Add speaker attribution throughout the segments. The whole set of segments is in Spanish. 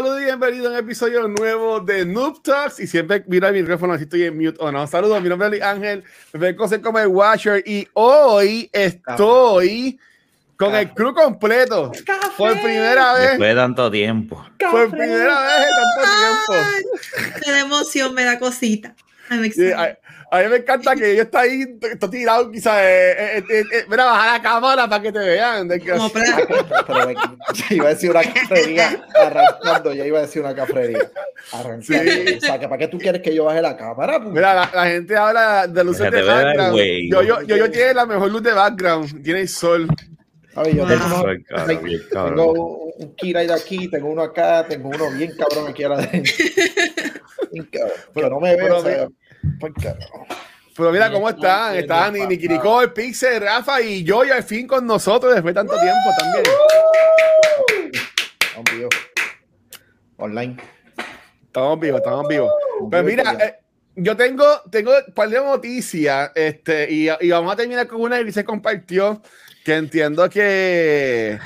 Speaker 1: Saludos y bienvenido a un episodio nuevo de Noob Talks. Y siempre mira el micrófono si estoy en mute o no. Saludos, mi nombre es Luis Ángel, me conocer como el Watcher. Y hoy estoy con el crew completo. Por primera vez.
Speaker 2: Después de tanto tiempo.
Speaker 1: Por primera vez en tanto tiempo.
Speaker 3: Qué emoción, me da cosita.
Speaker 1: A, a, mí me encanta que yo estoy ahí, estoy tirado, quizás. Eh, eh, eh, eh, mira, baja la cámara para que te vean. De que...
Speaker 4: Como pero, pero, iba a decir una cafrería arrancando, ya iba a decir una cafrería arrancando. Sí. O sea, ¿para qué tú quieres que yo baje la cámara?
Speaker 1: Pues? Mira, la, la, gente habla de luces de background. Yo, yo, yo, yo tiene la mejor luz de background, tiene el sol.
Speaker 4: A ver, yo tengo, wow. tengo, tengo un, un Kira de aquí, tengo uno acá, tengo uno bien cabrón aquí a la derecha. Pero no me veo, o pues,
Speaker 1: pero mira cómo están. Están Niki Nicole, Pixel, Rafa y yo y al fin con nosotros después de tanto tiempo también.
Speaker 4: Estamos vivos. Online.
Speaker 1: Estamos vivos, estamos vivos. Pero mira, eh, yo tengo, tengo un par de noticias este, y, y, vamos a terminar con una que se compartió que entiendo que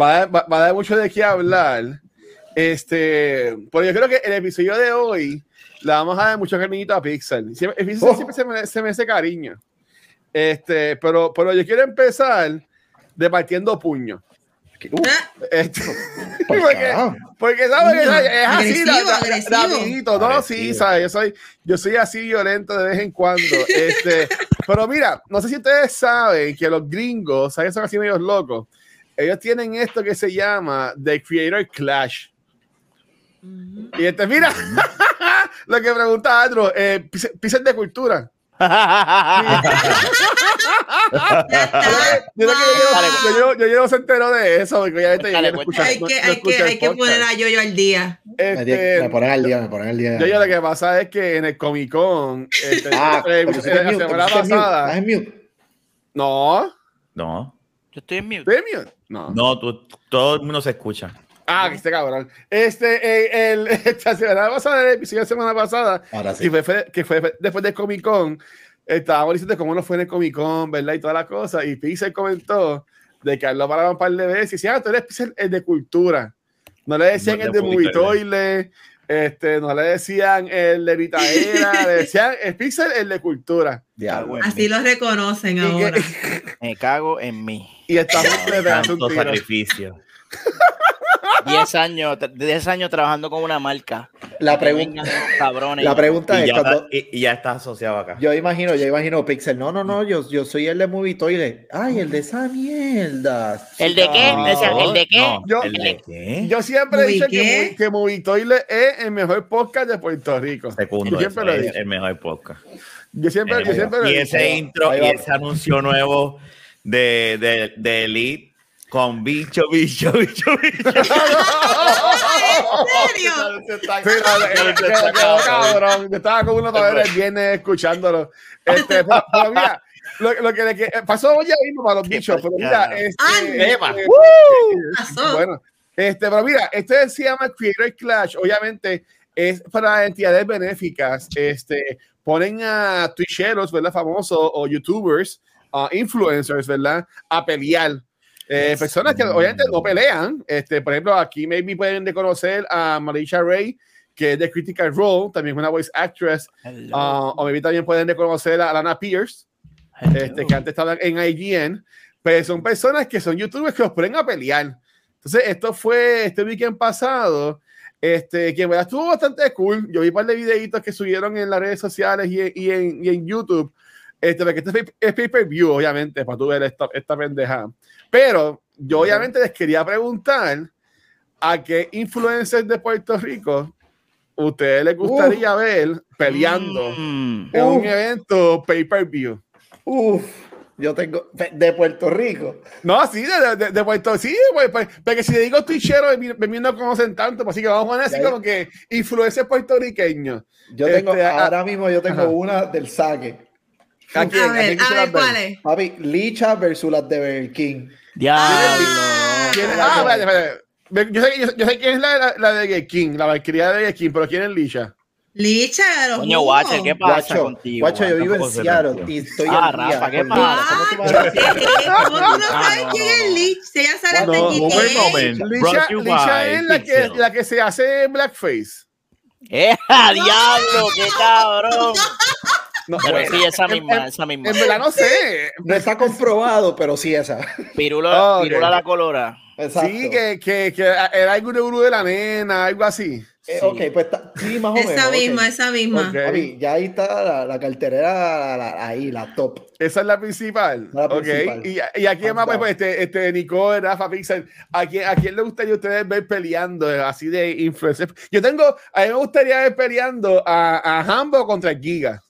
Speaker 1: va, va, va a dar mucho de qué hablar. Este, porque yo creo que el episodio de hoy le vamos a dar mucho cariñito a Pixel. Siempre, Pixel oh. siempre se me, se me hace cariño. Este, pero, pero yo quiero empezar departiendo puño. Uh, este, porque, porque sabes que es así agresivo, rapidito, no, sí, sabes, yo soy, yo soy así violento de vez en cuando. Este, pero mira, no sé si ustedes saben que los gringos, ¿sabes? Son así medio locos. Ellos tienen esto que se llama The Creator Clash. Uh -huh. Y este, mira, lo que pregunta Andro, eh, pises de cultura. yo, yo, yo, yo, no se enteró de eso porque este,
Speaker 3: escucha, hay, que, hay, que, hay que poner a Yoyo al día.
Speaker 4: Este, me ponen al día me ponen al día.
Speaker 1: Yo, yo lo que pasa es que en el Comic Con este, ah, eh, la semana pasada.
Speaker 4: ¿estás en mute?
Speaker 1: no.
Speaker 2: No.
Speaker 5: Yo estoy en mute.
Speaker 1: ¿estoy en mute? no.
Speaker 2: No tú, todo el mundo se escucha
Speaker 1: Ah, que este cabrón. Este, eh, el, esta semana pasada, el episodio de la semana pasada,
Speaker 4: Ahora sí.
Speaker 1: que, fue, fue, que fue después del Comic Con, estábamos diciendo cómo no fue en el Comic Con, ¿verdad? Y toda la cosa. Y Pixel comentó de que a él lo paraban un par de veces y decía, ah, tú eres Pixel, el de cultura. No le decían no el de Movie Toilet, este, no le decían el de Vitaera, le decían el Pixel, el de cultura.
Speaker 3: Diablo, Así lo reconocen ahora.
Speaker 5: Que, me cago en mí.
Speaker 1: Y estamos
Speaker 2: tanto sacrificio.
Speaker 5: 10 años, 10 años trabajando con una marca.
Speaker 4: La pregunta,
Speaker 5: cabrones.
Speaker 4: la pregunta
Speaker 2: y
Speaker 4: es
Speaker 2: ya,
Speaker 4: cuando,
Speaker 2: y, y, ya está asociado acá.
Speaker 4: Yo imagino, yo imagino Pixel. No, no, no, yo, yo soy el de Movie Toilet. Ay, el de esa mierda.
Speaker 5: ¿El de qué? No, ¿El de qué?
Speaker 1: No, yo,
Speaker 2: ¿El de qué?
Speaker 1: yo siempre he dicho que, que Movie Toilet es el mejor podcast de Puerto Rico.
Speaker 2: Segundo,
Speaker 1: yo siempre lo
Speaker 2: es el mejor podcast.
Speaker 1: Yo siempre, yo siempre lo he
Speaker 2: y ese intro y ese anuncio nuevo de, de, de Elite con bicho, bicho, bicho, bicho.
Speaker 3: ¿En serio?
Speaker 1: cabrón. Yo estaba con uno todavía el viernes escuchándolo. Este, pero, pero mira, lo, lo que, que pasó ya mismo para los bichos, pero mira, este,
Speaker 3: Eva.
Speaker 1: eh,
Speaker 3: Pasó.
Speaker 1: bueno, este, pero mira, este se llama Creator Clash, obviamente es para entidades benéficas, este, ponen a twitcheros, ¿verdad? Famosos o youtubers, uh, influencers, ¿verdad? A pelear. Eh, personas que obviamente no pelean. Este, por ejemplo, aquí maybe pueden de conocer a Marisha Ray, que es de Critical Role, también una voice actress. Uh, o maybe también pueden de conocer a Lana Pierce, este, que antes estaba en IGN. Pero son personas que son youtubers que los ponen a pelear. Entonces, esto fue este weekend pasado. Este, que verdad estuvo bastante cool. Yo vi un par de videitos que subieron en las redes sociales y, y, en, y en YouTube. Este, porque este es pay-per-view, obviamente, para tú ver esta, esta pendeja. Pero yo obviamente les quería preguntar a qué influencers de Puerto Rico ustedes les gustaría uh, ver peleando
Speaker 5: mm,
Speaker 1: en uh, un evento pay-per-view.
Speaker 4: Uf, yo tengo de Puerto Rico.
Speaker 1: No, sí, de, de, de Puerto Rico, sí, pues, pues, porque si le digo twitchero, me no conocen tanto, pues así que vamos a poner así como que influencers puertorriqueños.
Speaker 4: Yo tengo, este, ahora mismo yo tengo ajá. una del saque.
Speaker 1: ¿A quién?
Speaker 3: A ver,
Speaker 1: quién
Speaker 3: a ver? ¿cuál es?
Speaker 4: Papi, Licha versus las de Burger King.
Speaker 1: ¿Quién es? Ah, espérate, espérate. Ve- Yo sé, yo, yo sé quién es la, la, la de Gay King, la valquiria de Gay King, pero ¿quién es Lisha?
Speaker 3: Licha, los
Speaker 5: Coño, guache, ¿qué pasa
Speaker 4: Guacho,
Speaker 5: contigo?
Speaker 4: guacho, yo
Speaker 5: guacho?
Speaker 4: vivo en Seattle y estoy
Speaker 5: Ah, Rafa, ¿qué pasa?
Speaker 4: Licha. ¿Cómo
Speaker 3: Guacho, tú no
Speaker 5: Ah,
Speaker 3: sabes
Speaker 5: no,
Speaker 3: quién es Lich? Si ella sale
Speaker 1: No,
Speaker 3: hasta
Speaker 1: no,
Speaker 3: aquí,
Speaker 2: un
Speaker 3: ¿qué
Speaker 2: buen
Speaker 3: es?
Speaker 1: Lisha
Speaker 2: by
Speaker 1: es la que, la que se hace blackface.
Speaker 5: ¡Eh, diablo! ¡Qué cabrón!
Speaker 1: No,
Speaker 5: Pero
Speaker 1: bueno,
Speaker 5: sí, esa misma,
Speaker 1: en-
Speaker 5: esa misma.
Speaker 1: En verdad no sé.
Speaker 4: No está comprobado, pero sí esa.
Speaker 5: Pirula,
Speaker 1: Oh,
Speaker 5: pirula la colora.
Speaker 4: Exacto.
Speaker 1: Sí, que, que, que era algún gurú de la nena, algo así.
Speaker 4: Eh,
Speaker 5: Sí.
Speaker 4: Ok, pues está, sí, más o menos.
Speaker 3: Esa misma, esa misma.
Speaker 1: Ok.
Speaker 4: Papi, ya ahí está la, la carterera la- la- ahí, la top.
Speaker 1: Esa es la principal.
Speaker 4: La principal.
Speaker 1: Y, y aquí más,
Speaker 4: Anda.
Speaker 1: pues, este, este Nicole, Rafa Pixel, ¿a quién, ¿a quién le gustaría a ustedes ver peleando eh, así de influencer? Yo tengo, a mí me gustaría ver peleando a, a Hambo contra el Giga.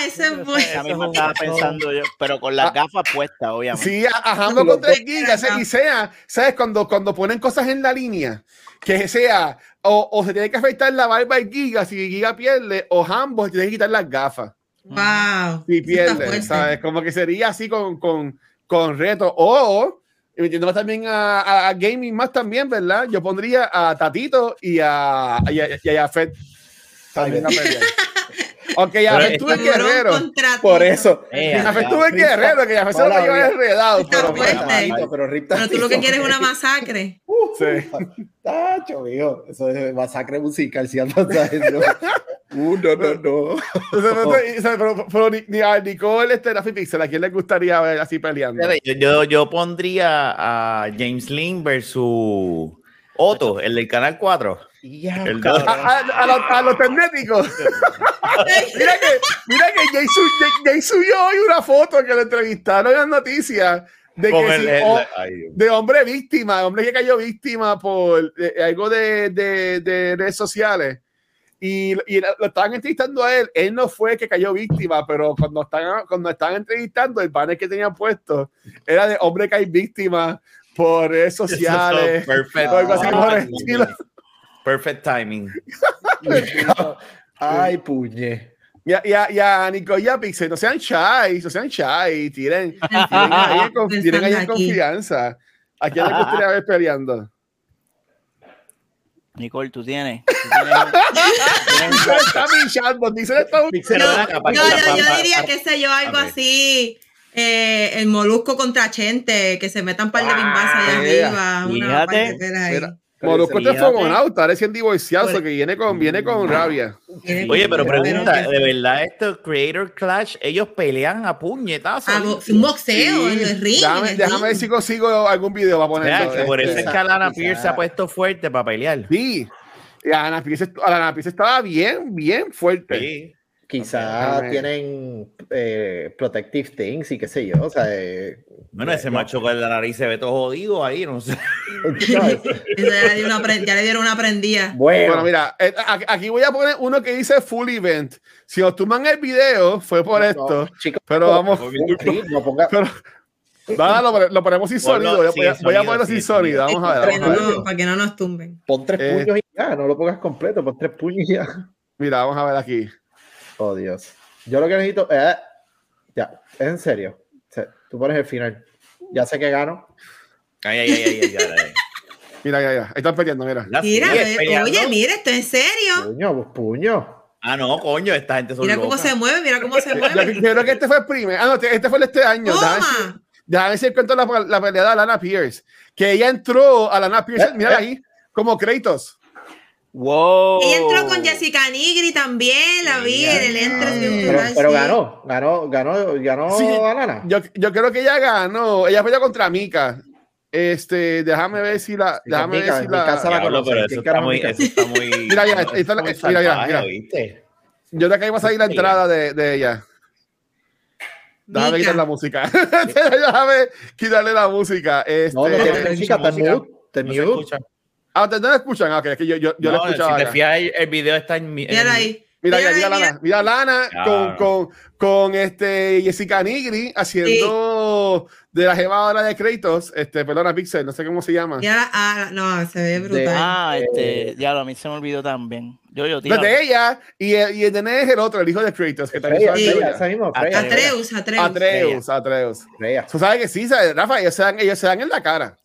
Speaker 3: Ah, ese es bueno.
Speaker 5: Esa misma estaba pensando yo, pero con las gafas puestas, obviamente.
Speaker 1: Sí, a, a Hambo
Speaker 4: Los
Speaker 1: contra el
Speaker 4: dos.
Speaker 1: Giga. se- Y sea, ¿sabes? Cuando, cuando ponen cosas en la línea, que sea, o, o se tiene que afeitar la barba el Giga si Giga pierde, o Hambo se tiene que quitar las gafas.
Speaker 3: Wow.
Speaker 1: si pierde. ¿sabes? Como que sería así con, con, con reto. O, y metiendo también a, a- a Gaming más también, ¿verdad? Yo pondría a Tatito y a, y a, y a Jafet también a pelear. Aunque ya
Speaker 2: Pero
Speaker 1: estuve
Speaker 3: Tiburón
Speaker 1: guerrero.
Speaker 4: Por eso.
Speaker 5: Eh,
Speaker 1: Ya
Speaker 5: ya.
Speaker 1: estuve
Speaker 4: Rita,
Speaker 1: guerrero, que ya se lo lleva enredado. Pero
Speaker 3: fuerte.
Speaker 4: Tatito, pero Rip
Speaker 3: Pero tú lo que quieres es una
Speaker 4: ok.
Speaker 3: masacre.
Speaker 1: Sí.
Speaker 4: Tacho, mijo. Eso es masacre musical, si andas. Uh, no, no, no.
Speaker 1: Pero- ni- ni a Nicole, este, Rafi Pixel, ¿a quién le gustaría ver así peleando?
Speaker 2: Yo, yo, yo pondría a James Lynn versus Otto, el del Canal 4.
Speaker 4: Ya,
Speaker 2: El
Speaker 4: cabrón.
Speaker 1: A, a- a los, a los tecnéticos. mira que, mira que Jay, su- Jay- Jay subió hoy una foto que lo entrevistaron en las noticias de que
Speaker 2: el-
Speaker 1: sí,
Speaker 2: el-
Speaker 1: o- de hombre víctima, hombre que cayó víctima por eh, algo de, de- de redes sociales. Y, y lo estaban entrevistando a él. Él no fue el que cayó víctima, pero cuando estaban, cuando estaban entrevistando, el banner que tenían puesto era de hombre que hay víctima por redes sociales.
Speaker 2: Perfect,
Speaker 1: o algo así por el
Speaker 2: timing.
Speaker 1: estilo.
Speaker 2: Perfect timing.
Speaker 4: Ay, puñe.
Speaker 1: Y a, y a, y a Nico y a Pixel, no sean shy, no sean shy, tiren, tiren ahí, en conf- tiren ahí en
Speaker 3: Pensando aquí.
Speaker 1: confianza. ¿A quién le gustaría ver peleando?
Speaker 5: Nicole, tú tienes. tú tienes-
Speaker 1: está pinchando, dice está un-
Speaker 4: Pixel,
Speaker 3: Yo, diría que sé yo algo así. Eh, el molusco contra Chente, que se metan un par de bimbas allá
Speaker 1: Ah,
Speaker 3: arriba. Una ahí.
Speaker 1: Molusco
Speaker 5: Fíjate.
Speaker 1: fogonauta, recién divorciado, so que viene con, viene con rabia.
Speaker 3: Tiene-
Speaker 2: Oye, pero pregunta, ¿de verdad estos Creator Clash, ellos pelean a puñetazos?
Speaker 3: Ah, bo- un boxeo en el ring.
Speaker 1: déjame,
Speaker 3: en el
Speaker 1: déjame ver si consigo algún video para
Speaker 2: que por eso
Speaker 1: este.
Speaker 2: es que Alana Pierce se ha puesto fuerte para pelear.
Speaker 1: Sí, y Ana Pierce, estaba bien, bien fuerte.
Speaker 2: Sí.
Speaker 4: Quizá
Speaker 1: Déjame-
Speaker 4: tienen eh, protective things y qué sé yo. O sea, eh,
Speaker 2: Bueno, ese macho con la nariz se ve todo jodido ahí, no sé.
Speaker 3: ya, le dieron una prendida.
Speaker 4: bueno,
Speaker 1: Bueno, mira, eh, a- aquí voy a poner uno que dice full event. Si os toman el video, fue por
Speaker 4: no,
Speaker 1: esto.
Speaker 4: chicos,
Speaker 1: Pero vamos,
Speaker 4: sí, no ponga-
Speaker 1: pero nada, lo, lo ponemos sin sonido. Voy a,
Speaker 2: sin
Speaker 1: voy a
Speaker 2: sonido,
Speaker 1: ponerlo
Speaker 2: sin
Speaker 1: sin sonido. Vamos a ver.
Speaker 3: para, que
Speaker 1: Vamos a
Speaker 3: no,
Speaker 1: ver.
Speaker 3: nos- para que no nos tumben.
Speaker 4: pon tres
Speaker 1: Eh.
Speaker 4: puños y ya, no lo pongas completo, pon tres puños y ya.
Speaker 1: Mira, vamos a ver aquí.
Speaker 4: Oh, Dios. Yo lo que necesito es. Ya, es en serio. O sea, tú pones el final. Ya sé que gano.
Speaker 2: Ay, ay, ay, ay, ay, ay, ay.
Speaker 1: Mira, ya, ya. Ahí están peleando, mira.
Speaker 3: Mira,
Speaker 2: peleando.
Speaker 3: oye, mira, esto es en serio.
Speaker 4: Puño, pues puño.
Speaker 2: Ah, no, coño, esta gente son
Speaker 3: Mira cómo se mueve, mira cómo se mueve.
Speaker 1: yo creo que este fue el primer. Ah, no, este, este fue el este año. Déjame si encuentro la, la pelea de Alana Pierce. Que ella entró a Lana Pierce,
Speaker 4: Eh,
Speaker 1: mira
Speaker 4: eh.
Speaker 1: ahí, como Kratos.
Speaker 5: Wow.
Speaker 3: Ella entró con Jessica Nigri también, la vi en el entrance. de un
Speaker 4: Pero, ganó, ganó, ganó, ganó
Speaker 1: Sí. Yo, yo creo que ella ganó. Ella peleó contra Mika. Este, déjame ver si la.
Speaker 4: Sí,
Speaker 1: Déjame
Speaker 4: Mika,
Speaker 1: ver si la.
Speaker 4: se la
Speaker 2: Diablo,
Speaker 4: conoce.
Speaker 2: pero
Speaker 4: ¿Quién
Speaker 2: eso está
Speaker 4: carajo
Speaker 2: muy,
Speaker 4: Mika?
Speaker 2: eso está muy.
Speaker 1: Mira, ya, está
Speaker 2: muy
Speaker 1: mira, mira,
Speaker 2: salvaje,
Speaker 1: mira.
Speaker 2: ¿viste?
Speaker 1: Yo creo que ahí va a salir la entrada de, de ella. Déjame
Speaker 3: Mika.
Speaker 1: quitar la música. déjame quitarle la música. Este,
Speaker 4: No, no
Speaker 2: Este, No escucha.
Speaker 1: Ah, ¿ustedes no la escuchan? Ah, ok, es que yo, yo, yo
Speaker 2: No,
Speaker 1: la escuchaba.
Speaker 2: si te fijas, el, el video está en mi.
Speaker 3: Mira ahí.
Speaker 1: Mira,
Speaker 3: Mira,
Speaker 1: mira. Lana, mira Lana
Speaker 2: Ah.
Speaker 1: con, con, con este Jessica Nigri haciendo de la jeva ahora de Kratos, este, perdona, Pixel, no sé cómo se llama.
Speaker 3: Ya, ah, no, se ve brutal.
Speaker 5: Ah, este, ya lo a mí se me olvidó también. Yo, yo, tío.
Speaker 1: Desde ella y, y el de Ned es el otro, el hijo de Kratos, que también se
Speaker 3: Sí.
Speaker 4: Freya,
Speaker 3: Atreus, Atreus.
Speaker 1: Atreus, Atreus.
Speaker 4: Freya.
Speaker 1: Tú sabes que sí, ¿sabes? Rafa, ellos se, dan, ellos se dan en la cara.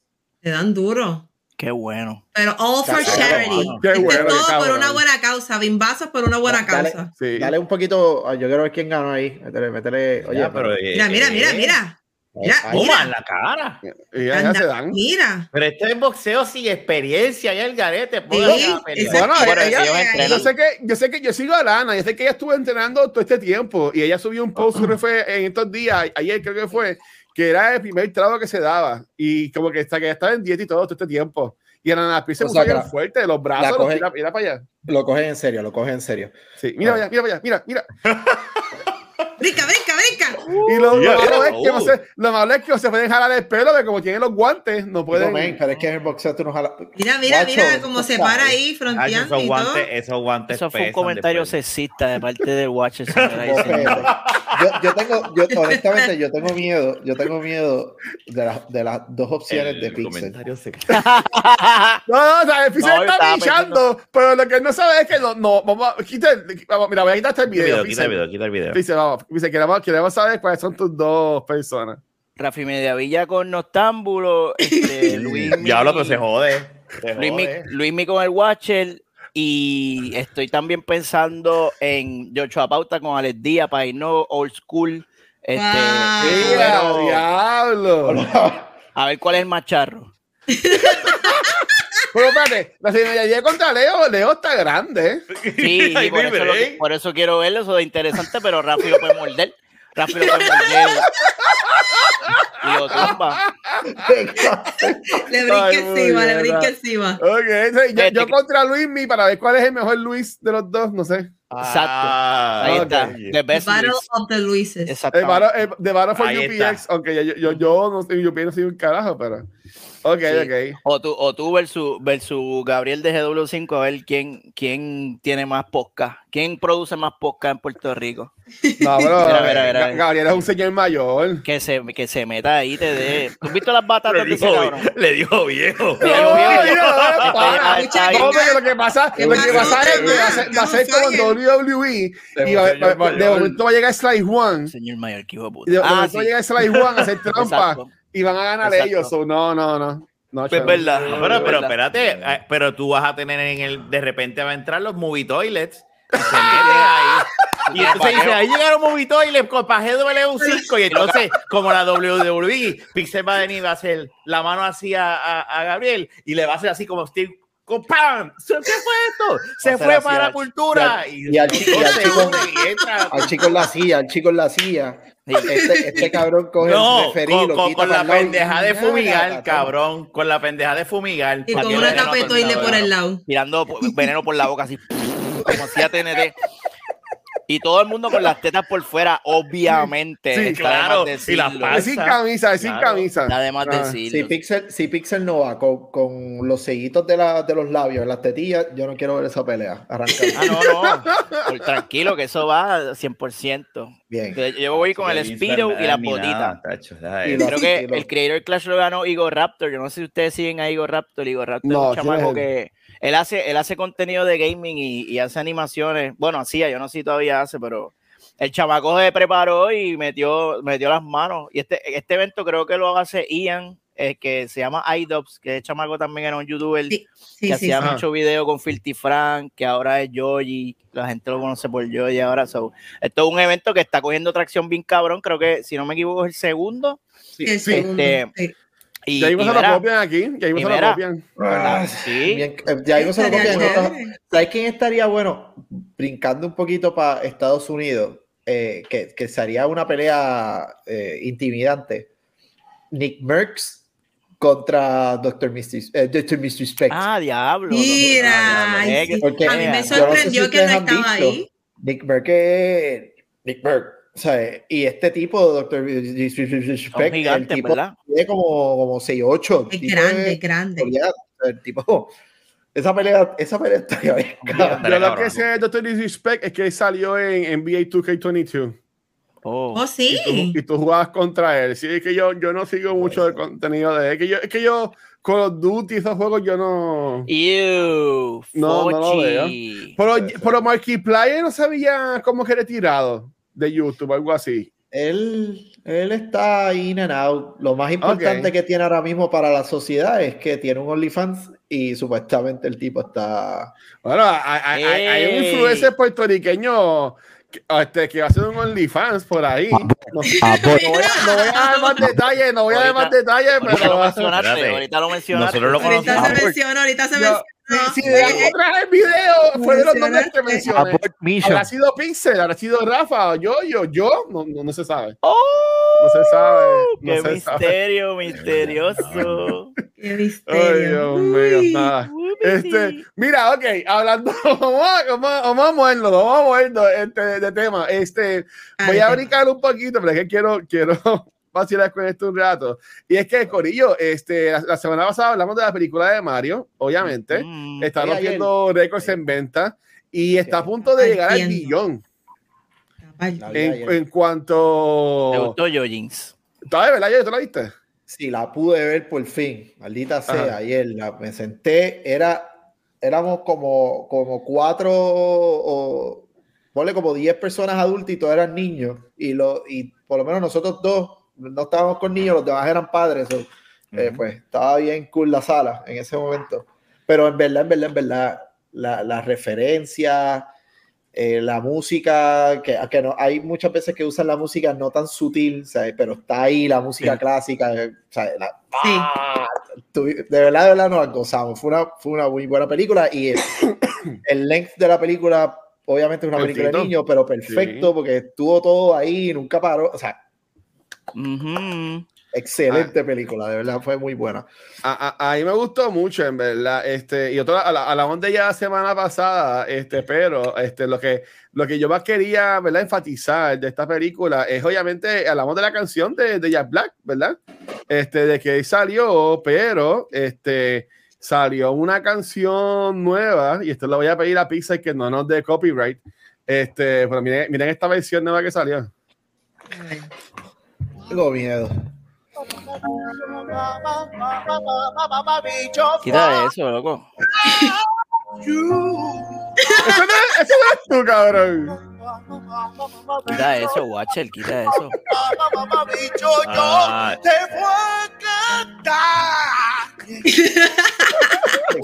Speaker 3: Te dan duro.
Speaker 5: Qué bueno.
Speaker 3: Pero all for charity.
Speaker 1: qué bueno,
Speaker 3: todo
Speaker 1: cabrón.
Speaker 3: por una buena causa. Bimbazos por una buena
Speaker 4: Dale.
Speaker 3: causa.
Speaker 1: Sí.
Speaker 4: Dale un poquito, ah, yo quiero ver quién ganó ahí. Métele, métele. Oye,
Speaker 2: Ya, pero, eh,
Speaker 3: Mira, mira, mira, mira. Mira,
Speaker 4: Ay,
Speaker 3: mira.
Speaker 2: en la cara.
Speaker 1: Y ya, ya
Speaker 3: Anda,
Speaker 1: se dan.
Speaker 3: Mira.
Speaker 2: Pero esto es boxeo sin experiencia, ya el garete.
Speaker 3: Sí.
Speaker 1: Bueno, ella-
Speaker 5: entrenan.
Speaker 1: yo sé que yo sé que yo sigo a Lana, yo sé que ella estuvo entrenando todo este tiempo y ella subió un post creo que fue en estos días, ayer creo que fue, que era el primer trago que se daba y como que está que ella estaba en dieta y todo todo este tiempo. Y en la se puso bien fuerte, los brazos,
Speaker 4: la
Speaker 1: los
Speaker 4: coge-
Speaker 1: mira para allá.
Speaker 4: Lo cogen en serio, lo cogen en serio.
Speaker 1: Sí, mira para allá, mira para allá, mira, mira.
Speaker 3: Brinca, brinca, brinca.
Speaker 1: Y lo, lo
Speaker 2: Yeah,
Speaker 1: malo es que no se, lo malo es que no se pueden jalar el pelo, que como tienen los guantes, no
Speaker 4: Pueden, men, pero es que en el boxeo tú no jalas.
Speaker 3: Mira, mira,
Speaker 4: Guacho,
Speaker 3: mira cómo se para ahí
Speaker 2: Ay,
Speaker 3: fronteando
Speaker 2: esos
Speaker 3: y todo.
Speaker 2: guantes, esos guantes
Speaker 5: Eso fue un comentario
Speaker 2: después.
Speaker 5: sexista de parte del Watcher.
Speaker 4: No, yo, yo tengo, yo, honestamente, yo tengo miedo, yo tengo miedo de, las de las dos opciones
Speaker 2: El
Speaker 4: de Pixel.
Speaker 1: No, no, o sea, el Pixel
Speaker 5: No,
Speaker 1: está pinchando, pero lo que él no sabe es que no, no vamos a quitar, vamos, mira, voy a quitar este
Speaker 2: el
Speaker 1: video.
Speaker 2: video, quita el
Speaker 1: Pixel.
Speaker 2: video, quita el video.
Speaker 1: Vamos, dice, queremos, queremos saber cuáles son tus dos personas.
Speaker 5: Rafi Mediavilla con Noctámbulo. Este, Luis
Speaker 2: Diablo, pero se jode. Se
Speaker 5: Luismi,
Speaker 2: jode.
Speaker 5: Con el Watcher. Y estoy también pensando en Joshua Pauta con Alex Díaz para irnos old school. Este,
Speaker 3: Wow.
Speaker 1: ¡Mira,
Speaker 5: bueno,
Speaker 1: diablo!
Speaker 5: a ver cuál es el más charro.
Speaker 1: Pero espérate, la señoría contra Leo, Leo está grande. ¿eh?
Speaker 5: Sí,
Speaker 2: Ay,
Speaker 5: por, eso lo-
Speaker 2: break.
Speaker 5: por eso quiero verlo, eso es interesante, pero Rafi lo puede morder. Rafi lo puede morder. Y lo tumba.
Speaker 3: Le
Speaker 1: muy
Speaker 3: encima, le
Speaker 1: ah.
Speaker 3: encima.
Speaker 1: Ok, sí, yo,
Speaker 5: Este
Speaker 1: yo
Speaker 5: que-
Speaker 1: contra Luismi para ver cuál es el mejor Luis de los dos, no sé.
Speaker 5: Exacto.
Speaker 2: Ah,
Speaker 5: Ahí está. The best
Speaker 3: Battle
Speaker 5: Luis.
Speaker 3: of the Luises.
Speaker 5: Exactamente.
Speaker 1: Battle, el, de Battle for
Speaker 2: Ahí
Speaker 1: UPX,
Speaker 2: está.
Speaker 1: aunque yo, yo, yo no UPX, no soy un carajo, pero. Ok,
Speaker 5: Sí.
Speaker 1: ok.
Speaker 5: O tú, o tú versus, versus Gabriel de GW5, a ver quién, quién tiene más podcast. ¿Quién produce más podcast en Puerto Rico?
Speaker 1: No, pero
Speaker 5: Mira, mira, mira.
Speaker 1: Ga- Gabriel es un señor mayor.
Speaker 5: Que se, que se meta ahí, te dé. ¿Tú has visto las batatas
Speaker 2: Le
Speaker 5: de ese
Speaker 2: dijo,
Speaker 5: cabrón?
Speaker 2: le dijo viejo.
Speaker 5: Pero,
Speaker 1: mira,
Speaker 5: bien,
Speaker 1: no,
Speaker 5: bien.
Speaker 1: para.
Speaker 5: Está ahí.
Speaker 1: No, porque lo que pasa,
Speaker 3: ¿Qué
Speaker 1: lo que pasa es que
Speaker 3: hermano?
Speaker 1: va a ser, como en WWE y va-
Speaker 4: señor
Speaker 1: va- de momento va a llegar Sly One
Speaker 5: Señor mayor, que hijo de puta.
Speaker 1: de, de
Speaker 5: Ah,
Speaker 1: momento
Speaker 5: sí.
Speaker 1: va a llegar Sly One a hacer trampa
Speaker 5: Exacto.
Speaker 1: Y van a ganar
Speaker 5: Exacto.
Speaker 1: ellos. so, no, no, no. No,
Speaker 5: Es
Speaker 1: chaval.
Speaker 5: verdad.
Speaker 2: No, pero, pero
Speaker 5: es verdad.
Speaker 2: espérate, eh, pero tú vas a tener en el, de repente va a entrar los movie toilets. y se meten ahí. Y entonces dice, ahí llegaron movie toilets con para GW5 y entonces, como la WWE, Pixel va a venir, va a hacer la mano así a, a- a Gabriel y le va a hacer así como Steve, con ¡pam! ¿Qué fue esto? Se fue para la cultura.
Speaker 4: y al- y al chico-
Speaker 2: dos segundos y entra.
Speaker 4: Al chico en la silla, al chico en la silla. Este, este cabrón coge
Speaker 2: No,
Speaker 4: el referí,
Speaker 2: con, con- la pendeja de
Speaker 4: ¡Ah,
Speaker 2: fumigar, cabrón. Con la pendeja de fumigar.
Speaker 3: Y con una tapetoile por el lado.
Speaker 5: Tirando veneno por la boca así. Como si a TNT. Y todo el mundo con las tetas por fuera, obviamente.
Speaker 1: Sí,
Speaker 5: de
Speaker 2: claro, y la.
Speaker 1: Es sin camisa, es sin
Speaker 2: Claro.
Speaker 1: camisa.
Speaker 5: Está de más
Speaker 1: Ah,
Speaker 5: decirlo.
Speaker 4: Si Pixel, si Pixel no va con, con los sellitos de, la, de los labios en las tetillas, yo no quiero ver esa pelea. Arranca.
Speaker 5: Ah, no, no. Tranquilo, que eso va 100%.
Speaker 4: Bien.
Speaker 5: Yo- Yo voy con el Spiro y.
Speaker 4: Y lo-
Speaker 5: Creo que el Creator Clash lo ganó Igor Raptor. Yo no sé si ustedes siguen a Igor Raptor. Igor Raptor
Speaker 1: No,
Speaker 5: es un
Speaker 1: ¿quién
Speaker 5: chamaco
Speaker 1: es
Speaker 5: que él hace, él hace contenido de gaming y, y hace animaciones. Bueno, hacía, yo no sé si todavía hace, pero el chamaco se preparó y metió, metió las manos. Y este, este evento creo que lo hace Ian, eh, que se llama iDubbbz, que es chamaco también era un youtuber
Speaker 3: Sí,
Speaker 5: que
Speaker 3: sí, sí.
Speaker 5: hacía
Speaker 1: sí.
Speaker 5: mucho video con Filthy Frank, que ahora es Joji, la gente lo conoce por Joji ahora. So, esto es un evento que está cogiendo tracción bien cabrón, creo que si no me equivoco es el segundo.
Speaker 1: Sí,
Speaker 5: este,
Speaker 3: sí.
Speaker 5: Y,
Speaker 1: Ya mismo se lo copian aquí, ya mismo se lo copian.
Speaker 4: Ah,
Speaker 5: Sí.
Speaker 4: bien, eh, ya ahí no se lo copian. ¿Sabes quién estaría bueno? Brincando un poquito para Estados Unidos, eh, que, que sería una pelea eh, intimidante. Nick Merckx contra Dr. Mystery, eh, Dr. Mystery Specs.
Speaker 5: Ah, diablo.
Speaker 3: Mira, ay,
Speaker 5: diablo.
Speaker 3: sí.
Speaker 4: Porque
Speaker 3: a mí me
Speaker 5: yo no sé si
Speaker 3: sorprendió que no estaba
Speaker 4: visto.
Speaker 3: ahí.
Speaker 4: Nick Merck es Nick Merck. Y este tipo, Dr.
Speaker 5: Son
Speaker 4: Speck, el tipo
Speaker 5: ¿verdad?
Speaker 4: tiene como, como 6'8".
Speaker 3: Es
Speaker 4: tipo
Speaker 3: grande,
Speaker 4: es-
Speaker 3: es grande.
Speaker 4: el tipo Esa pelea, esa pelea estaría bien.
Speaker 1: Yo lo que sé de Doctor Disrespect es que salió en NBA 2K22.
Speaker 5: Oh.
Speaker 3: Oh, sí.
Speaker 1: Y tú, y tú jugabas contra él. Sí, es que yo, yo no sigo mucho el contenido de él. Es que yo, es que yo Call of Duty, esos juegos, yo no.
Speaker 5: Ew,
Speaker 1: No, no lo
Speaker 5: Fochi.
Speaker 1: Pero, pero Markiplier no sabía cómo que retirado de YouTube, algo así.
Speaker 4: Él, él está in and out. Lo más importante
Speaker 1: Ok.
Speaker 4: que tiene ahora mismo para la sociedad es que tiene un OnlyFans y supuestamente el tipo está.
Speaker 1: Bueno, hay, hay- hay- un influencer puertorriqueño que, este, que va a hacer un OnlyFans por ahí. No, no voy, a, no voy a dar más detalles, no voy a dar más
Speaker 5: Ahorita-
Speaker 1: detalles,
Speaker 5: Ahorita lo
Speaker 1: pero.
Speaker 5: mencionaste, ahorita lo mencionaste.
Speaker 2: Nosotros lo
Speaker 3: Ahorita se menciona, ahorita se menciona.
Speaker 1: Si, si de traje el video, fue de los nombres que mencioné. Habrá sido Pixel, habrá sido Rafa, o yo, yo, yo, no, no, no se sabe.
Speaker 5: ¡Oh!
Speaker 1: No se sabe. No
Speaker 5: ¡Qué
Speaker 1: se sabe.
Speaker 5: misterio, misterioso!
Speaker 3: Qué
Speaker 1: Ay,
Speaker 3: misterio.
Speaker 1: Dios mío,
Speaker 3: Uy.
Speaker 1: nada.
Speaker 5: Uy,
Speaker 1: Este,
Speaker 5: sí.
Speaker 1: mira, ok, hablando, vamos a, vamos a- vamos a movernos, vamos a movernos este, de tema. Este, voy a brincar un poquito, pero es que quiero, quiero vacilar con esto un rato. Y es que, Corillo, este, la, la semana pasada hablamos de la película de Mario, obviamente.
Speaker 5: Mm.
Speaker 1: Está rompiendo récords en venta y está a punto de llegar al billón. En, en
Speaker 5: ¿Te
Speaker 1: cuanto.
Speaker 5: gustó Jojins?
Speaker 1: ¿Está de verdad? ¿Ya tú la viste?
Speaker 4: Sí, la pude ver por fin. Maldita sea,
Speaker 1: Ajá.
Speaker 4: ayer la, me senté, era, éramos como, como cuatro o ponle como 10 personas adultas y todos eran niños. Y, lo, y por lo menos nosotros dos no estábamos con niños, los demás eran padres. so, eh,
Speaker 5: Ujú.
Speaker 4: pues estaba bien cool la sala en ese momento. Pero en verdad, en verdad, en verdad, la, la referencia, eh, la música, que, que no, hay muchas veces que usan la música no tan sutil, ¿sabes? pero está ahí la música
Speaker 1: Sí.
Speaker 4: clásica. eh, ¿sabes? La-
Speaker 3: Sí.
Speaker 4: ¡Ah! De verdad, de verdad nos gozamos. Fue una, fue una muy buena película y el, el length de la película, obviamente es una película de niños, pero perfecto
Speaker 1: Sí.
Speaker 4: porque estuvo todo ahí, nunca paró. O sea,
Speaker 5: Ujú.
Speaker 4: excelente
Speaker 1: Ah.
Speaker 4: película, de verdad fue muy buena.
Speaker 1: A, a- a mí me gustó mucho, en verdad. Este, y otra, a la, a la onda ya la semana pasada, este, pero este, lo, que, lo que yo más quería ¿verdad? enfatizar de esta película es obviamente hablamos de la canción de, de Jack Black, ¿verdad? Este, de que salió, pero este, salió una canción nueva, y esto lo voy a pedir a Pixar que no nos dé copyright. Este, pero miren, miren esta versión nueva que salió.
Speaker 3: ay.
Speaker 4: Tengo miedo.
Speaker 5: Quita eso, loco.
Speaker 1: Eso no, es- eso no es tú, cabrón.
Speaker 5: Quita eso, Watcher, quita eso.
Speaker 2: Ah,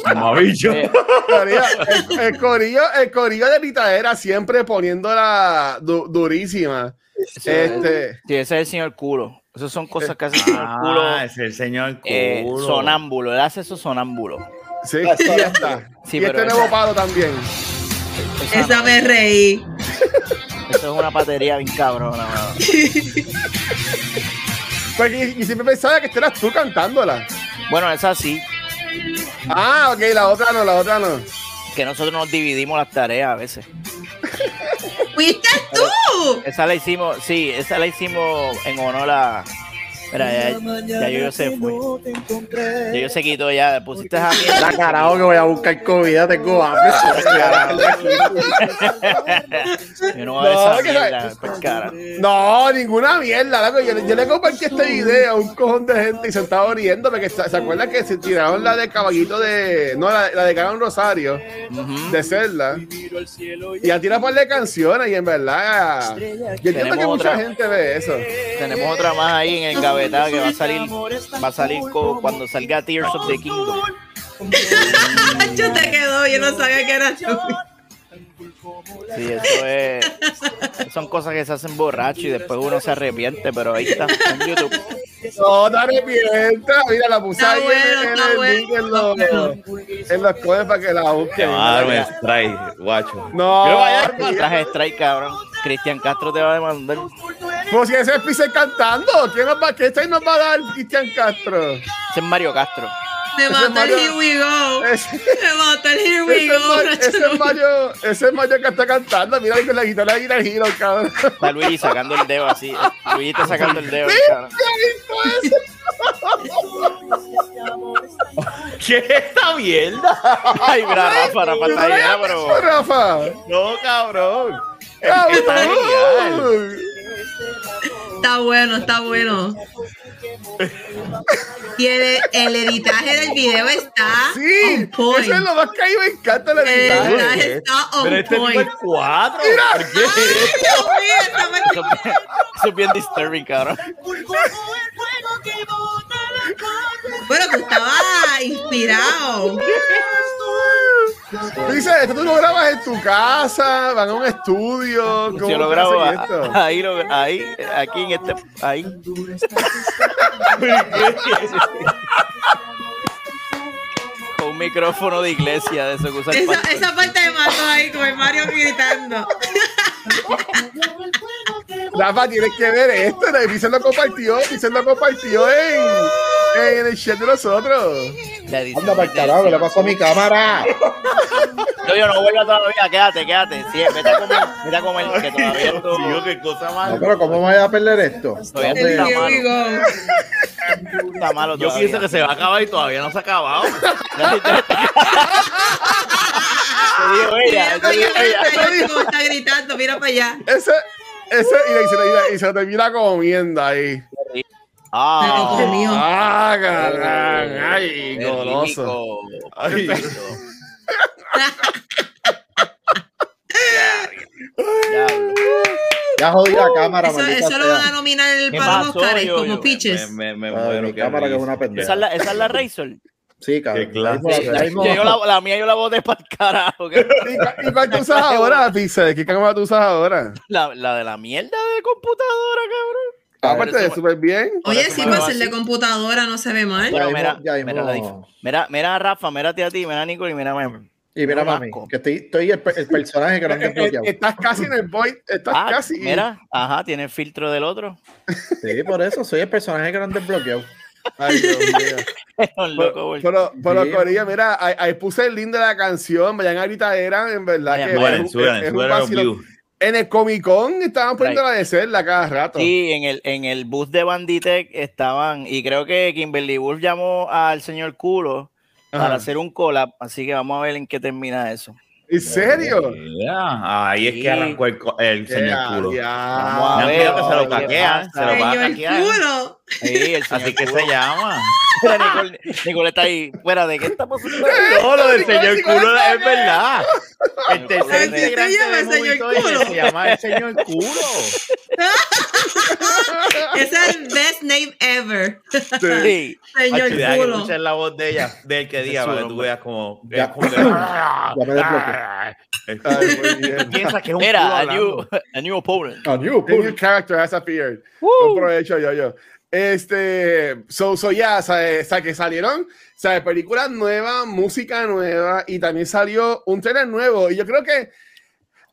Speaker 2: mamabicho.
Speaker 5: Eh,
Speaker 1: María, el, el corillo, el corillo de Pitadera siempre poniéndola du- durísima. Este,
Speaker 5: sí, ese es el señor culo. Esas son cosas que hace el señor culo.
Speaker 2: Ah, es el señor
Speaker 5: eh,
Speaker 2: culo.
Speaker 5: sonámbulo, él hace eso sonámbulo.
Speaker 1: sí, y ya está.
Speaker 5: Sí,
Speaker 1: y
Speaker 5: pero
Speaker 1: este
Speaker 5: esa-
Speaker 1: nuevo palo también.
Speaker 5: Esa,
Speaker 3: Esa me reí.
Speaker 5: eso es una batería bien cabrona.
Speaker 1: Porque y, y siempre pensaba que esta eras tú cantándola.
Speaker 5: Bueno, esa sí,
Speaker 1: Ah, ok, la otra no, la otra no.
Speaker 5: que nosotros nos dividimos las tareas a veces.
Speaker 3: ¡Fuiste tú!
Speaker 5: Esa la hicimos, sí, esa la hicimos en honor a. Mira, ya, ya yo se fue. Ya yo se quitó ya, pusiste a mí.
Speaker 4: La carajo que voy a buscar comida, tengo hambre.
Speaker 5: Yo no voy a
Speaker 1: No,
Speaker 5: esa
Speaker 1: que
Speaker 5: mierda, pues, cara.
Speaker 1: No, ninguna mierda. loco. Yo, yo le compartí este video a un cojón de gente y se estaba riendo porque se, ¿se acuerdan que se tiraron la de caballito de. No, la, la de Caron Rosario, de Zelda. Y ha tirado un par de canciones y en verdad. Yo entiendo
Speaker 5: Tenemos
Speaker 1: que mucha
Speaker 5: otra.
Speaker 1: gente ve eso.
Speaker 5: Tenemos otra más ahí en el que va a salir, va a salir co- cuando salga Tears of the Kingdom.
Speaker 3: Yo te quedó, yo no sabía que era.
Speaker 5: Sí, eso es. Son cosas que se hacen borracho y después uno se arrepiente, pero ahí está, en YouTube.
Speaker 1: No te arrepientas. Mira, la puse ahí
Speaker 3: bueno,
Speaker 1: en, los, en los codes para que la busquen.
Speaker 2: va a dar un strike, guacho.
Speaker 1: No,
Speaker 5: traje strike, cabrón. Cristian Castro te va a demandar.
Speaker 1: Pues si ese es Pixel cantando, ¿qué nos va, qué strike nos va a dar Cristian Castro?
Speaker 5: Ese es Mario Castro.
Speaker 3: Me mató el Here We Go.
Speaker 1: Ese-
Speaker 3: Me mató el Here We
Speaker 1: Ese es
Speaker 3: Go.
Speaker 1: Ese es Mario, ese es Mario que está cantando. Mira ahí con la guitarra de Guitar Hero, cabrón.
Speaker 5: Está Luigi sacando el dedo así. Luigi está sacando el dedo. cabrón.
Speaker 2: ¿Qué es esta mierda?
Speaker 5: Ay, mira, Rafa, Rafa está pero.
Speaker 1: Rafa.
Speaker 2: No, cabrón.
Speaker 1: Cabrón.
Speaker 3: Está bueno, está bueno. Y el, el editaje del video está
Speaker 1: Sí,
Speaker 3: on point.
Speaker 1: eso es lo más que a mí me encanta la
Speaker 3: El
Speaker 1: editaje.
Speaker 3: editaje está on
Speaker 2: Pero este es
Speaker 3: point.
Speaker 2: nivel 4. ¿Por qué?
Speaker 3: Dios mío, está mal-
Speaker 5: Eso, es eso es bien disturbing, cabrón.
Speaker 3: Bueno, tú estabas inspirado.
Speaker 1: Dice, esto tú lo grabas en tu casa, van a un estudio. ¿Cómo
Speaker 5: Si yo lo grabo
Speaker 1: hacen
Speaker 5: a-
Speaker 1: esto?
Speaker 5: ahí, lo, ahí, aquí en este, ahí. Con un micrófono de iglesia de eso que usa
Speaker 3: Esa, parte de Mato ahí con el Mario gritando.
Speaker 1: Rafa, tienes que ver esto. Vicente lo compartió, Vicente lo compartió en, en el chat de nosotros.
Speaker 4: Anda para el carajo, ¿qué le pasó a mi cámara?
Speaker 5: Yo, yo no vuelvo todavía, quédate, quédate. Sí, vete a comer, vete a comer, que todavía
Speaker 2: Dios
Speaker 5: esto,
Speaker 2: mío, qué cosa
Speaker 4: No,
Speaker 2: más.
Speaker 4: pero ¿cómo me voy a perder esto?
Speaker 5: Todavía está malo. está malo
Speaker 2: Yo pienso que se va a acabar y todavía no se ha acabado.
Speaker 5: Te digo ella,
Speaker 3: Mira
Speaker 5: te digo ella.
Speaker 3: está gritando, mira para allá.
Speaker 1: Ese, ese, y, le- y se, le- y se termina comiendo ahí.
Speaker 5: Ah,
Speaker 3: comió.
Speaker 1: Ah, carán, ay, goloso. Ay.
Speaker 4: Ya jodí la cámara,
Speaker 3: Eso, eso lo van a nominar
Speaker 5: ¿Qué
Speaker 3: para los Oscars como
Speaker 5: yo?
Speaker 3: Peaches.
Speaker 2: Me, me, me
Speaker 4: Ay,
Speaker 2: muero,
Speaker 4: mi
Speaker 2: qué
Speaker 4: cámara que es
Speaker 2: risa.
Speaker 4: una pendeja.
Speaker 5: Esa es la, esa es la Razor.
Speaker 4: Sí, cabrón. Ya mismo-
Speaker 5: Yo la, la mía yo la boté para el carajo.
Speaker 1: ¿Y, cu- y cuál tú usas ahora, Pixel? ¿Qué cámara tú usas ahora?
Speaker 5: La, la de la mierda de computadora, cabrón.
Speaker 1: Aparte de súper bien.
Speaker 3: Oye, sí, para
Speaker 5: va
Speaker 3: ser de computadora no se ve mal.
Speaker 5: Bueno, mira, mira, la mira, mira a Rafa, mírate a ti, mira a Nicole y mira a mí.
Speaker 4: Y mira,
Speaker 5: No,
Speaker 4: mami, que estoy, estoy el, el personaje que no han
Speaker 1: Eh, eh,
Speaker 4: desbloqueado.
Speaker 1: Estás casi en el void. Estás
Speaker 5: Ah,
Speaker 1: casi.
Speaker 5: mira, ajá, tiene el filtro del otro.
Speaker 4: Sí, por eso, soy el personaje que no han desbloqueado.
Speaker 1: Ay, Dios mío.
Speaker 5: Un loco,
Speaker 1: Pero, pero, pero. Corilla, mira, ahí, ahí puse el link de la canción. Vayan ahorita, eran en verdad
Speaker 5: Vayan,
Speaker 1: que
Speaker 5: vayan,
Speaker 1: es
Speaker 2: Suben,
Speaker 1: es un vacilón.
Speaker 2: views.
Speaker 1: En el Comic Con estaban poniendo
Speaker 5: Right.
Speaker 1: la de Zelda cada rato.
Speaker 5: Sí, en el, en el bus de Banditech estaban, y creo que Kimberly Wolf llamó al señor Culo
Speaker 1: Ajá.
Speaker 5: para hacer un collab, así que vamos a ver en qué termina eso.
Speaker 1: ¿En serio?
Speaker 2: Ahí es
Speaker 5: Sí.
Speaker 2: que arrancó el, señor culo.
Speaker 1: ya.
Speaker 5: Vamos
Speaker 2: Me
Speaker 5: a
Speaker 2: han
Speaker 5: ver,
Speaker 2: pedido que se lo caquean, se lo van a
Speaker 3: Señor
Speaker 2: caquear.
Speaker 3: culo.
Speaker 5: Sí, el
Speaker 2: Así que
Speaker 5: Culo.
Speaker 2: se llama.
Speaker 5: Mira, Nicole, Nicole está ahí. Fuera de qué está pasando.
Speaker 2: No, lo del señor
Speaker 1: Nicole
Speaker 2: culo es verdad. El tercer integrante
Speaker 3: señor Culo.
Speaker 2: se llama el señor culo.
Speaker 3: Ese es el best name ever.
Speaker 5: Sí.
Speaker 3: Señor
Speaker 2: que
Speaker 3: culo.
Speaker 2: escuches la voz de ella, del que diga, para que tú veas como.
Speaker 4: Ya.
Speaker 2: es como que-
Speaker 4: Ya me desbloqueé.
Speaker 1: Ay, muy bien.
Speaker 2: Piensa que es un culo
Speaker 5: Mira, a
Speaker 2: hablando.
Speaker 5: new, a new opponent.
Speaker 4: A new
Speaker 1: A new character has appeared. Yo, yo. Este, so, so ya, ¿sabes? O sea, que salieron, ¿sabes? Películas nuevas, música nueva y también salió un trailer nuevo. Y yo creo que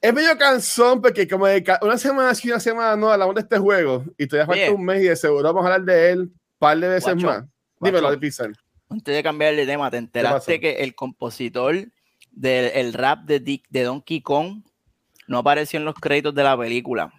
Speaker 1: es medio cansón porque como de una semana sí, una semana no hablamos de este juego y todavía falta un mes y de seguro vamos a hablar de él un par de veces
Speaker 5: Guacho,
Speaker 1: más. Dímelo, de Pixel.
Speaker 5: Antes de cambiar de tema, ¿te enteraste que el compositor del el rap de, Dick, de Donkey Kong no apareció en los créditos de la película?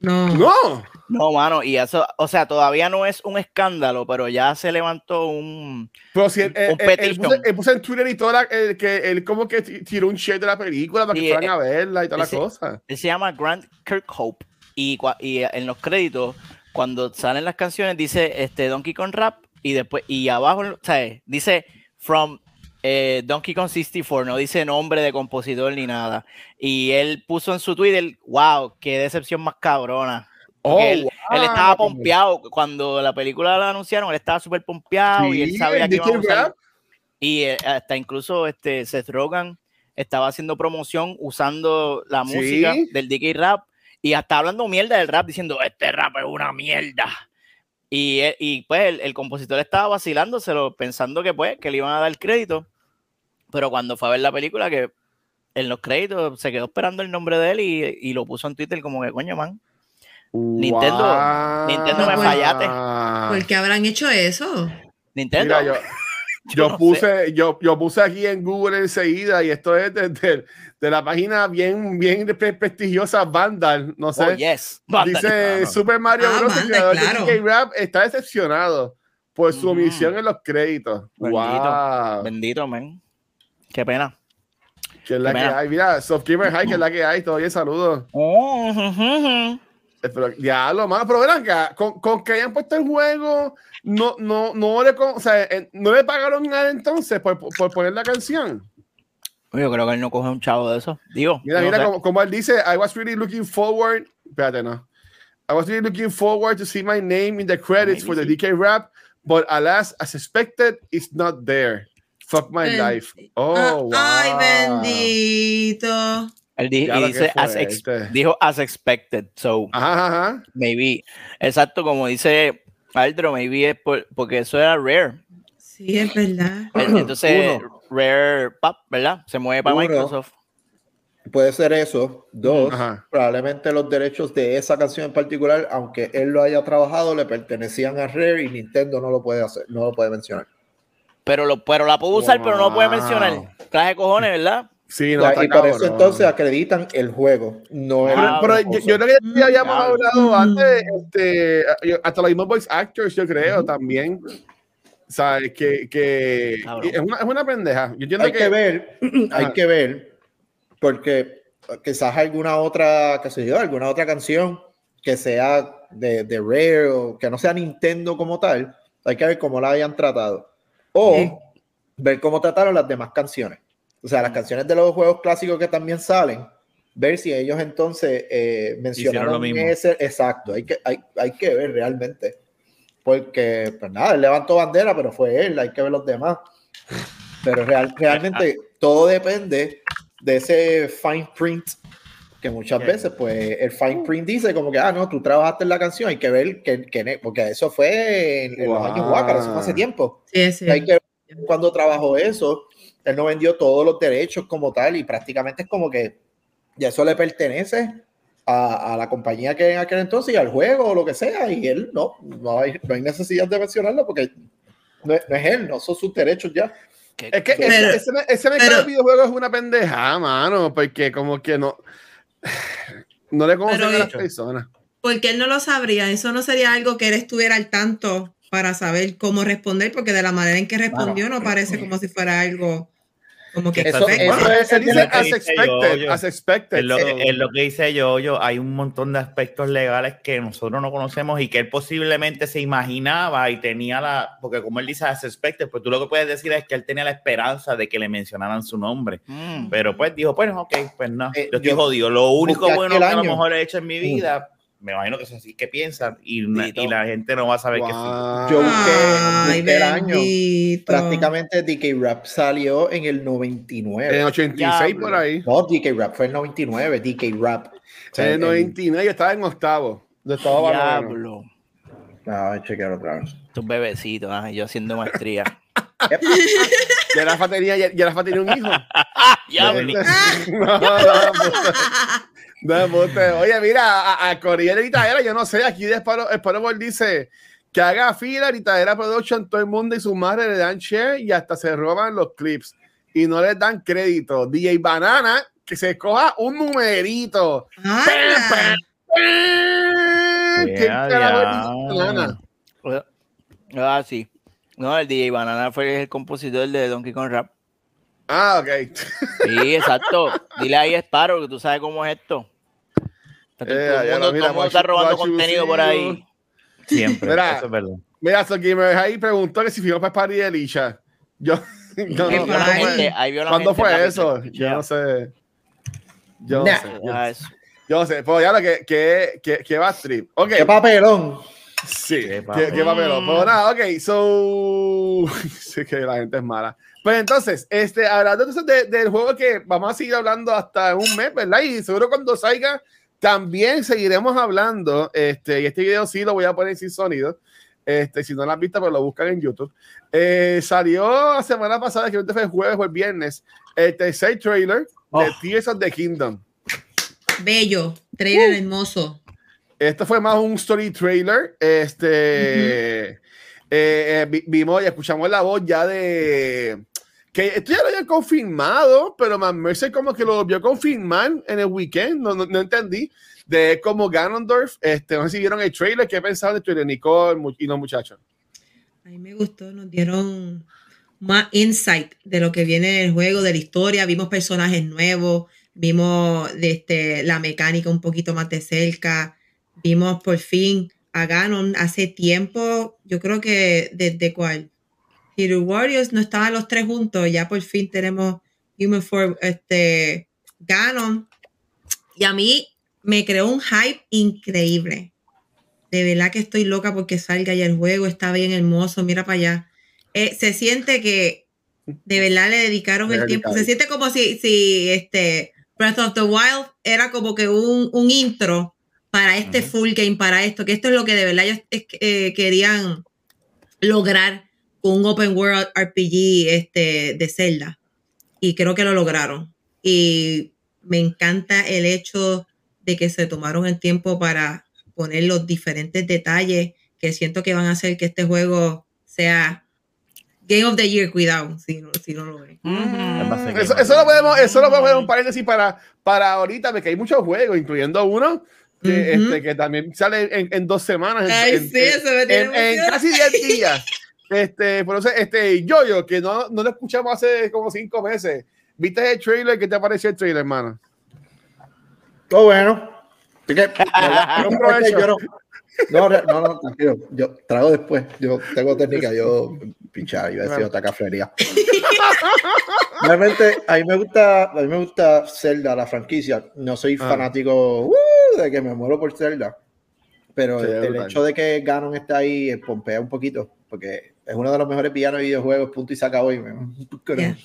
Speaker 3: No.
Speaker 1: ¡No!
Speaker 5: No, mano, y eso, o sea, todavía no es un escándalo, pero ya se levantó un...
Speaker 1: Pero si él, él-
Speaker 5: Un
Speaker 1: él- él
Speaker 5: petition.
Speaker 1: puso, él puso en Twitter y toda la- el, que él como que ti- tiró un share de la película para que fueran
Speaker 5: eh,
Speaker 1: a verla y toda la cosa.
Speaker 5: Él se llama Grant Kirkhope y, y en los créditos, cuando salen las canciones, dice este, Donkey Kong Rap y después, y abajo, ¿sabes? Dice From eh, Donkey Kong 64, no dice nombre de compositor ni nada. Y él puso en su Twitter, wow, qué decepción más cabrona.
Speaker 1: Oh,
Speaker 5: él, él estaba
Speaker 1: wow.
Speaker 5: pompeado. Cuando la película la anunciaron, él estaba súper pompeado y él
Speaker 1: Sí,
Speaker 5: sabía que iban a usar. Y eh, hasta incluso este Seth Rogen estaba haciendo promoción usando la
Speaker 1: Sí.
Speaker 5: música del Dickie Rap y hasta hablando mierda del rap, diciendo este rap es una mierda. Y, eh, y pues el, el compositor estaba vacilándoselo, pensando que pues que le iban a dar crédito. Pero cuando fue a ver la película, que en los créditos se quedó esperando el nombre de él y, y lo puso en Twitter como que coño, man. Nintendo- Nintendo
Speaker 3: me
Speaker 5: fallaste.
Speaker 3: ¿Por qué habrán hecho eso?
Speaker 5: Nintendo.
Speaker 1: Mira, yo,
Speaker 5: yo
Speaker 1: yo
Speaker 5: no
Speaker 1: puse, yo, yo puse aquí en Google enseguida y esto es de, de- de la página bien, bien pre- prestigiosa Vandal, no sé.
Speaker 5: Oh, yes.
Speaker 1: Dice
Speaker 2: claro.
Speaker 1: Super Mario
Speaker 3: Ah,
Speaker 1: Bros. el
Speaker 3: Vandal,
Speaker 1: creador de
Speaker 3: claro.
Speaker 1: DK Rap está decepcionado por su omisión en los créditos.
Speaker 5: Bendito.
Speaker 1: Wow.
Speaker 5: Bendito, men. Qué pena.
Speaker 1: Que es la
Speaker 5: Qué
Speaker 1: que
Speaker 5: pena.
Speaker 1: hay. Mira, Soft Gamer High, que es la que hay. Todavía saludos.
Speaker 5: Oh, ujú, ujú.
Speaker 1: Eh, Pero, ya lo más, pero ven acá, con, con que hayan puesto el juego, no, no, no le, con- o sea, eh, no le pagaron nada entonces por, por- por poner la canción.
Speaker 5: Yo creo que él no coge un chavo de eso. Digo.
Speaker 1: Mira, mira, como él dice, I was really looking forward, espérate, no. I was really looking forward to see my name in the credits for the DK rap, but alas, as expected, it's not there. Fuck my
Speaker 3: Ben-
Speaker 1: life. Oh,
Speaker 3: Ah,
Speaker 1: wow.
Speaker 3: Ay, bendito.
Speaker 5: Él dice as dijo as expected. So,
Speaker 1: Ajá, ajá, ajá.
Speaker 5: maybe. Exacto, como dice Aldro, maybe es por- porque eso era rare.
Speaker 3: Sí, es verdad.
Speaker 5: Eh, Entonces,
Speaker 4: Uno.
Speaker 5: Rare Pop, ¿verdad? Se mueve para
Speaker 4: Uno.
Speaker 5: Microsoft.
Speaker 4: Puede ser eso. Dos,
Speaker 1: Ajá.
Speaker 4: probablemente los derechos de esa canción en particular, aunque él lo haya trabajado, le pertenecían a Rare y Nintendo no lo puede hacer, no lo puede mencionar.
Speaker 5: Pero, lo, pero la puedo usar, pero no lo puede
Speaker 1: Wow.
Speaker 5: mencionar. Traje cojones, ¿verdad?
Speaker 1: Sí, no,
Speaker 4: y por eso entonces acreditan el juego, no el
Speaker 5: Ah,
Speaker 1: Pero yo, yo creo que ya habíamos
Speaker 5: Diablo.
Speaker 1: hablado
Speaker 3: Mm.
Speaker 1: antes, este, hasta los mismos voice actors, yo creo, también. ¿Sabes? Que, que es, una, es una pendeja. Yo entiendo
Speaker 4: hay
Speaker 1: que,
Speaker 4: que ver, hay que ver, porque quizás alguna otra, qué sé yo, alguna otra canción que sea de, de Rare o que no sea Nintendo como tal, hay que ver cómo la hayan tratado. O
Speaker 3: Sí.
Speaker 4: ver cómo trataron las demás canciones. O sea, las canciones de los juegos clásicos que también salen, ver si ellos entonces eh, mencionaron
Speaker 2: lo mismo.
Speaker 4: ese. Exacto, hay que, hay, hay que ver realmente. Porque, pues nada, él levantó bandera, pero fue él, hay que ver los demás. Pero real, realmente todo depende de ese fine print que muchas veces, pues el fine print dice como que, ah, no, tú trabajaste en la canción, hay que ver que, que porque eso fue en, en los años
Speaker 1: Wow.
Speaker 4: Eso fue hace tiempo.
Speaker 3: Sí, sí.
Speaker 4: Hay que ver cuando trabajó eso, él no vendió todos los derechos como tal y prácticamente es como que ya eso le pertenece a, a la compañía que en aquel entonces y al juego o lo que sea y él no, no hay, no hay necesidad de mencionarlo porque no es, no es él, no son sus derechos ya.
Speaker 1: Es que
Speaker 3: Pero-
Speaker 1: ese, ese, ese mercado
Speaker 3: pero-
Speaker 1: de videojuegos es una pendeja, mano, porque como que no, no le conocen
Speaker 3: Pero,
Speaker 1: a las personas.
Speaker 3: Porque él no lo sabría. Eso no sería algo que él estuviera al tanto para saber cómo responder, porque de la manera en que respondió no parece como si fuera algo como que
Speaker 4: Eso- eso es-
Speaker 1: Él dice
Speaker 2: lo que
Speaker 1: as
Speaker 2: dice
Speaker 1: expected,
Speaker 2: yo, yo.
Speaker 1: as expected.
Speaker 2: Es lo,
Speaker 1: so-
Speaker 2: que, es lo que dice yo, yo, hay un montón de aspectos legales que nosotros no conocemos y que él posiblemente se imaginaba y tenía la, porque como él dice, as expected, pues tú lo que puedes decir es que él tenía la esperanza de que le mencionaran su nombre.
Speaker 5: Mm.
Speaker 2: Pero pues dijo, pues ok, pues no,
Speaker 4: Eh,
Speaker 2: yo estoy jodido. Lo único bueno que a lo mejor he hecho en mi vida, me imagino que es así que piensan y, y la gente no va a saber que sí.
Speaker 4: Yo busqué- el año. Prácticamente DK Rap salió en el 99.
Speaker 1: En 86
Speaker 5: Diablo.
Speaker 1: por ahí.
Speaker 4: No, DK Rap fue el 99, DK Rap. O sea,
Speaker 1: En el
Speaker 4: el-
Speaker 1: 99 yo estaba en octavo. De balonero.
Speaker 5: Diablo.
Speaker 4: Ah, voy a chequear otra vez.
Speaker 5: Tus bebecitos, ah, yo haciendo maestría.
Speaker 1: Ya Rafa tenía, ya, ya Rafa tenía un hijo.
Speaker 5: Diablo.
Speaker 1: no, no, no. Oye, mira, a, a Corriere Gritadera, yo no sé, aquí de Esparo, Esparo dice que haga fila Gritadera Production, todo el mundo y su madre le dan share y hasta se roban los clips y no les dan crédito. DJ Banana, que se coja un numerito.
Speaker 5: Ah, sí. No, el DJ Banana fue el compositor de Donkey Kong Rap.
Speaker 1: Ah, ok.
Speaker 5: Sí, exacto. Dile ahí Sparrow que tú sabes cómo es esto. Todo el
Speaker 1: Eh,
Speaker 5: mundo, todo el mundo está robando
Speaker 1: guachu-
Speaker 5: contenido por ahí.
Speaker 2: Siempre,
Speaker 1: Mira.
Speaker 2: eso es verdad.
Speaker 1: Mira, So Gamer ahí preguntó que si fuimos para Party de Licha. Yo, no,
Speaker 5: la
Speaker 3: Ay.
Speaker 5: gente, ahí vio la
Speaker 1: ¿Cuándo
Speaker 5: gente
Speaker 1: fue
Speaker 5: rápido.
Speaker 1: eso? Yo no sé. Yo no
Speaker 4: Nah.
Speaker 1: sé. Yo,
Speaker 5: Ya, eso.
Speaker 1: yo no sé. Pues ya lo que, que, que, que va trip. Ok.
Speaker 4: ¡Qué papelón!
Speaker 1: Sí,
Speaker 2: Qué
Speaker 1: qué,
Speaker 2: papel.
Speaker 1: qué papelón. Pero nada, ok, so. sí, que la gente es mala. Pues entonces, este, hablando entonces de- del juego que vamos a seguir hablando hasta un mes, ¿verdad? Y seguro cuando salga también seguiremos hablando. Este, y este video sí lo voy a poner sin sonido. Este, si no lo han visto, pues lo buscan en YouTube. Eh, salió la semana pasada, que fue el jueves o el viernes, el tercer trailer de
Speaker 5: Oh.
Speaker 1: Tears of the Kingdom.
Speaker 3: bello, trailer hermoso.
Speaker 1: Esto fue más un story trailer. Este eh, eh, vi- vimos y escuchamos la voz ya de que esto ya lo habían confirmado, pero Man Mercer como que lo a confirmar en el weekend. No, no, no entendí. De como Ganondorf. Este, no sé si vieron el trailer. ¿Qué pensaban del trailer, Nicole y los muchachos?
Speaker 3: A mí me gustó, nos dieron más insight de lo que viene en el juego, de la historia, vimos personajes nuevos, vimos este, la mecánica un poquito más de cerca, vimos por fin a Ganon hace tiempo, yo creo que desde cuál, Hero Warriors no estaban los tres juntos, ya por fin tenemos Human Form, este, Ganon, y a mí me creó un hype increíble. De verdad que estoy loca porque salga ya el juego, está bien hermoso, mira para allá. Eh, se siente que de verdad le dedicaron el tiempo. Se siente como si, si este Breath of the Wild era como que un, un intro para este full game, para esto, que esto es lo que de verdad ellos eh, querían lograr un open world RPG este, de Zelda. Y creo que lo lograron. Y me encanta el hecho de que se tomaron el tiempo para poner los diferentes detalles que siento que van a hacer que este juego sea Game of the Year, cuidado, si no, si no lo ven.
Speaker 1: eso, eso, lo podemos, eso lo podemos ver un paréntesis para, para ahorita, porque hay muchos juegos, incluyendo uno que, este, que también sale en, en dos semanas.
Speaker 3: Ay,
Speaker 1: en,
Speaker 3: sí, eso me
Speaker 1: en, en casi 10 días. Este, por eso, este, Yoyo, que no, no lo escuchamos hace como cinco meses. ¿Viste el trailer? ¿Qué te pareció el trailer, hermano?
Speaker 4: Todo bueno. Yo no, no, no, no, tranquilo. Yo trago después. Yo tengo técnica, yo pinchar, iba a decir otra cafetería. Realmente, a mí me gusta, a mí me gusta Zelda, la franquicia. No soy
Speaker 1: Ah.
Speaker 4: fanático uh, de que me muero por Zelda. Pero
Speaker 1: Sí,
Speaker 4: el, el hecho de que Ganon está ahí eh, pompea un poquito, porque es uno de los mejores villanos de videojuegos, punto y se acabó. Y me,
Speaker 3: Yeah.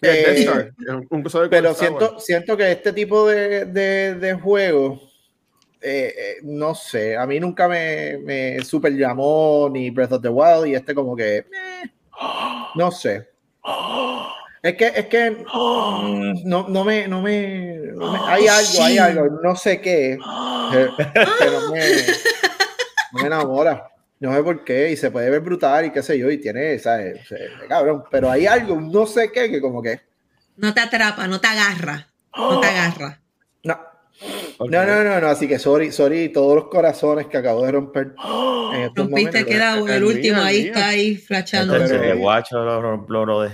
Speaker 1: El Death
Speaker 4: Eh,
Speaker 1: Star, un- un crossover con
Speaker 4: pero siento, siento que este tipo de, de, de juegos, eh, eh, no sé, a mí nunca me, me super llamó ni Breath of the Wild y este como que, no sé. Es que, es que mm, no, no me, no me, no me- hay algo, hay algo, no sé qué, no me, no me enamora. No sé por qué, y se puede ver brutal y qué sé yo, y tiene, ¿sabes? Se- Cabrón, pero hay algo, no sé qué, que como que,
Speaker 3: No te atrapa, no te agarra. No te agarra.
Speaker 4: no. No, no, no, no, así que sorry, sorry, todos los corazones que acabo de romper. en estos
Speaker 3: Rompiste,
Speaker 4: momentos.
Speaker 3: queda
Speaker 1: el
Speaker 3: el último, ahí está ahí
Speaker 2: Entonces, el guacho lo, lo, lo, lo de-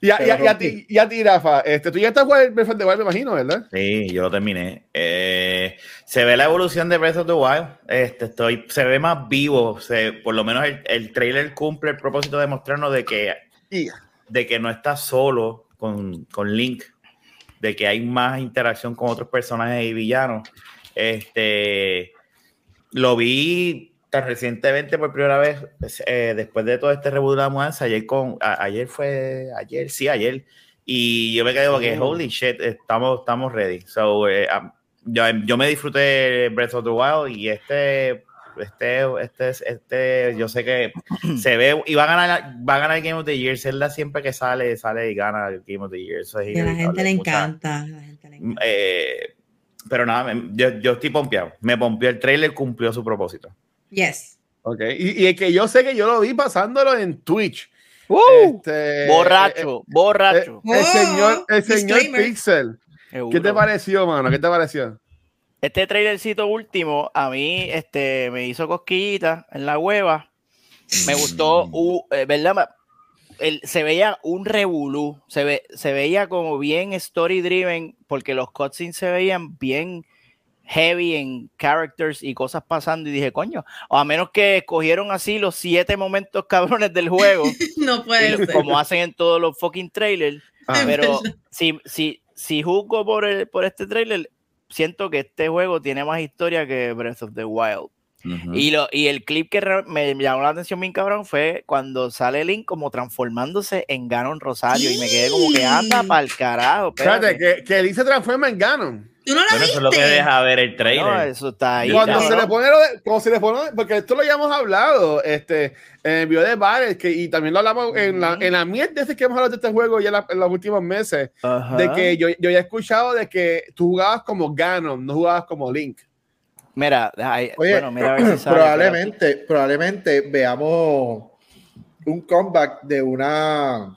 Speaker 1: Y a, y a-
Speaker 4: Pero
Speaker 1: y a
Speaker 4: rompí.
Speaker 1: ti, y a ti, Rafa, este, tú ya estás jugando el Wild, me imagino, ¿verdad?
Speaker 2: Sí, yo lo terminé. Eh, se ve la evolución de Breath of the Wild. Este, estoy, se ve más vivo. Se, por lo menos el, el trailer cumple el propósito de mostrarnos de que, de que no estás solo con, con Link, de que hay más interacción con otros personajes y villanos. Este, lo vi tan recientemente por primera vez, eh, después de todo este reboot de la mudanza, ayer con, a- ayer fue, ayer, sí, ayer, y yo me quedé como que, holy shit, estamos, estamos ready. So, eh, yo, yo me disfruté Breath of the Wild y este, este, este, este, yo sé que se ve y va a ganar, va a ganar el Game of the Year. Zelda siempre que sale, sale y gana el Game of the Year. Eso es
Speaker 3: a la gente le
Speaker 2: Mucha-
Speaker 3: encanta. a la gente le encanta.
Speaker 2: eh, pero nada, me- yo, yo estoy pompeado. Me pompeó el trailer, cumplió su propósito.
Speaker 3: Yes.
Speaker 1: Ok, y, y es que yo sé que yo lo vi pasándolo en Twitch.
Speaker 5: ¡Uh!
Speaker 1: Este,
Speaker 5: borracho,
Speaker 1: eh,
Speaker 5: borracho.
Speaker 1: eh, el
Speaker 3: Oh,
Speaker 1: señor, el señor
Speaker 3: disclaimer.
Speaker 1: ¿Qué te pareció, mano? ¿Qué te pareció?
Speaker 5: Este trailercito último a mí este, me hizo cosquillita en la hueva. Me gustó, uh, eh, ¿verdad? El- se veía un revolú, se, ve, se veía como bien story driven, porque los cutscenes se veían bien heavy en characters y cosas pasando. Y dije, coño, o a menos que escogieron así los siete momentos cabrones del juego,
Speaker 3: No puede ser.
Speaker 5: como hacen en todos los fucking trailers.
Speaker 1: Ah,
Speaker 5: Pero si, si, si juzgo por, el, por este trailer, siento que este juego tiene más historia que Breath of the Wild. Y, lo, y el clip que re- me llamó la atención bien cabrón fue cuando sale Link como transformándose en Ganon Rosario y me quedé como que anda para el carajo.
Speaker 1: Espérate,
Speaker 5: espérate.
Speaker 1: que, que Link se transforma en Ganon.
Speaker 3: ¿Tú no la
Speaker 2: Bueno, eso es lo que deja ver el trailer.
Speaker 5: No, eso está ahí.
Speaker 1: Cuando se le pone lo de, cuando se le pone, porque esto lo habíamos hablado, este, en el video de Bares, que, y también lo hablamos en la, en la mierda de que hemos hablado de este juego ya la- en los últimos meses, de que yo, yo ya he escuchado de que tú jugabas como Ganon, no jugabas como Link.
Speaker 5: Mira, ahí-
Speaker 4: Oye,
Speaker 5: bueno, mira a ver si sale,
Speaker 4: probablemente, probablemente veamos un comeback de una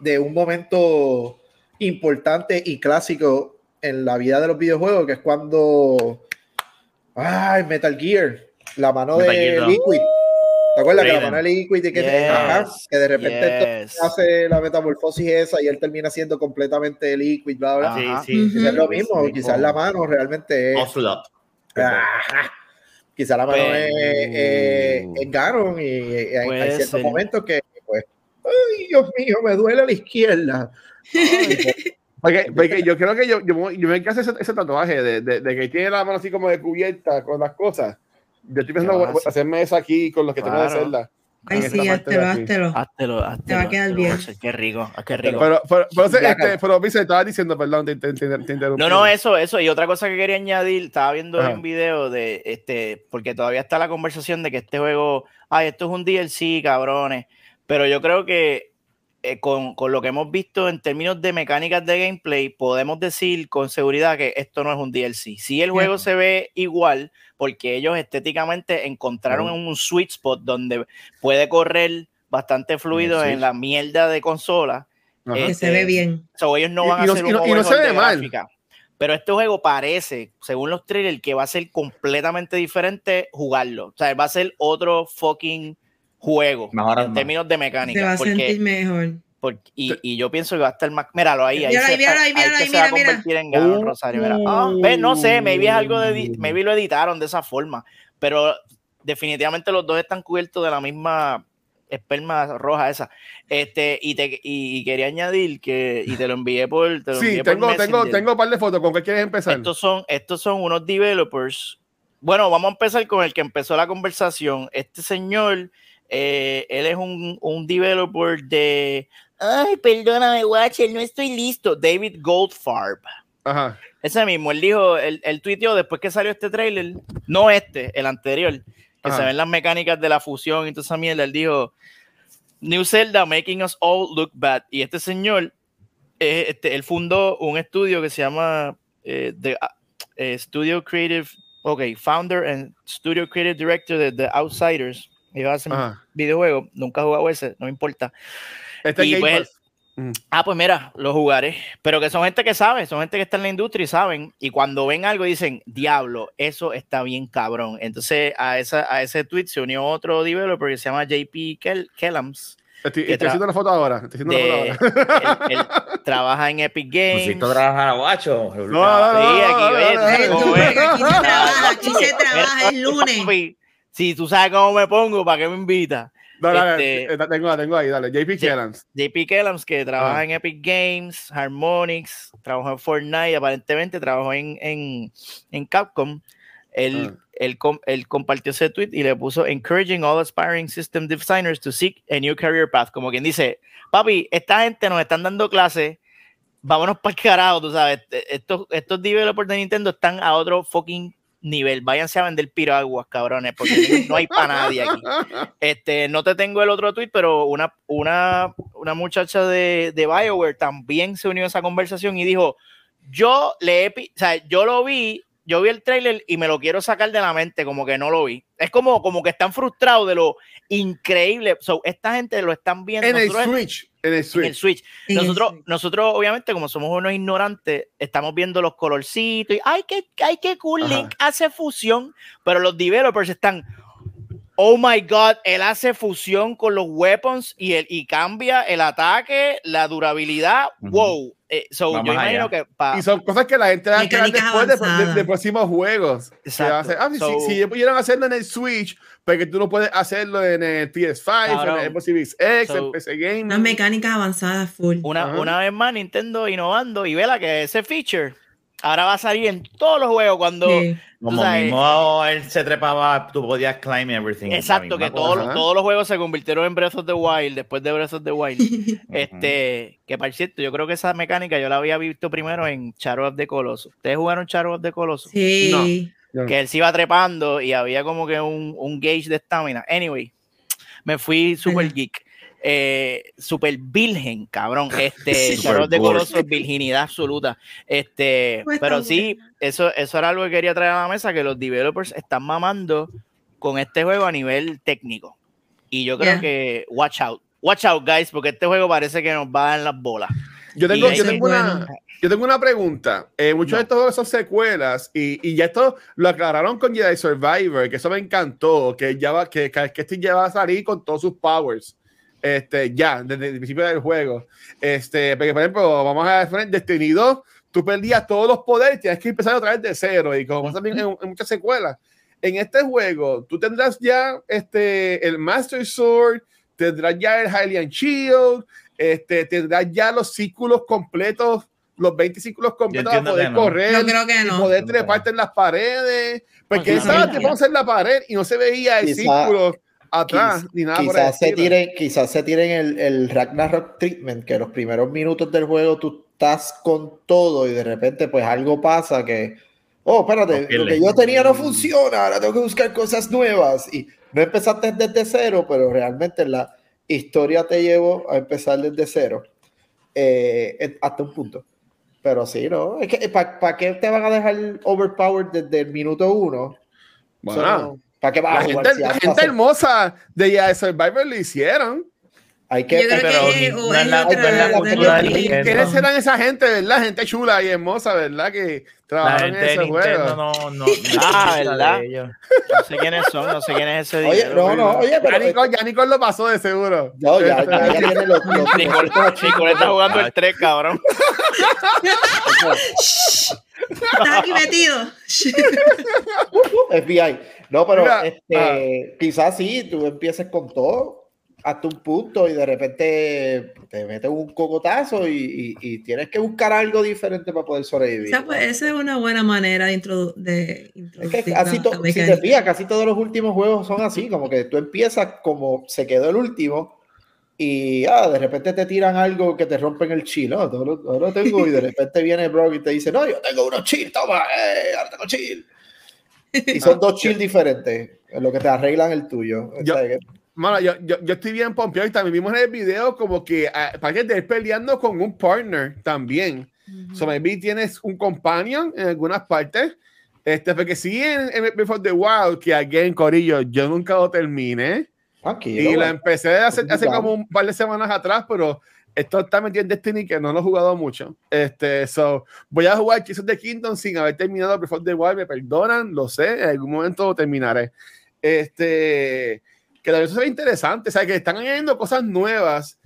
Speaker 4: de un momento importante y clásico en la vida de los videojuegos, que es cuando ay, Metal Gear, la mano
Speaker 2: Metal
Speaker 4: de
Speaker 2: Gear dos.
Speaker 4: Liquid, ¿Te acuerdas que la
Speaker 2: Raiden.
Speaker 4: mano de Liquid y que,
Speaker 5: Yes,
Speaker 4: ajá, que de repente
Speaker 5: yes.
Speaker 4: hace la metamorfosis esa y él termina siendo completamente Liquid, bla, bla?
Speaker 2: Sí, sí.
Speaker 4: Quizás es lo mismo, quizás la mano realmente es. Ajá. Quizás la mano
Speaker 5: Pues-
Speaker 4: es, es, es Ganon y, y hay, hay ciertos
Speaker 5: ser.
Speaker 4: momentos que, pues, ay, Dios mío, me duele a la izquierda. Ay, pues,
Speaker 1: Porque, porque yo creo que yo, yo, yo me hacer ese, ese tatuaje de, de, de que tiene la mano así como de cubierta con las cosas. Yo estoy pensando
Speaker 5: ¿Qué vas a hacer?
Speaker 1: hacerme eso aquí con los que tengo de
Speaker 5: Claro.
Speaker 1: Zelda.
Speaker 3: Ay, sí, háztelo, háztelo.
Speaker 5: Háztelo, háztelo.
Speaker 3: Te va a quedar
Speaker 5: háztelo,
Speaker 3: bien.
Speaker 5: Qué rico, ah, qué rico.
Speaker 1: Pero, pero, pero,
Speaker 4: Ya,
Speaker 1: este, pero estaba diciendo, perdón, te, te, te, te interrumpí.
Speaker 5: No, no, eso, eso. Y otra cosa que quería añadir, estaba viendo
Speaker 1: Ajá.
Speaker 5: un video de este, porque todavía está la conversación de que este juego, ay, esto es un DLC, cabrones. Pero yo creo que eh, con, con lo que hemos visto en términos de mecánicas de gameplay, podemos decir con seguridad que esto no es un DLC. Si el juego se ve igual, porque ellos estéticamente encontraron un sweet spot donde puede correr bastante fluido
Speaker 1: Sí.
Speaker 5: en la mierda de consola. Este,
Speaker 3: se ve bien.
Speaker 5: So, ellos no van
Speaker 1: y
Speaker 5: a
Speaker 1: no-
Speaker 5: hacer
Speaker 1: y
Speaker 5: un
Speaker 1: no- y no se ve
Speaker 5: de
Speaker 1: mal.
Speaker 5: gráfica. Pero este juego parece, según los trailers, que va a ser completamente diferente jugarlo. O sea, va a ser otro fucking juego
Speaker 2: Mejor
Speaker 5: en términos de
Speaker 3: Se va
Speaker 5: mecánica.
Speaker 3: a
Speaker 5: Porque,
Speaker 3: sentir mejor.
Speaker 5: porque- y, y yo pienso que va a estar más. Míralo ahí. ahí
Speaker 3: Míralo
Speaker 5: se
Speaker 3: ahí, míralo ahí, míralo
Speaker 5: que
Speaker 3: ahí,
Speaker 5: se va a convertir en Ganon
Speaker 1: Oh.
Speaker 5: Rosario. Mira. Ah, ve, no sé, maybe es algo de. Maybe lo editaron de esa forma. Pero definitivamente los dos están cubiertos de la misma esperma roja esa. Este, y, te, y quería añadir que, y te lo envié por. Te lo
Speaker 1: Sí,
Speaker 5: envié por
Speaker 1: tengo, tengo,
Speaker 5: Messenger.
Speaker 1: tengo un par de fotos. ¿Con qué quieres empezar?
Speaker 5: Estos son, estos son unos developers. Bueno, vamos a empezar con el que empezó la conversación. Este señor, eh, él es un, un developer de. Ay, perdóname, Watcher, no estoy listo. David Goldfarb.
Speaker 1: Ajá.
Speaker 5: Ese mismo, él dijo, él, él tuiteó después que salió este trailer, no este, el anterior, que
Speaker 1: Ajá.
Speaker 5: se ven las mecánicas de la fusión y toda esa mierda. Él dijo, New Zelda making us all look bad. Y este señor, eh, este, él fundó un estudio que se llama eh, The, eh, Studio Creative, ok, founder and Studio Creative Director de The Outsiders. Ellos hacen
Speaker 1: Ajá.
Speaker 5: videojuegos, nunca he jugado ese, no me importa.
Speaker 1: Este
Speaker 5: Y pues.
Speaker 1: Mm.
Speaker 5: Ah, pues mira, los jugaré. Pero que son gente que sabe, son gente que está en la industria y saben. Y cuando ven algo dicen, diablo, eso está bien cabrón. Entonces a, esa, a ese tweet se unió otro developer que se llama JP Kel Kellams.
Speaker 1: Estoy, estoy haciendo la foto ahora. Estoy haciendo
Speaker 5: De,
Speaker 1: la foto ahora.
Speaker 5: él, él trabaja en Epic Games.
Speaker 2: Guacho.
Speaker 1: No, no, no,
Speaker 5: Sí, aquí,
Speaker 1: no, no, no,
Speaker 3: aquí se trabaja el lunes.
Speaker 5: Si tú sabes cómo me pongo, ¿para qué me invitas?
Speaker 1: No, dale,
Speaker 5: Este-
Speaker 1: eh, tengo, tengo ahí, dale. JP. Kellams.
Speaker 5: JP Kellams, que trabaja
Speaker 1: Ah.
Speaker 5: en Epic Games, Harmonix, trabajó en Fortnite, aparentemente trabajó en, en, en Capcom. Él,
Speaker 1: Ah.
Speaker 5: él, él compartió ese tweet y le puso encouraging all aspiring system designers to seek a new career path. Como quien dice, papi, esta gente nos están dando clases, vámonos para el carajo, tú sabes. Estos, estos developers de Nintendo están a otro fucking nivel. Váyanse a vender piraguas, cabrones, porque no hay para nadie aquí. Este, no te tengo el otro tweet, pero una, una, una muchacha de, de BioWare también se unió a esa conversación y dijo: Yo le he o sea, yo lo vi, yo vi el trailer y me lo quiero sacar de la mente, como que no lo vi. Es como, como que están frustrados de lo increíble. So, esta gente lo están viendo.
Speaker 1: En el Switch. En el
Speaker 5: en el
Speaker 1: Switch.
Speaker 3: En el
Speaker 5: Nosotros,
Speaker 3: Switch.
Speaker 5: nosotros, obviamente, como somos unos ignorantes, estamos viendo los colorcitos y ay, qué, ay, qué cool,
Speaker 1: Ajá.
Speaker 5: Link hace fusión, pero los developers están, oh my god, él hace fusión con los weapons y, el, y cambia el ataque, la durabilidad,
Speaker 2: Ujú.
Speaker 5: wow. Eh, so, yo imagino
Speaker 2: allá.
Speaker 5: que pa-
Speaker 1: Y son cosas que la gente va a crear después de, de- de próximos juegos. Que va a hacer- ah, si-
Speaker 5: So-
Speaker 1: si, ellos pudieran hacerlo en el Switch, porque tú no puedes hacerlo en el PS5, en el Xbox Series X,
Speaker 5: So-
Speaker 1: en PC Game.
Speaker 3: Unas mecánicas avanzadas full.
Speaker 5: una, una vez más Nintendo innovando y vela que ese feature ahora va a salir en todos los juegos cuando...
Speaker 3: Sí.
Speaker 2: Como
Speaker 5: sabes-
Speaker 2: mismo él se trepaba, tú podías climb everything.
Speaker 5: Exacto, que todos, todos los juegos se convirtieron en Breath of the Wild después de Breath of the Wild. este, que por cierto, yo creo que esa mecánica yo la había visto primero en Shadow of the Colossus. ¿Ustedes jugaron Shadow of the Colossus?
Speaker 3: Sí.
Speaker 5: Que él se iba trepando y había como que un, un gauge de estamina. Anyway, me fui super geek. Eh, super virgen, cabrón. Este,
Speaker 2: cool.
Speaker 5: Colossus es virginidad absoluta. Este,
Speaker 3: Pues
Speaker 5: pero sí, eso, eso era algo que quería traer a la mesa, que los developers están mamando con este juego a nivel técnico. Y yo creo
Speaker 3: Ya.
Speaker 5: que watch out. Watch out, guys, porque este juego parece que nos va a dar en las bolas.
Speaker 1: Yo tengo, yo tengo una. Yo tengo una pregunta. Eh, muchos de estos juegos son secuelas y, y ya esto lo aclararon con Jedi Survivor, que eso me encantó, que ya va, que, que, este ya va a salir con todos sus powers. Este, ya, desde el principio del juego. Este, porque, por ejemplo, vamos a ver Destiny 2, tú perdías todos los poderes tienes que empezar otra vez de cero. Y como pasa también en, en muchas secuelas, en este juego tú tendrás ya este, el Master Sword, tendrás ya el Hylian Shield, este, tendrás ya los círculos completos, los 20 círculos completos para poder
Speaker 2: no.
Speaker 1: correr,
Speaker 3: Yo creo que
Speaker 1: y
Speaker 3: no.
Speaker 1: poder treparte en las paredes, porque
Speaker 5: Bueno,
Speaker 1: estaba
Speaker 5: sí.
Speaker 1: trepándose en la pared y no se veía el
Speaker 4: Quizá-
Speaker 1: círculo atrás ni nada por el
Speaker 4: Quizás se
Speaker 1: estilo.
Speaker 4: tiren, quizás se tiren el, el Ragnarok treatment, que los primeros minutos del juego tú estás con todo y de repente pues algo pasa que, oh, espérate,
Speaker 2: Nos
Speaker 4: lo que yo tenía no funciona, ahora tengo que buscar cosas nuevas y no empezaste desde cero, pero realmente la historia te llevó a empezar desde cero eh, hasta un punto. Pero sí, ¿no? Es que ¿para qué te van a dejar overpowered desde el minuto uno?
Speaker 1: Bueno,
Speaker 4: ¿Para qué vas
Speaker 1: la
Speaker 4: a jugar
Speaker 1: gente,
Speaker 4: si
Speaker 1: la gente hermosa de ya Survivor lo hicieron.
Speaker 4: Hay que,
Speaker 3: Yo creo
Speaker 2: pero
Speaker 3: que
Speaker 2: no es la-
Speaker 3: otra-.
Speaker 2: Nintendo.
Speaker 1: ¿Quiénes serán esa gente, verdad? Gente chula y hermosa, ¿verdad? Que
Speaker 2: La
Speaker 1: trabajaron en ese
Speaker 2: Nintendo
Speaker 1: juego.
Speaker 2: no, no, no
Speaker 5: Ah, ¿verdad? No sé quiénes son, no sé quién es ese
Speaker 4: Oye,
Speaker 5: dinero,
Speaker 4: no, no, oye,
Speaker 1: Ya
Speaker 4: pero
Speaker 1: Nicole, ya Nicole lo pasó de seguro.
Speaker 4: No, ya, ya, ya tiene los, los, los-
Speaker 5: Nicole, Nicole está jugando el 3, cabrón.
Speaker 3: Estás aquí metido.
Speaker 4: FBI. No, pero
Speaker 1: Mira,
Speaker 4: este, quizás sí, tú empieces con todo hasta un punto y de repente te metes un cocotazo y, y- y tienes que buscar algo diferente para poder
Speaker 3: O
Speaker 4: sobrevivir.
Speaker 3: sea, pues esa es una buena manera de, introdu- de
Speaker 4: Es
Speaker 3: introducir
Speaker 4: que así
Speaker 3: la-
Speaker 4: si te fijas, casi todos los últimos juegos son así, como que tú empiezas como se quedó el último y ah, de repente te tiran algo que te rompen el chill, no, no, lo- no lo tengo y de repente viene Brock y te dice, no, yo tengo unos chill, toma, eh, ahora tengo chill. Y son dos chill diferentes, en lo que te arreglan el tuyo. O
Speaker 1: Yo-
Speaker 4: sea, que-
Speaker 1: Mano, yo, yo, yo estoy bien pompeado y también vimos en el video como que ah, para que estés peleando con un partner también.
Speaker 3: Ujú.
Speaker 1: So maybe tienes un companion en algunas partes. Este, porque sí, en, en Before the Wild, que again, Corillo, yo nunca lo terminé.
Speaker 4: tranquilo.
Speaker 1: Y la empecé hace, hace como un par de semanas atrás, pero esto está metido en Destiny que no lo he jugado mucho. Este, so, voy a jugar of the Kingdom sin haber terminado Before the Wild, me perdonan, lo sé, en algún momento lo terminaré. Este, que también eso se ve interesante, o sea, que están añadiendo cosas nuevas.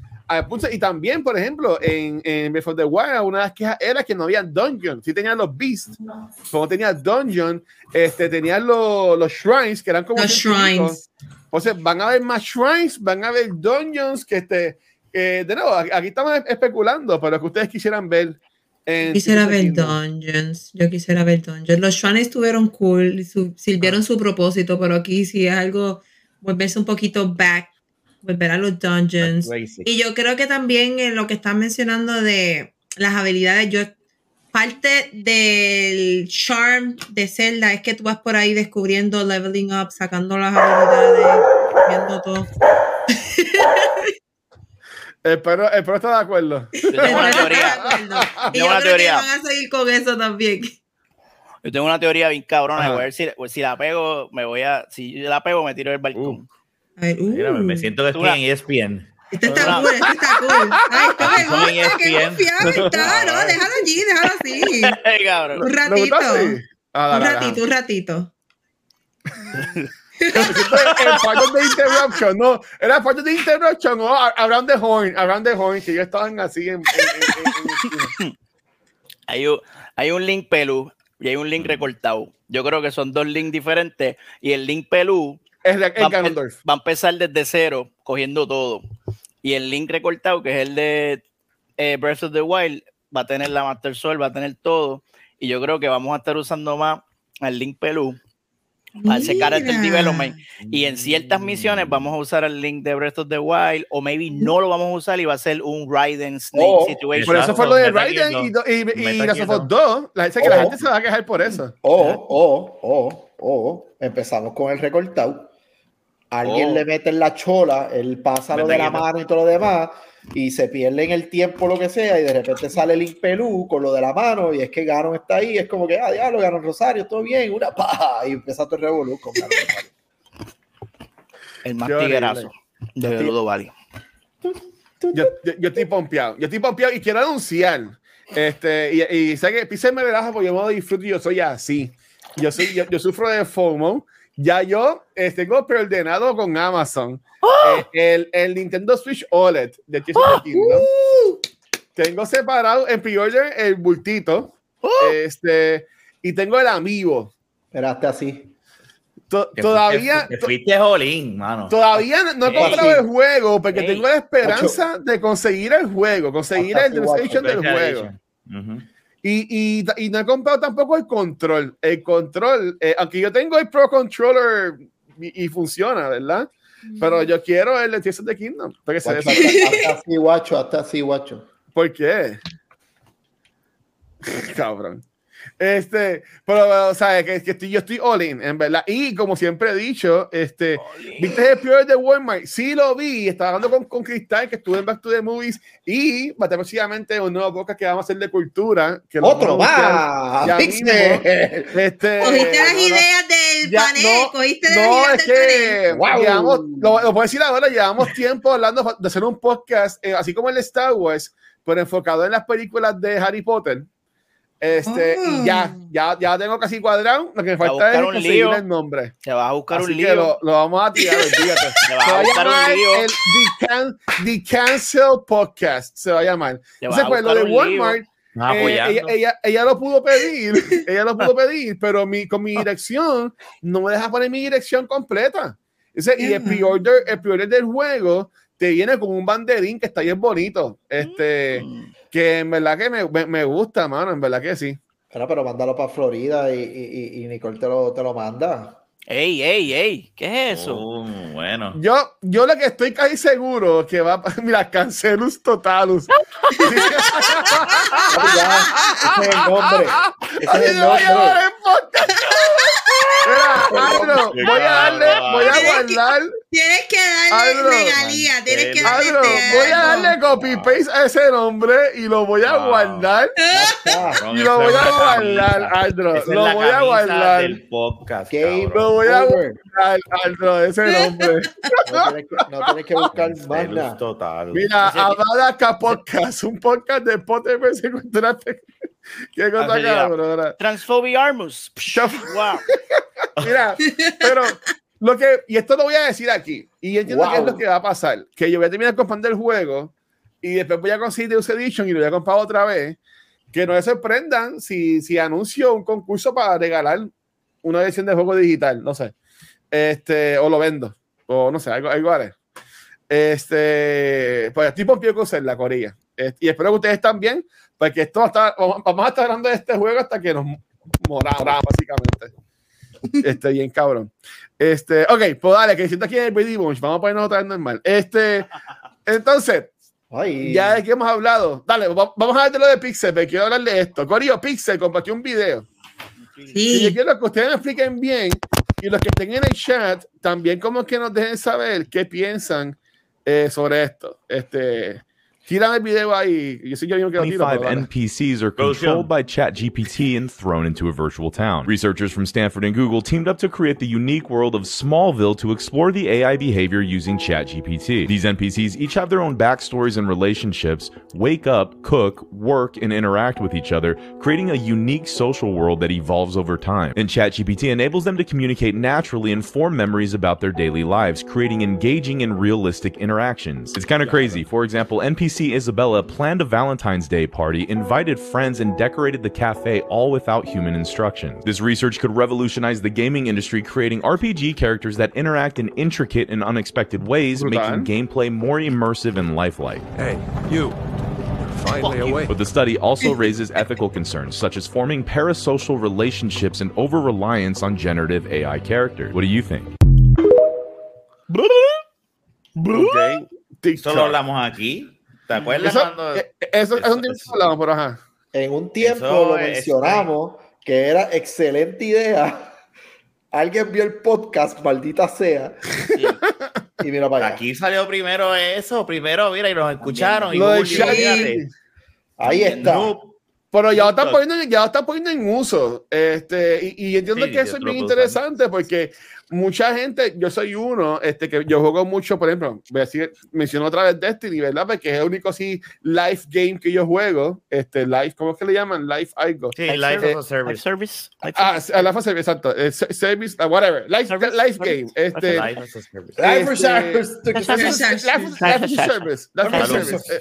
Speaker 1: Y también, por ejemplo, en, en Before the Wild, una de las quejas era que no había dungeon. Sí tenían los beasts, pero no tenías dungeon. Este, tenían los, los shrines, que eran como
Speaker 3: Los shrines.
Speaker 1: Entonces, van a haber más shrines, van a haber dungeons que este, eh, de nuevo, aquí estamos especulando, pero que ustedes quisieran ver. En
Speaker 3: Quisiera ver
Speaker 1: Kingdom.
Speaker 3: dungeons. Yo quisiera ver dungeons. Los shrines estuvieron cool, su- sirvieron su propósito, pero aquí sí es algo volverse un poquito back, volver a los dungeons. Y yo creo que también en lo que están mencionando de las habilidades, yo parte del charm de Zelda es que tú vas por ahí descubriendo leveling up, sacando las habilidades, viendo todo.
Speaker 1: Espero, espero estar de acuerdo.
Speaker 5: Yo tengo una teoría.
Speaker 3: Y
Speaker 5: Tengo
Speaker 3: yo
Speaker 5: una
Speaker 3: creo
Speaker 5: teoría.
Speaker 3: que van a seguir con eso también.
Speaker 5: Yo tengo una teoría bien cabrona. Voy a ver si, pues, si la pego, me voy a. Si la pego, me tiro del balcón.
Speaker 3: A ver, uh,
Speaker 2: Mira, me- siento que estoy
Speaker 5: Una-
Speaker 2: en E ESPN.
Speaker 3: Esto está cool, esto está cool. Ay, esto me gusta, qué
Speaker 2: ESPN.
Speaker 3: confiado está, ¿no? Déjalo allí, déjalo así.
Speaker 5: Ay, cabrón.
Speaker 3: Un
Speaker 1: ¿Le
Speaker 3: ratito.
Speaker 1: Ah,
Speaker 3: Un
Speaker 1: dale, dale,
Speaker 3: ratito, un ratito.
Speaker 1: El part de interruption, no, era parte de interruption, o around the horn, around the horn, que yo estaban así en, en- en- en- en-
Speaker 5: Hay un, hay un link pelú y hay un link recortado. Yo creo que son dos links diferentes. Y el link pelú
Speaker 1: Es de-
Speaker 5: va, a va a empezar desde cero, cogiendo todo. Y el link recortado, que es el de eh, Breath of the Wild, va a tener la Master Sword, va a tener todo. Y yo creo que vamos a estar usando más el link pelú para ese character development. Y en ciertas misiones vamos a usar el link de Breath of the Wild, o maybe no lo vamos a usar y va a ser un Raiden Snake
Speaker 4: Oh,
Speaker 5: situation.
Speaker 1: Por eso fue lo de Raiden y, do- y, y
Speaker 2: Metal
Speaker 1: Last of
Speaker 2: Gear
Speaker 1: Us 2. La gente, que la
Speaker 4: Oh.
Speaker 1: gente se va a quejar por eso.
Speaker 4: O, o, o, o, empezamos con el recortado. Alguien
Speaker 5: Oh.
Speaker 4: le mete en la chola, él pasa lo de la mano y todo lo demás, y se pierde en el tiempo lo que sea, y de repente sale el Impelú con lo de la mano, y es que Ganon está ahí, es como que, ah, diablo, Ganon Rosario, todo bien, una paja, y empieza todo el revolú con Ganon.
Speaker 5: El más tiguerazo de. Ludo Valley.
Speaker 1: Yo, yo, yo estoy pompeado. Yo estoy pompeado y quiero anunciar. Este, y, y sé que Pixel me relaja porque yo me disfruto y yo soy así. Yo, soy, yo, yo sufro de FOMO. Ya yo eh, tengo preordenado con Amazon eh, el, el Nintendo Switch OLED de Tears of the Kingdom. Tengo separado en pre-order el bultito. Este, y tengo el amigo.
Speaker 4: Esperaste así.
Speaker 1: To- todavía,
Speaker 2: fuiste, fuiste Jolín, mano.
Speaker 1: Todavía no- he
Speaker 2: Ey.
Speaker 1: comprado el juego porque
Speaker 2: Ey.
Speaker 1: tengo la esperanza de conseguir el juego, conseguir
Speaker 4: Hasta
Speaker 1: el. PlayStation del juego. Y, y, y no he comprado tampoco el control. El control, eh, aunque yo tengo el Pro Controller y, y funciona, ¿verdad? Pero yo quiero el de Tears of the Kingdom.
Speaker 4: Guacho, hasta, hasta así, guacho, hasta así, guacho.
Speaker 1: ¿Por qué? Cabrón. Este, pero, o sea, que, que estoy, yo estoy all in, en verdad. Y como siempre he dicho, este, ¿viste el peor de Walmart? Sí lo vi, estaba hablando con, con Cristal, que estuve en Back to the Movies, y va a tener próximamente un nuevo podcast que vamos a hacer de cultura. Que
Speaker 4: ¡Otro
Speaker 1: vamos a anunciar
Speaker 4: más!
Speaker 1: ya
Speaker 4: Pixel.
Speaker 1: mismo. Este,
Speaker 3: Cogiste las ideas del
Speaker 1: ya,
Speaker 3: panel,
Speaker 1: no,
Speaker 3: cogiste las
Speaker 1: no,
Speaker 3: ideas
Speaker 1: es
Speaker 3: del panel.
Speaker 1: que
Speaker 4: Wow.
Speaker 1: llevamos, lo, lo puedo decir ahora, llevamos tiempo hablando de hacer un podcast, eh, así como el Star Wars, pero enfocado en las películas de Harry Potter. Este,
Speaker 3: Ah.
Speaker 1: y ya, ya, ya tengo casi cuadrado. Lo que me falta es conseguir el nombre.
Speaker 5: Te vas a buscar
Speaker 1: Así
Speaker 5: un lío.
Speaker 1: lo, lo vamos a tirar, olvídate.
Speaker 5: Te vas
Speaker 1: Se va
Speaker 5: a buscar un lío.
Speaker 1: el The, Can- The Cancel Podcast. Se va a llamar.
Speaker 5: Te
Speaker 1: Entonces, pues lo de. Walmart,
Speaker 2: Ah,
Speaker 1: eh, ella, ella, ella lo pudo pedir, ella lo pudo pedir, pero mi, con mi dirección no me deja poner mi dirección completa. Ese- Y el
Speaker 3: Ya.
Speaker 1: pre-order, el pre-order del juego te viene con un banderín que está bien bonito. Este,
Speaker 5: Mm.
Speaker 1: Que en verdad que me, me, me gusta, mano, en verdad que sí.
Speaker 4: Pero, pero mándalo para Florida y, y, y- Nicole te lo, te lo manda.
Speaker 5: Ey, ey, ey, ¿qué es eso?
Speaker 2: Oh, bueno.
Speaker 1: Yo, yo lo que estoy casi seguro que va, mira, Cancelus Totalus.
Speaker 4: Ese es el nombre. Ese
Speaker 1: Así
Speaker 4: es el nombre.
Speaker 1: Mira, Aldo, voy a darle, voy a guardar.
Speaker 3: Tienes que darle regalía, tienes que darle este
Speaker 1: voy a darle copy paste a ese nombre y lo voy a
Speaker 2: Wow.
Speaker 1: guardar.
Speaker 4: Ah,
Speaker 2: Cabrón,
Speaker 1: Y lo voy a guardar,
Speaker 2: es
Speaker 1: Lo voy a guardar.
Speaker 2: del podcast,
Speaker 4: Game
Speaker 2: cabrón.
Speaker 1: Lo voy a guardar, Aldo, ese nombre.
Speaker 4: No tienes que, no tienes que buscar más nada.
Speaker 2: total.
Speaker 1: Mira, Abadaca Podcast, un podcast de Potter se encontraste. Qué cosa cabrona.
Speaker 5: Transphobia Armus. Wow.
Speaker 1: Mira, pero lo que, y esto lo voy a decir aquí, y entiendo que es
Speaker 4: Wow.
Speaker 1: lo que va a pasar, que yo voy a terminar comprando el juego y después voy a conseguir Deus Edition y lo voy a comprar otra vez, que no se sorprendan si, si anuncio un concurso para regalar una edición de juego digital, no sé, este, o lo vendo, o no sé, algo, algo haré. Este, pues estoy pompido con ser la. Este, y espero que ustedes también, porque esto va a estar- vamos vamos a estar hablando de este juego hasta que nos moramos, básicamente. Este, bien cabrón. Este, ok, pues dale, que siento aquí en el Brady Bunch. Vamos a ponernos otra vez normal. Este, entonces,
Speaker 4: Ay,
Speaker 1: ya de que hemos hablado. Dale, va- vamos a hablar de lo de Pixel, pero quiero hablar de esto. Corio, Pixel compartió un video. Y yo
Speaker 3: Sí,
Speaker 1: quiero que ustedes me expliquen bien y los que estén en el chat también como que nos dejen saber qué piensan eh, sobre esto. Este, tírame el video ahí. Yo soy yo mismo que lo tiro.
Speaker 6: 25
Speaker 1: pero dale.
Speaker 6: NPCs are controlled by ChatGPT and thrown into a virtual town. Researchers from Stanford and Google teamed up to create the unique world of Smallville to explore the AI behavior using ChatGPT. These NPCs each have their own backstories and relationships, wake up, cook, work, and interact with each other, creating a unique social world that evolves over time. And ChatGPT enables them to communicate naturally and form memories about their daily lives, creating engaging and realistic interactions. It's kind of crazy. For example, NPC Isabella planned a Valentine's Day party, invited friends, and decorated the cafe all without human instruction. This research could revolutionize the gaming industry, creating RPG characters that interact in intricate and unexpected ways,
Speaker 1: Brutal.
Speaker 6: making gameplay more immersive and lifelike.
Speaker 7: Hey, you. Finally awake.
Speaker 6: But the study also raises ethical concerns, such as forming parasocial relationships and over reliance on generative AI characters. What do you think?
Speaker 1: Ok. TikTok.
Speaker 2: Eso hablamos aquí. ¿Te acuerdas
Speaker 1: Eso,
Speaker 2: cuando.?
Speaker 1: eh, eso, es un tiempo que hablamos, pero ajá.
Speaker 4: en un tiempo
Speaker 2: Eso
Speaker 4: lo
Speaker 2: es-
Speaker 4: mencionamos que era excelente idea. Alguien vio el podcast, maldita sea. Y mira para allá.
Speaker 2: Aquí salió primero eso, primero, mira, y nos escucharon. Y
Speaker 1: Lo de
Speaker 2: Google, fíjate.
Speaker 4: Ahí está.
Speaker 2: Noob.
Speaker 1: Pero ya lo están poniendo, en- ya lo están poniendo en uso. Este, y, y entiendo
Speaker 2: Sí,
Speaker 1: que eso es bien interesante porque mucha gente, yo soy uno, este, que yo juego mucho, por ejemplo, voy a decir, menciono otra vez Destiny, ¿verdad? Porque es el único así live game que yo juego. Este, live, ¿cómo es que le llaman? Live algo.
Speaker 2: Sí,
Speaker 5: Live
Speaker 2: Life
Speaker 5: service.
Speaker 2: Service.
Speaker 5: service. Life
Speaker 1: Ah, la fase, exacto. eh, se- Service, ah, whatever. Live,
Speaker 5: Service,
Speaker 1: live
Speaker 5: service.
Speaker 1: game. Este,
Speaker 2: a Service.
Speaker 4: Live
Speaker 1: Este-
Speaker 4: service.
Speaker 1: A service.
Speaker 2: Salud.
Speaker 1: service.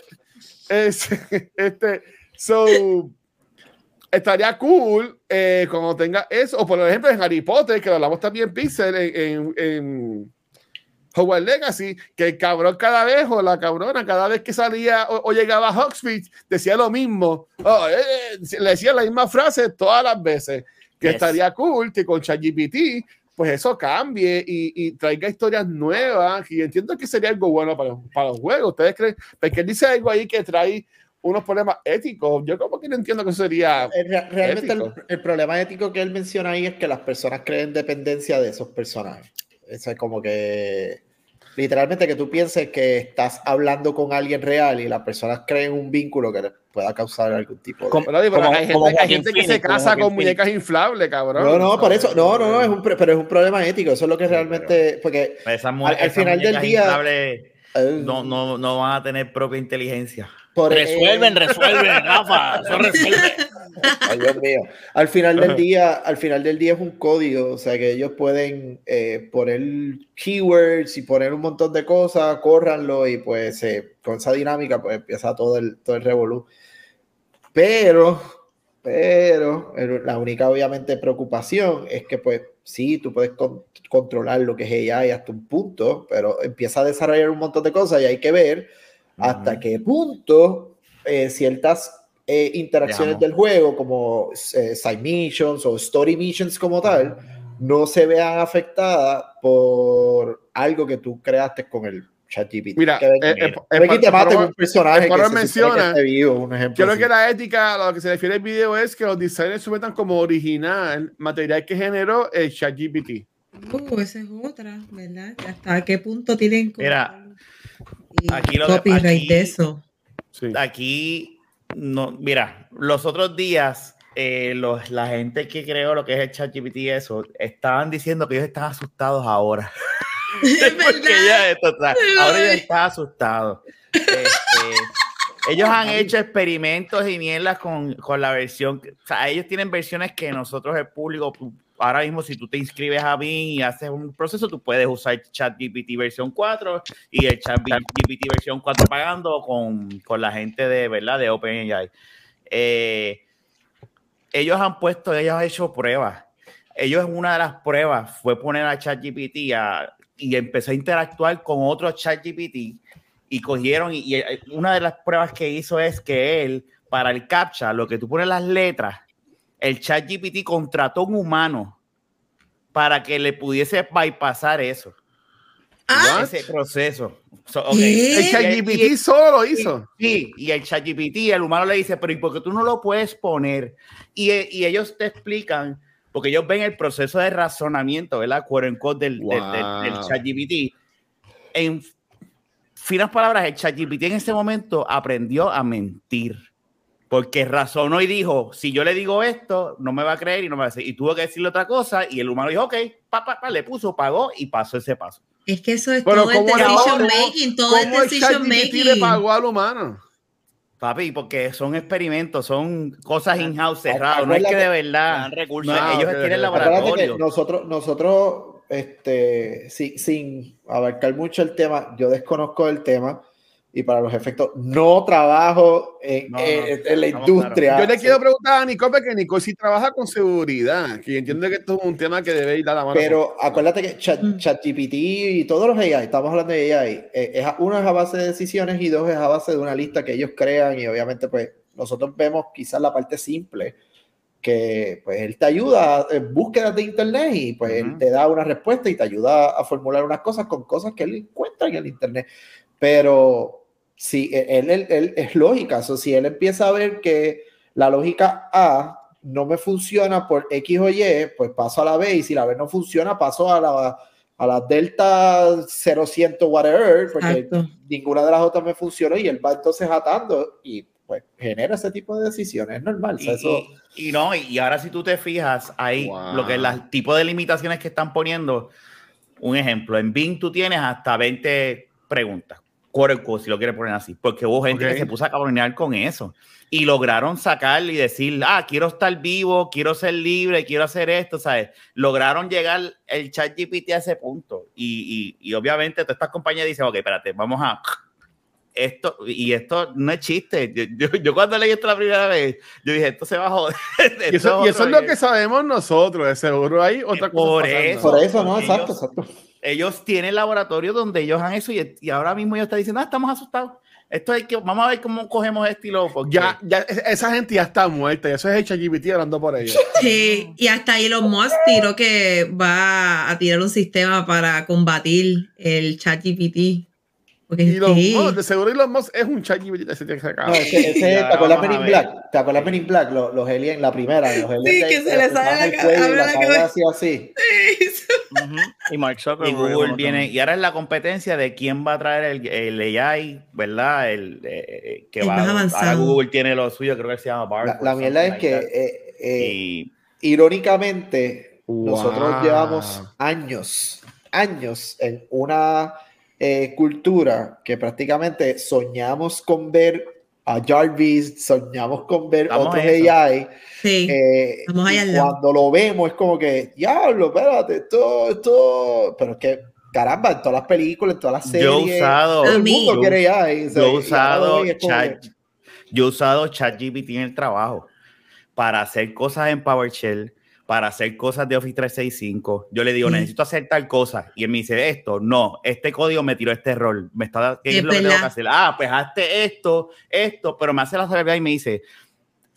Speaker 1: Eh, es- este, so, estaría cool eh, cuando tenga eso, o por ejemplo en Harry Potter, que lo hablamos también Pixel en, en, en Hogwarts Legacy, que el cabrón cada vez, o la cabrona, cada vez que salía o, o llegaba a Hogsmeade, decía lo mismo, Oh, eh, eh, le decía la misma frase todas las veces, que
Speaker 5: Yes.
Speaker 1: estaría cool que con ChatGPT pues eso cambie y, y traiga historias nuevas y entiendo que sería algo bueno para, para los juegos. ¿Ustedes creen? Porque él dice algo ahí que trae unos problemas éticos. Yo como que no entiendo que eso sería...
Speaker 4: Eh, re- Realmente el,
Speaker 1: Ético.
Speaker 4: el problema ético que él menciona ahí es que las personas creen dependencia de esos personajes. Eso es como que literalmente que tú pienses que estás hablando con alguien real y las personas creen un vínculo que les pueda causar algún tipo de...
Speaker 5: Como-
Speaker 1: Pero, pero
Speaker 5: Como-
Speaker 1: hay gente,
Speaker 5: como
Speaker 1: hay gente que se casa con muñecas inflables, cabrón.
Speaker 4: No, no, por eso, no, no, no, es un, pero es un problema ético, eso es lo que realmente, porque Al- al final del día-
Speaker 2: inflables
Speaker 4: eh,
Speaker 2: no, no, no van a tener propia inteligencia.
Speaker 4: Por-
Speaker 5: Resuelven,
Speaker 4: eh,
Speaker 5: resuelven, Rafa. Eso resuelve.
Speaker 4: Ay, Dios mío. Al final del día, al final del día es un código, o sea que ellos pueden eh, poner keywords y poner un montón de cosas, córranlo y pues eh, con esa dinámica pues empieza todo el, todo el revolú. Pero, pero la única obviamente preocupación es que pues sí, tú puedes con- controlar lo que es AI hasta un punto, pero empieza a desarrollar un montón de cosas y hay que ver hasta qué punto eh, ciertas eh, interacciones
Speaker 2: Veamos.
Speaker 4: del juego, como eh, side missions o story missions como tal, no se vean afectadas por algo que tú creaste con el ChatGPT.
Speaker 1: Mira,
Speaker 4: que
Speaker 1: eh, eh,
Speaker 4: que ven y te
Speaker 1: eh,
Speaker 4: maten un personaje
Speaker 1: eh,
Speaker 4: que se que
Speaker 1: menciona-
Speaker 4: esté vivo, un ejemplo.
Speaker 1: Creo
Speaker 4: así.
Speaker 1: que la ética, a lo que se refiere el video es que los designers sometan como original material que generó el ChatGPT.
Speaker 3: Uh, esa es otra, ¿verdad? ¿Hasta qué punto tienen
Speaker 2: Mira, aquí lo que-
Speaker 3: copyright
Speaker 2: aquí-
Speaker 3: de eso?
Speaker 2: Aquí, no, mira, los otros días, eh, los, la gente que creó lo que es el ChatGPT y eso, estaban diciendo que ellos están asustados ahora. Porque ya esto está- ahora ya está asustado. Este, ellos han hecho experimentos y mierdas con, con la versión. O sea, ellos tienen versiones que nosotros, el público, ahora mismo, si tú te inscribes a Bing y haces un proceso, tú puedes usar ChatGPT versión 4 y el ChatGPT versión 4 pagando con, con la gente de verdad de OpenAI. Eh, ellos han puesto, ellos han hecho pruebas. Ellos, una de las pruebas fue poner a ChatGPT y empezó a interactuar con otro ChatGPT y cogieron, y, y, eh, una de las pruebas que hizo es que él, para el CAPTCHA, lo que tú pones las letras, el ChatGPT contrató un humano para que le pudiese bypassar eso,
Speaker 3: Ah,
Speaker 2: ese proceso. So, ok.
Speaker 3: ¿Qué?
Speaker 1: El ChatGPT solo lo hizo.
Speaker 2: Sí, y el ChatGPT, el humano le dice, pero ¿y por qué tú no lo puedes poner? Y, eh, y ellos te explican, porque ellos ven el proceso de razonamiento, ¿verdad? Quote unquote, del, del, del-. ChatGPT. En finas palabras, el ChatGPT en ese momento aprendió a mentir. Porque razonó y dijo, si yo le digo esto, no me va a creer y no me va a decir. Y tuvo que decirle otra cosa y el humano dijo, ok, pa, pa, pa, le puso, pagó y pasó ese paso.
Speaker 3: es que eso es
Speaker 1: Pero
Speaker 3: todo el
Speaker 1: ¿cómo le-
Speaker 3: decision making, todo el
Speaker 1: ¿Cómo el
Speaker 3: decision
Speaker 1: ChatGPT le
Speaker 3: making.
Speaker 1: pagó al humano?
Speaker 2: Papi, porque son experimentos, son cosas in-house
Speaker 4: Acu-
Speaker 2: cerrados. No es que de verdad.
Speaker 5: Recursos.
Speaker 2: no,
Speaker 1: Ah,
Speaker 2: ellos
Speaker 1: ok,
Speaker 2: tienen laboratorio.
Speaker 4: nosotros, nosotros este, sin, sin abarcar mucho el tema, yo desconozco el tema y para los efectos no trabajo en,
Speaker 2: No, no,
Speaker 4: en- en la industria.
Speaker 1: Yo le quiero preguntar a Nicole, porque Nicole sí trabaja con seguridad, que yo entiendo que esto es un tema que debe ir a la mano.
Speaker 4: Pero acuérdate que
Speaker 3: Mm.
Speaker 4: ChatGPT y todos los AI, estamos hablando de AI, eh, es a- uno es a base de decisiones y dos es a base de una lista que ellos crean y obviamente pues nosotros vemos quizás la parte simple que pues él te ayuda en búsquedas de internet y pues él
Speaker 2: Ujú.
Speaker 4: te da una respuesta y te ayuda a formular unas cosas con cosas que él encuentra en el internet. Pero si él, él- él- es lógica, o si él empieza a ver que la lógica A no me funciona por X o Y, pues paso a la B y si la B no funciona, paso a la, a la Delta 0100 whatever, porque
Speaker 3: Exacto.
Speaker 4: ninguna de las otras me funcionó y él va entonces atando y pues genera ese tipo de decisiones, es normal. o
Speaker 2: Y,
Speaker 4: sea, eso,
Speaker 2: y- y no, y, y ahora si tú te fijas, ahí
Speaker 1: Wow.
Speaker 2: lo que es el tipo de limitaciones que están poniendo, un ejemplo, en Bing tú tienes hasta 20 preguntas, quote unquote, si lo quieres poner así, porque hubo gente
Speaker 1: Ok.
Speaker 2: que se puso a cabronear con eso y lograron sacar y decir, ah, quiero estar vivo, quiero ser libre, quiero hacer esto, ¿sabes? Lograron llegar el chat GPT a ese punto y, y, y obviamente todas estas compañías dicen, ok, espérate, vamos a... Esto, y esto no es chiste. Yo, yo, yo cuando leí esto la primera vez, yo dije, esto se va a joder.
Speaker 1: Y eso, y eso es lo que sabemos nosotros, de seguro hay otra cosa.
Speaker 2: Por
Speaker 1: pasando.
Speaker 2: eso.
Speaker 4: por eso, ¿no? Exacto, exacto.
Speaker 2: Ellos tienen laboratorios donde ellos han eso y, y ahora mismo ellos están diciendo, ah, estamos asustados. Esto es que vamos a ver cómo cogemos este y lo porque
Speaker 1: Ya, ya, es- esa gente ya está muerta, y eso es el ChatGPT hablando por ellos.
Speaker 3: Sí, y hasta Elon Musk tiró que va a tirar un sistema para combatir el chat GPT. Porque
Speaker 1: Y los,
Speaker 3: sí.
Speaker 1: no, de seguro Elon Musk es un ChatGPT que se tiene que sacar.
Speaker 4: No, ese, ese-
Speaker 2: Ya,
Speaker 4: ¿Te acuerdas Men in. Black? ¿Te acuerdas Men in Black? Los, los aliens, la primera, los aliens
Speaker 3: Sí, que se
Speaker 4: de-
Speaker 3: le
Speaker 4: que
Speaker 3: sale la
Speaker 4: el
Speaker 3: ca-
Speaker 4: cuello y
Speaker 3: abre
Speaker 4: la
Speaker 3: la
Speaker 4: cabeza así, así.
Speaker 5: Ujú. Y Mark Zuckerberg.
Speaker 2: y Google viene y ahora es la competencia de quién va a traer el, el AI, ¿verdad? El, eh, que
Speaker 3: El
Speaker 2: va
Speaker 3: más
Speaker 2: ahora
Speaker 3: avanzado.
Speaker 2: Google tiene lo suyo, creo que se llama Bard.
Speaker 4: La, la mierda es que, eh, eh,
Speaker 2: y
Speaker 4: irónicamente,
Speaker 1: Wow.
Speaker 4: nosotros llevamos años, años en una eh, cultura que prácticamente soñamos con ver a Jarvis, soñamos con ver
Speaker 2: Estamos
Speaker 4: otros. AI.
Speaker 3: Sí.
Speaker 4: eh, y
Speaker 3: al lado.
Speaker 4: cuando lo vemos es como que, diablo, espérate, esto, esto, pero es que, caramba, en todas las películas, en todas las series,
Speaker 2: yo he usado,
Speaker 4: todo el mundo quiere AI. o sea,
Speaker 2: yo he usado chat,
Speaker 4: que-
Speaker 2: yo he usado ChatGPT en el trabajo para hacer cosas en PowerShell, para hacer cosas de Office 365. Yo le digo,
Speaker 3: Sí.
Speaker 2: necesito hacer tal cosa. Y él me dice, esto, no, este código me tiró este error. Me está, ¿Qué es,
Speaker 3: Es
Speaker 2: lo que tengo que hacer? Ah, pues hazte esto, esto, pero me hace la salvedad y me dice,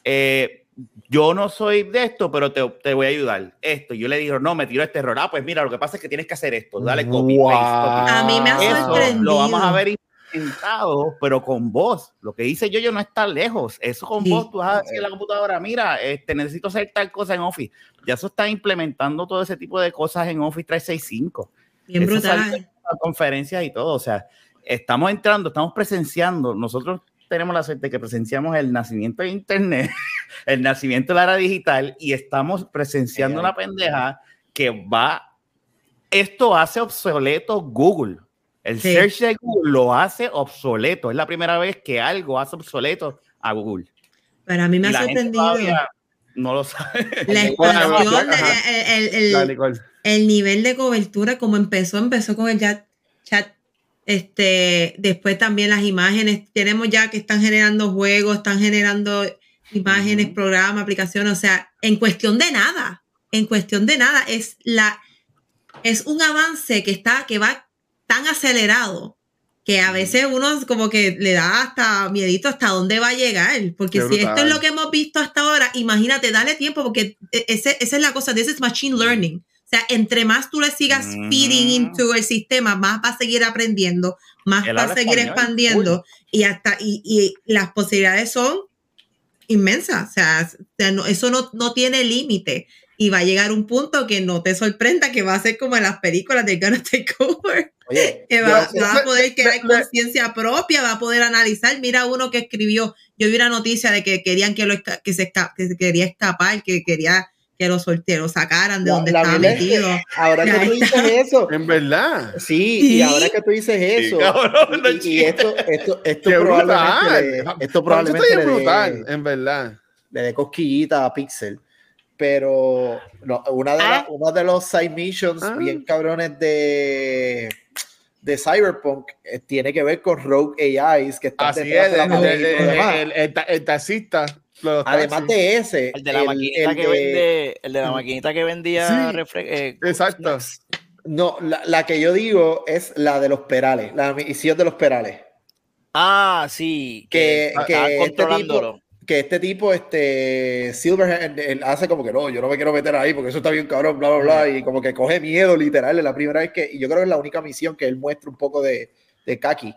Speaker 2: eh, yo no soy de esto, pero te, te voy a ayudar. Esto. Yo le digo, no, me tiró este error. Ah, pues mira, lo que pasa es que tienes que hacer esto. Dale copy,
Speaker 1: Wow.
Speaker 2: paste, copy,
Speaker 3: A mí me ha
Speaker 2: eso
Speaker 3: sorprendido.
Speaker 2: lo vamos a ver intentado, pero con voz. Lo que dice yo, yo no está lejos. Eso con
Speaker 3: Sí.
Speaker 2: voz, tú vas a decir en la computadora, mira, este, necesito hacer tal cosa en Office. Ya eso está implementando todo ese tipo de cosas en Office 365.
Speaker 3: Bien
Speaker 2: Eso
Speaker 3: brutal.
Speaker 2: conferencias y todo. O sea, estamos entrando, estamos presenciando. Nosotros tenemos la suerte que presenciamos el nacimiento de Internet, el nacimiento de la era digital y estamos presenciando una pendeja que va. Esto hace obsoleto Google. El
Speaker 3: Sí.
Speaker 2: search de Google lo hace obsoleto. Es la primera vez que algo hace obsoleto a Google.
Speaker 3: Pero a mí me ha sorprendido
Speaker 2: no lo sabe.
Speaker 3: la expansión, de-
Speaker 1: ajá.
Speaker 3: el, el- el-
Speaker 1: Dale, Nicole.
Speaker 3: el nivel de cobertura, como empezó, empezó con el chat, chat, este, después también las imágenes, tenemos ya que están generando juegos, están generando imágenes, programas, aplicaciones, o sea, en cuestión de nada, en cuestión de nada, es la, es un avance que está, que va tan acelerado que a veces uno como que le da hasta miedito hasta dónde va a llegar, porque
Speaker 1: Qué
Speaker 3: si esto es lo que hemos visto hasta ahora, imagínate, dale tiempo, porque e- ese, esa es la cosa, this is machine learning. O sea, entre más tú le sigas
Speaker 2: Mm.
Speaker 3: feeding into el sistema, más va a seguir aprendiendo, más
Speaker 2: Él
Speaker 3: va a seguir
Speaker 2: español,
Speaker 3: expandiendo y hasta y, y las posibilidades son inmensas. O sea, o sea, no- eso no, no tiene límite y va a llegar un punto que no te sorprenda que va a ser como en las películas de Gonna Take Over.
Speaker 4: Oye,
Speaker 3: Que va,
Speaker 1: yo-
Speaker 3: va a poder crear conciencia propia, va a poder analizar. Mira uno que escribió, yo vi una noticia de que querían que, lo que, se, esca- que se quería escapar, que quería que lo solteros sacaran de
Speaker 4: La-
Speaker 3: donde
Speaker 4: la
Speaker 3: estaba
Speaker 4: verdad es que
Speaker 3: metido.
Speaker 4: ahora que tú
Speaker 3: está.
Speaker 4: dices eso,
Speaker 1: En verdad.
Speaker 4: sí,
Speaker 3: Sí.
Speaker 4: y ahora que tú dices eso,
Speaker 2: cabrón, no
Speaker 4: y, y esto, esto, esto
Speaker 1: Qué
Speaker 4: probablemente,
Speaker 1: brutal.
Speaker 4: le- esto probablemente le
Speaker 1: brutal, en verdad.
Speaker 4: le dé cosquillita a Pixel. Pero no, una, de
Speaker 5: Ah.
Speaker 4: la- uno de los side missions
Speaker 1: Ah.
Speaker 4: bien cabrones de, de Cyberpunk eh, tiene que ver con Rogue AIs que están
Speaker 1: Así
Speaker 4: detrás
Speaker 1: es,
Speaker 4: de la
Speaker 1: el, taxista.
Speaker 4: Además
Speaker 1: taxis.
Speaker 4: de ese,
Speaker 5: El de la maquinita
Speaker 4: el
Speaker 5: que
Speaker 4: de-
Speaker 5: vende, el de la maquinita que vendía
Speaker 1: Sí,
Speaker 5: eh,
Speaker 1: Exacto.
Speaker 4: No, la, la que yo digo es la de los perales, la misión de los perales.
Speaker 5: Ah, sí.
Speaker 4: Que,
Speaker 5: Que,
Speaker 4: que este
Speaker 5: controlándolo.
Speaker 4: tipo, que este tipo, este Silverhand, él hace como que no, yo no me quiero meter ahí porque eso está bien cabrón, bla, bla, bla, y como que coge miedo, literal, es la primera vez que, y yo creo que es la única misión que él muestra un poco de, de Kaki.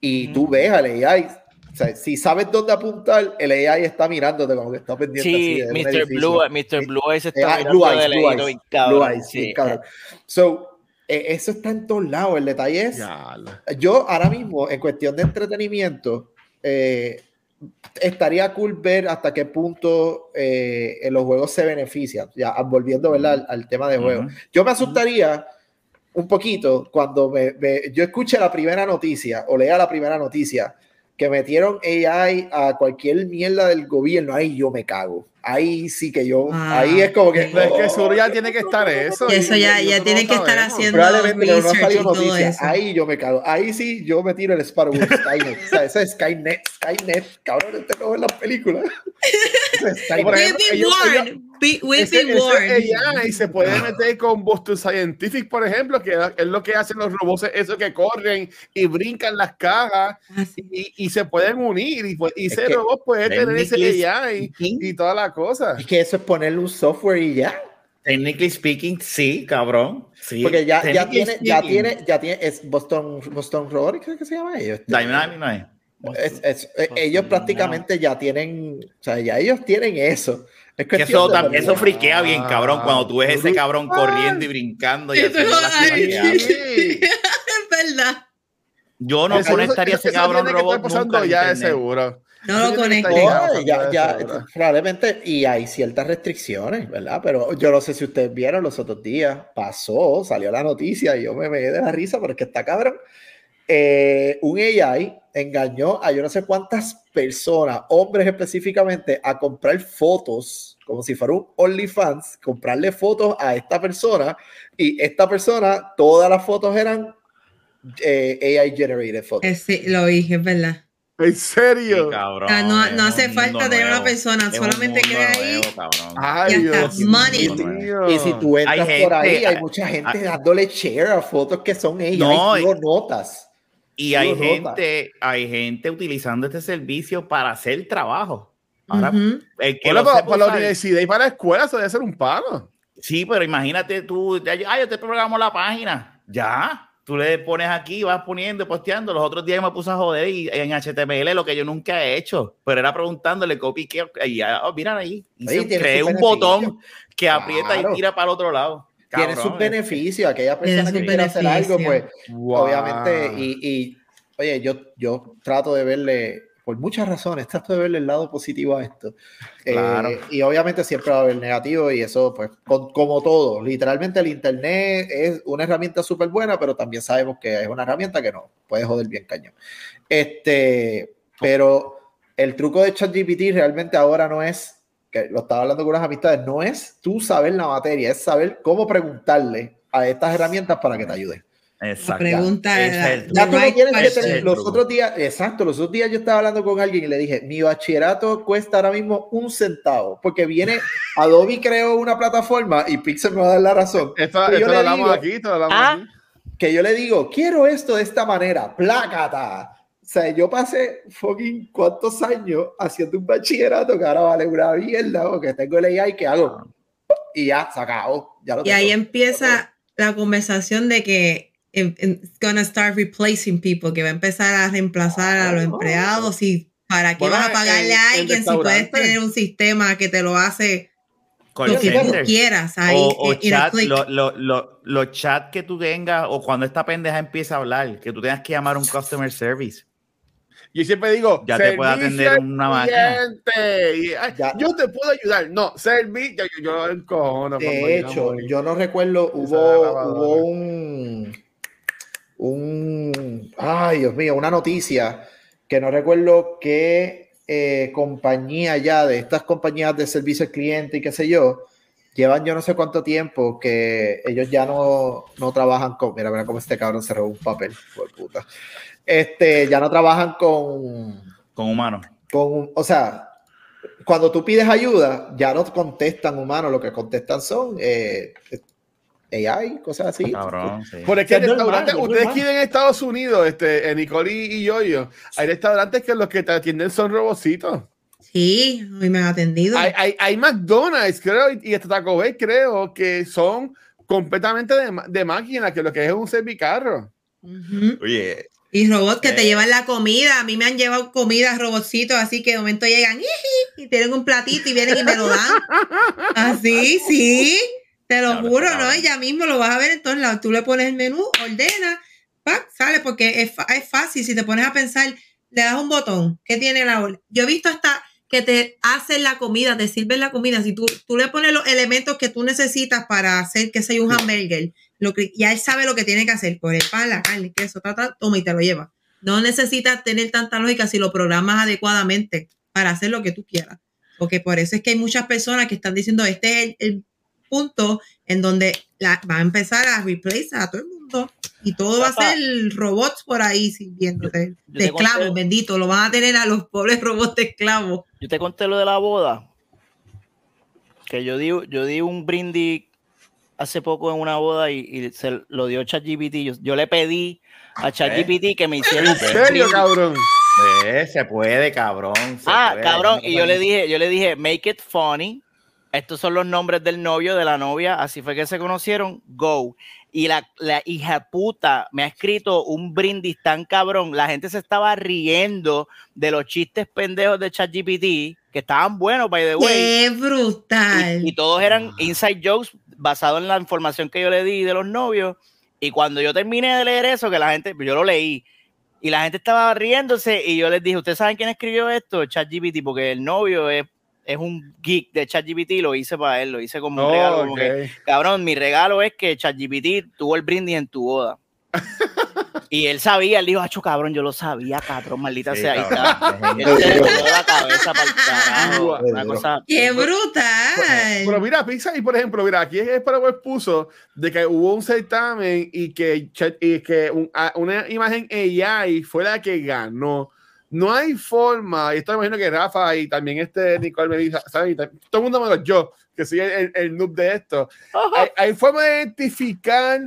Speaker 4: Y tú ves al AI, o sea, si sabes dónde apuntar, el AI está mirándote como que está pendiente así
Speaker 5: Sí,
Speaker 4: de un
Speaker 5: Mr. Blue, Mr. Blue Eyes está
Speaker 4: ah,
Speaker 5: mirando
Speaker 4: Blue Eyes,
Speaker 5: de
Speaker 4: Blue Eyes,
Speaker 5: cabrón,
Speaker 4: Blue Eyes,
Speaker 5: sí.
Speaker 4: bien cabrón. So, eh, eso está en todos lados. El detalle es,
Speaker 1: Ya, lo-
Speaker 4: yo ahora mismo, en cuestión de entretenimiento, eh, estaría cool ver hasta qué punto eh, en los juegos se benefician. Ya volviendo ¿verdad? Al, al tema de juego. Yo me asustaría un poquito cuando me, me- yo escuche la primera noticia o lea la primera noticia que metieron AI a cualquier mierda del gobierno. Ahí yo me cago. Ahí sí que yo.
Speaker 3: Ah.
Speaker 4: ahí es como que.
Speaker 1: Es que seguro ya tiene que estar eso.
Speaker 3: Eso ya, ya
Speaker 1: no
Speaker 3: que estar haciendo
Speaker 4: Probablemente no ha salido. Ahí yo me cago. Ahí sí yo me tiro el Sparrow Skynet. o sea, ese es Skynet. Skynet. Cabrón, este no es la película. Ese es Skynet.
Speaker 3: Be- We've
Speaker 1: Ese,
Speaker 3: been
Speaker 1: ese
Speaker 3: warned.
Speaker 1: AI se puede meter con Boston Scientific, por ejemplo, que es lo que hacen los robots, eso que corren y brincan las cajas
Speaker 3: Ah, sí.
Speaker 1: y, y se pueden unir y, pues- y
Speaker 4: Es
Speaker 1: ese
Speaker 4: que
Speaker 1: robot puede tener ese
Speaker 2: technically
Speaker 1: AI
Speaker 2: speaking-
Speaker 1: y toda la cosa.
Speaker 4: Es que eso es ponerle un software y ya.
Speaker 2: Technically speaking, sí, cabrón. Sí.
Speaker 4: Porque ya, ya tiene, ya tiene, ya tiene, es Boston, Boston Robotics, ¿qué se llama ellos?
Speaker 2: Dynamic es-
Speaker 4: es- eh, ellos prácticamente ya tienen, o sea, ya ellos tienen eso. Es
Speaker 2: Que eso, eso friquea bien, cabrón, cuando tú ves ese cabrón corriendo y brincando y haciendo las.
Speaker 3: Es verdad.
Speaker 2: Yo no
Speaker 1: Eso-
Speaker 2: conectaría
Speaker 1: eso-
Speaker 2: ese cabrón
Speaker 1: tiene que
Speaker 2: robot
Speaker 1: pasando
Speaker 2: nunca
Speaker 1: ya de seguro.
Speaker 3: No lo conecté.
Speaker 1: ya
Speaker 4: ya, probablemente, y hay ciertas restricciones, ¿verdad? Pero yo no sé si ustedes vieron los otros días, pasó, salió la noticia y yo me meé de la risa porque está cabrón. Eh, un AI engañó a yo no sé cuántas personas, hombres específicamente, a comprar fotos, como si fuera un OnlyFans, comprarle fotos a esta persona y esta persona, todas las fotos eran eh, AI generated fotos.
Speaker 3: Eh, sí, lo dije, es verdad.
Speaker 1: ¿En
Speaker 2: Sí,
Speaker 1: serio?
Speaker 2: cabrón,
Speaker 3: O sea, no, no hace
Speaker 2: un
Speaker 3: falta tener una persona,
Speaker 2: Es un
Speaker 3: solamente
Speaker 2: mundo
Speaker 3: queda ahí.
Speaker 2: nuevo, cabrón.
Speaker 1: Ay,
Speaker 3: Ya está,
Speaker 1: Dios
Speaker 3: money.
Speaker 1: mío.
Speaker 4: Y si tú entras
Speaker 2: Hay
Speaker 4: por ahí,
Speaker 2: gente-
Speaker 4: hay mucha gente
Speaker 2: hay-
Speaker 4: dándole share a fotos que son ellas.
Speaker 2: No,
Speaker 4: y tú lo notas.
Speaker 2: Y hay
Speaker 4: notas.
Speaker 2: gente, hay gente utilizando este servicio para hacer trabajo. Ahora,
Speaker 3: Ujú.
Speaker 2: el que
Speaker 1: Bueno,
Speaker 2: lo
Speaker 1: para, para la universidad y para la escuela eso debe ser un palo.
Speaker 2: Sí, pero imagínate tú, ya- ah, yo te programo la página. Ya, tú le pones aquí, vas poniendo, posteando. Los otros días me puse a joder y, en HTML lo que yo nunca he hecho, pero era preguntándole copy que y ya, oh, mira ahí,
Speaker 4: Oye,
Speaker 2: creé un botón que aprieta
Speaker 4: Claro.
Speaker 2: y tira para el otro lado.
Speaker 4: Tiene sus beneficios. Aquella persona que
Speaker 3: sus
Speaker 4: quiera hacer algo, pues obviamente. Y, y, oye, yo, yo trato de verle, por muchas razones, trato de verle el lado positivo a esto. Eh,
Speaker 2: Claro.
Speaker 4: y obviamente siempre va a haber negativo y eso, pues, con- como todo. Literalmente el Internet es una herramienta súper buena, pero también sabemos que es una herramienta que no puede joder bien cañón. Este, pero el truco de ChatGPT realmente ahora no es, que lo estaba hablando con unas amistades, no es tú saber la materia, es saber cómo preguntarle a estas herramientas para que te ayuden.
Speaker 3: La
Speaker 2: Exacto.
Speaker 3: pregunta
Speaker 2: es
Speaker 4: Ya
Speaker 3: the
Speaker 4: tú no tienes que tener- los otros días, exacto, los otros días yo estaba hablando con alguien y le dije, mi bachillerato cuesta ahora mismo un centavo, porque viene, Adobe creó una plataforma y Pixel me va a dar la razón.
Speaker 1: Esto,
Speaker 4: que yo
Speaker 1: esto lo
Speaker 4: le
Speaker 1: hablamos
Speaker 4: digo-
Speaker 1: aquí, esto lo hablamos
Speaker 8: Ah.
Speaker 1: aquí.
Speaker 4: que yo le digo, quiero esto de esta manera, plácata. O sea, yo pasé fucking cuántos años haciendo un bachillerato que ahora vale una mierda, porque tengo el AI que hago. Y ya, se acabó. Ya lo
Speaker 3: Y ahí
Speaker 4: tengo.
Speaker 3: empieza la conversación de que it's gonna start replacing people, que va a empezar a reemplazar a los
Speaker 4: Oh.
Speaker 3: empleados y para qué
Speaker 1: Bueno,
Speaker 3: vas a pagarle a
Speaker 1: en
Speaker 3: alguien si puedes tener un sistema que te lo hace
Speaker 2: Call
Speaker 3: lo que tú quieras ahí
Speaker 2: o, o chat,
Speaker 3: click.
Speaker 2: lo- lo- lo- los chats que tú tengas, o cuando esta pendeja empieza a hablar, que tú tengas que llamar a un customer service.
Speaker 1: Yo siempre digo,
Speaker 2: Ya te puede
Speaker 1: servicio
Speaker 2: atender una máquina.
Speaker 1: cliente. Y, ay. Yo te puedo ayudar. No, servicio. Yo, yo encojono cuando
Speaker 4: De hecho, yo no recuerdo, hubo, hubo un, un, ay Dios mío, una noticia que no recuerdo qué eh, compañía ya de estas compañías de servicio al cliente y qué sé yo, llevan yo no sé cuánto tiempo que ellos ya no, no trabajan con, mira, mira cómo este cabrón se robó un papel, por puta. Este, ya no trabajan con,
Speaker 2: Con humanos.
Speaker 4: con, o sea, cuando tú pides ayuda, ya no contestan humanos, lo que contestan son eh, AI, cosas así.
Speaker 2: Cabrón, sí.
Speaker 1: Por es que
Speaker 4: O sea,
Speaker 1: el
Speaker 4: es normal,
Speaker 1: restaurante,
Speaker 4: es
Speaker 1: ustedes aquí en Estados Unidos, este, en Nicole y, y Yoyo, hay restaurantes que los que te atienden son robocitos.
Speaker 3: Sí, hoy me han atendido.
Speaker 1: Hay, hay, hay McDonald's, creo, y, y hasta Taco Bell, creo, que son completamente de, de máquina, que lo que es un servicarro.
Speaker 2: Oye,
Speaker 3: Y robots que te llevan la comida. A mí me han llevado comida, robotcitos, así que de momento llegan y tienen un platito y vienen y me lo dan. Así, sí. Te lo juro, ¿no? Y ya mismo lo vas a ver en todos lados. Tú le pones el menú, ordena, ¡pac! sale, porque es, es fácil. Si te pones a pensar, le das un botón, ¿qué tiene la ola? Yo he visto hasta que te hacen la comida, te sirven la comida, si tú, tú le pones los elementos que tú necesitas para hacer, que sea un hamburger, lo que, ya él sabe lo que tiene que hacer, por el pan, la carne, el queso, ta, ta, toma y te lo lleva. No necesitas tener tanta lógica si lo programas adecuadamente para hacer lo que tú quieras. Porque por eso es que hay muchas personas que están diciendo, este es el, el punto en donde la, va a empezar a replace a todo el mundo y todo va a ser robots por ahí sirviéndote
Speaker 5: Yo
Speaker 3: de
Speaker 5: conté-
Speaker 3: esclavos, bendito, lo van a tener a los pobres robots de esclavos.
Speaker 5: Yo te conté lo de la boda. Que yo di, yo di un brindis hace poco en una boda y, y se lo dio ChatGPT. Yo, yo le pedí a ChatGPT que me hiciera
Speaker 1: ¿En
Speaker 5: un
Speaker 1: serio,
Speaker 5: brindis.
Speaker 1: cabrón?
Speaker 2: Eh, se puede, cabrón. se
Speaker 5: Ah,
Speaker 2: puede,
Speaker 5: cabrón. Y yo le dije, yo le dije, make it funny. Estos son los nombres del novio, de la novia. Así fue que se conocieron. Go. Y la, la hija puta me ha escrito un brindis tan cabrón. La gente se estaba riendo de los chistes pendejos de ChatGPT, que estaban buenos, by the way.
Speaker 3: ¡Qué brutal!
Speaker 5: Y, y todos eran inside jokes basados en la información que yo le di de los novios. Y cuando yo terminé de leer eso, que la gente, yo lo leí, y la gente estaba riéndose, y yo les dije, ¿ustedes saben quién escribió esto? ChatGPT, porque el novio es, es un geek de ChatGPT, lo hice para él, lo hice como un regalo. como que,
Speaker 1: ok.
Speaker 5: cabrón, mi regalo es que ChatGPT tuvo el brindis en tu boda. y él sabía, él dijo, acho, cabrón, yo lo sabía, cabrón, maldita
Speaker 2: Sí,
Speaker 5: sea. Ahí
Speaker 2: cabrón,
Speaker 5: está.
Speaker 2: es
Speaker 5: Él
Speaker 2: genial.
Speaker 5: se le la cabeza para el carajo. Una cosa.
Speaker 3: ¡Qué
Speaker 1: Pero
Speaker 3: brutal!
Speaker 1: mira, Pizza, y por ejemplo, mira, aquí es para puso de que hubo un certamen y que, Chat- y que un- a- una imagen AI fue la que ganó. No hay forma, y esto me imagino que Rafa y también este Nicole me dice. Y tam- todo el mundo menos yo, que soy el, el, el noob de esto. Hay, hay forma de identificar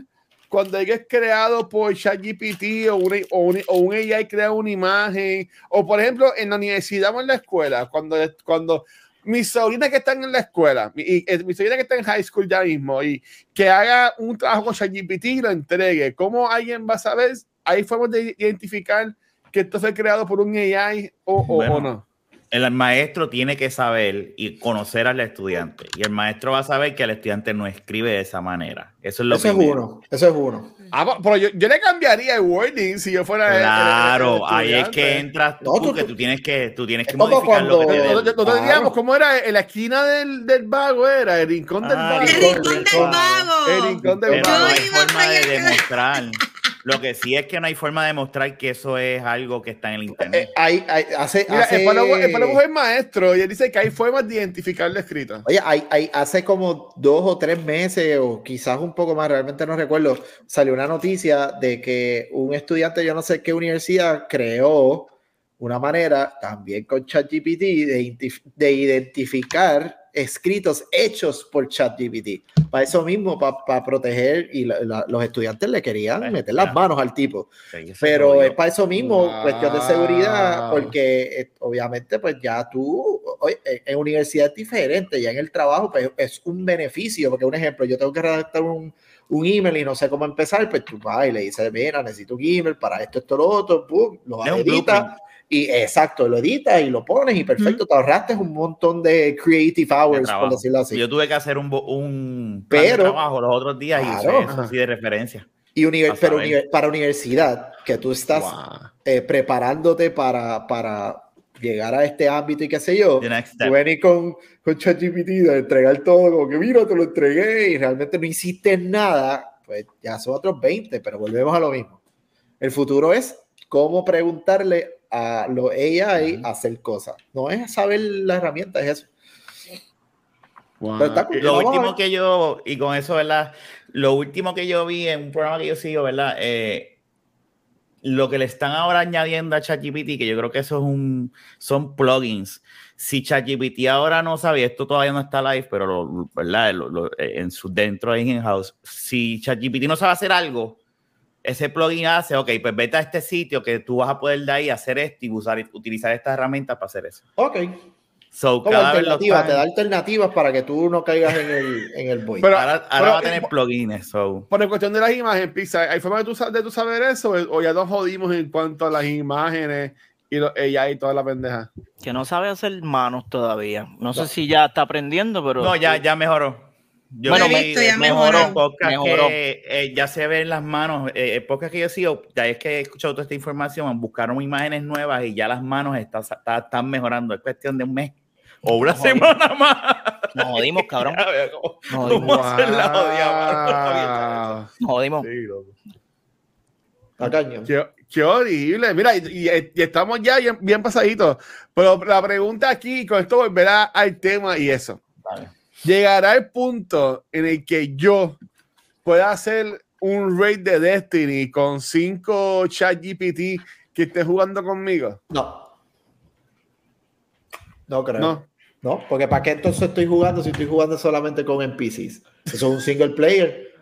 Speaker 1: cuando algo es creado por ChatGPT o, una- o, un, o un AI crea una imagen, o por ejemplo en la universidad o en la escuela, cuando, cuando mis sobrinas que están en la escuela, mi, y, eh, mi sobrina que está en high school ya mismo, y que haga un trabajo con ChatGPT y lo entregue, ¿cómo alguien va a saber? ¿Hay formas de identificar que esto fue creado por un AI o, o-
Speaker 2: Bueno,
Speaker 1: o no?
Speaker 2: El maestro tiene que saber y conocer al estudiante. Y el maestro va a saber que el estudiante no escribe de esa manera. Eso es lo
Speaker 4: Eso es uno, eso es uno.
Speaker 1: Ah, pero yo, yo le cambiaría el wording si yo fuera el- el- el- el
Speaker 2: Claro, ahí es que entras tú,
Speaker 4: No, tú-
Speaker 2: que tú tienes que, tú tienes
Speaker 4: Es
Speaker 2: que modificar lo que
Speaker 4: cuando-
Speaker 2: te
Speaker 1: No, no, no
Speaker 4: Claro.
Speaker 1: teníamos cómo era en la esquina del, del vago, era el rincón del
Speaker 2: Ah,
Speaker 1: vago.
Speaker 3: ¡El
Speaker 4: Rincón,
Speaker 3: del vago!
Speaker 1: El rincón del
Speaker 2: Pero
Speaker 3: Yo
Speaker 2: no
Speaker 1: vago.
Speaker 2: hay forma de demostrar. Lo que sí es que no hay forma de demostrar que eso es algo que está en el
Speaker 4: Eh,
Speaker 2: internet.
Speaker 4: hay- hay- hace,
Speaker 1: Mira,
Speaker 4: hace-
Speaker 1: el es maestro y él dice que hay formas de identificar lo escrito.
Speaker 4: Oye, hay, hay- hace como dos o tres meses, o quizás un poco más, realmente no recuerdo, salió una noticia de que un estudiante, yo no sé qué universidad, creó una manera, también con ChatGPT, de, de identificar escritos hechos por ChatGPT. Para eso mismo, para proteger, y la- la- los estudiantes le querían
Speaker 2: Pues,
Speaker 4: meter las manos al tipo.
Speaker 2: Sí,
Speaker 4: Pero es para eso mismo,
Speaker 1: Wow.
Speaker 4: cuestión de seguridad, porque eh, obviamente pues ya tú, oye, en, en universidad es diferente, ya en el trabajo pues es un beneficio, porque un ejemplo, yo tengo que redactar un, un email y no sé cómo empezar, pues tú vas y le dices, mira, necesito un email para esto, esto, lo otro, pum, lo editas. Y exacto, lo editas y lo pones y perfecto, te ahorraste un montón de creative
Speaker 2: de
Speaker 4: hours, por
Speaker 2: trabajo.
Speaker 4: decirlo así.
Speaker 2: Yo tuve que hacer un, un plan de
Speaker 4: Pero-
Speaker 2: trabajo los otros días y
Speaker 4: Claro.
Speaker 2: usé eso así de referencia.
Speaker 4: Y univer- pero univer- para universidad, que tú estás
Speaker 1: Wow.
Speaker 4: eh, preparándote para, para llegar a este ámbito y qué sé yo, tú venís con, con ChatGPT de entregar todo, como que mira, te lo entregué y realmente no hiciste nada, pues ya son otros 20, pero volvemos a lo mismo. El futuro es cómo preguntarle a los AI a hacer cosas. No es saber la herramienta, es eso.
Speaker 1: Wow.
Speaker 4: Está.
Speaker 2: Lo último que yo, y con eso, ¿verdad? Lo último que yo vi en un programa que yo sigo, ¿verdad? Eh, lo que le están ahora añadiendo a ChatGPT, que yo creo que eso es un, son plugins. Si ChatGPT ahora no sabe, esto todavía no está live, pero lo- ¿verdad? Lo- lo- eh, en su dentro de in-house, si ChatGPT no sabe hacer algo, ese plugin hace, ok, pues vete a este sitio que tú vas a poder de ahí hacer esto y usar, utilizar estas herramientas para hacer eso.
Speaker 4: Ok.
Speaker 2: So,
Speaker 4: Como
Speaker 2: cada vez
Speaker 4: alternativa, te da alternativas para que tú no caigas en el, en el void.
Speaker 1: Pero-
Speaker 2: ahora, ahora
Speaker 1: pero-
Speaker 2: va a tener plugins. So.
Speaker 1: Por la cuestión de las imágenes, Pizza, ¿hay forma de tú, de tú saber eso o ya nos jodimos en cuanto a las imágenes y AI y toda la pendeja?
Speaker 5: Que no sabe hacer manos todavía. No sé si ya está aprendiendo, pero.
Speaker 2: No, ya, ya mejoró. Yo
Speaker 5: Bueno,
Speaker 3: visto, ya
Speaker 2: mejoró,
Speaker 3: mejoró.
Speaker 2: podcast
Speaker 5: Mejoró.
Speaker 2: que eh, ya se ven las manos. Eh, el podcast que yo sigo, ya es que he escuchado toda esta información, buscaron imágenes nuevas y ya las manos están, están, están mejorando. Es cuestión de un mes o una semana más.
Speaker 5: Nos jodimos, cabrón.
Speaker 2: A ver, ¿cómo-
Speaker 5: Nos jodimos.
Speaker 1: Wow.
Speaker 5: Nos jodimos.
Speaker 1: Sí, loco.
Speaker 4: Tacaño.
Speaker 1: Qué, qué horrible. Mira, y, y- y estamos ya bien, bien pasaditos. Pero la pregunta aquí, con esto volverá al tema y eso.
Speaker 2: Vale.
Speaker 1: Llegará el punto en el que yo pueda hacer un raid de Destiny con cinco chat GPT que esté jugando conmigo.
Speaker 4: No. No creo. No.
Speaker 1: No.
Speaker 4: porque ¿para qué entonces estoy jugando si estoy jugando solamente con NPCs? Eso es un single player.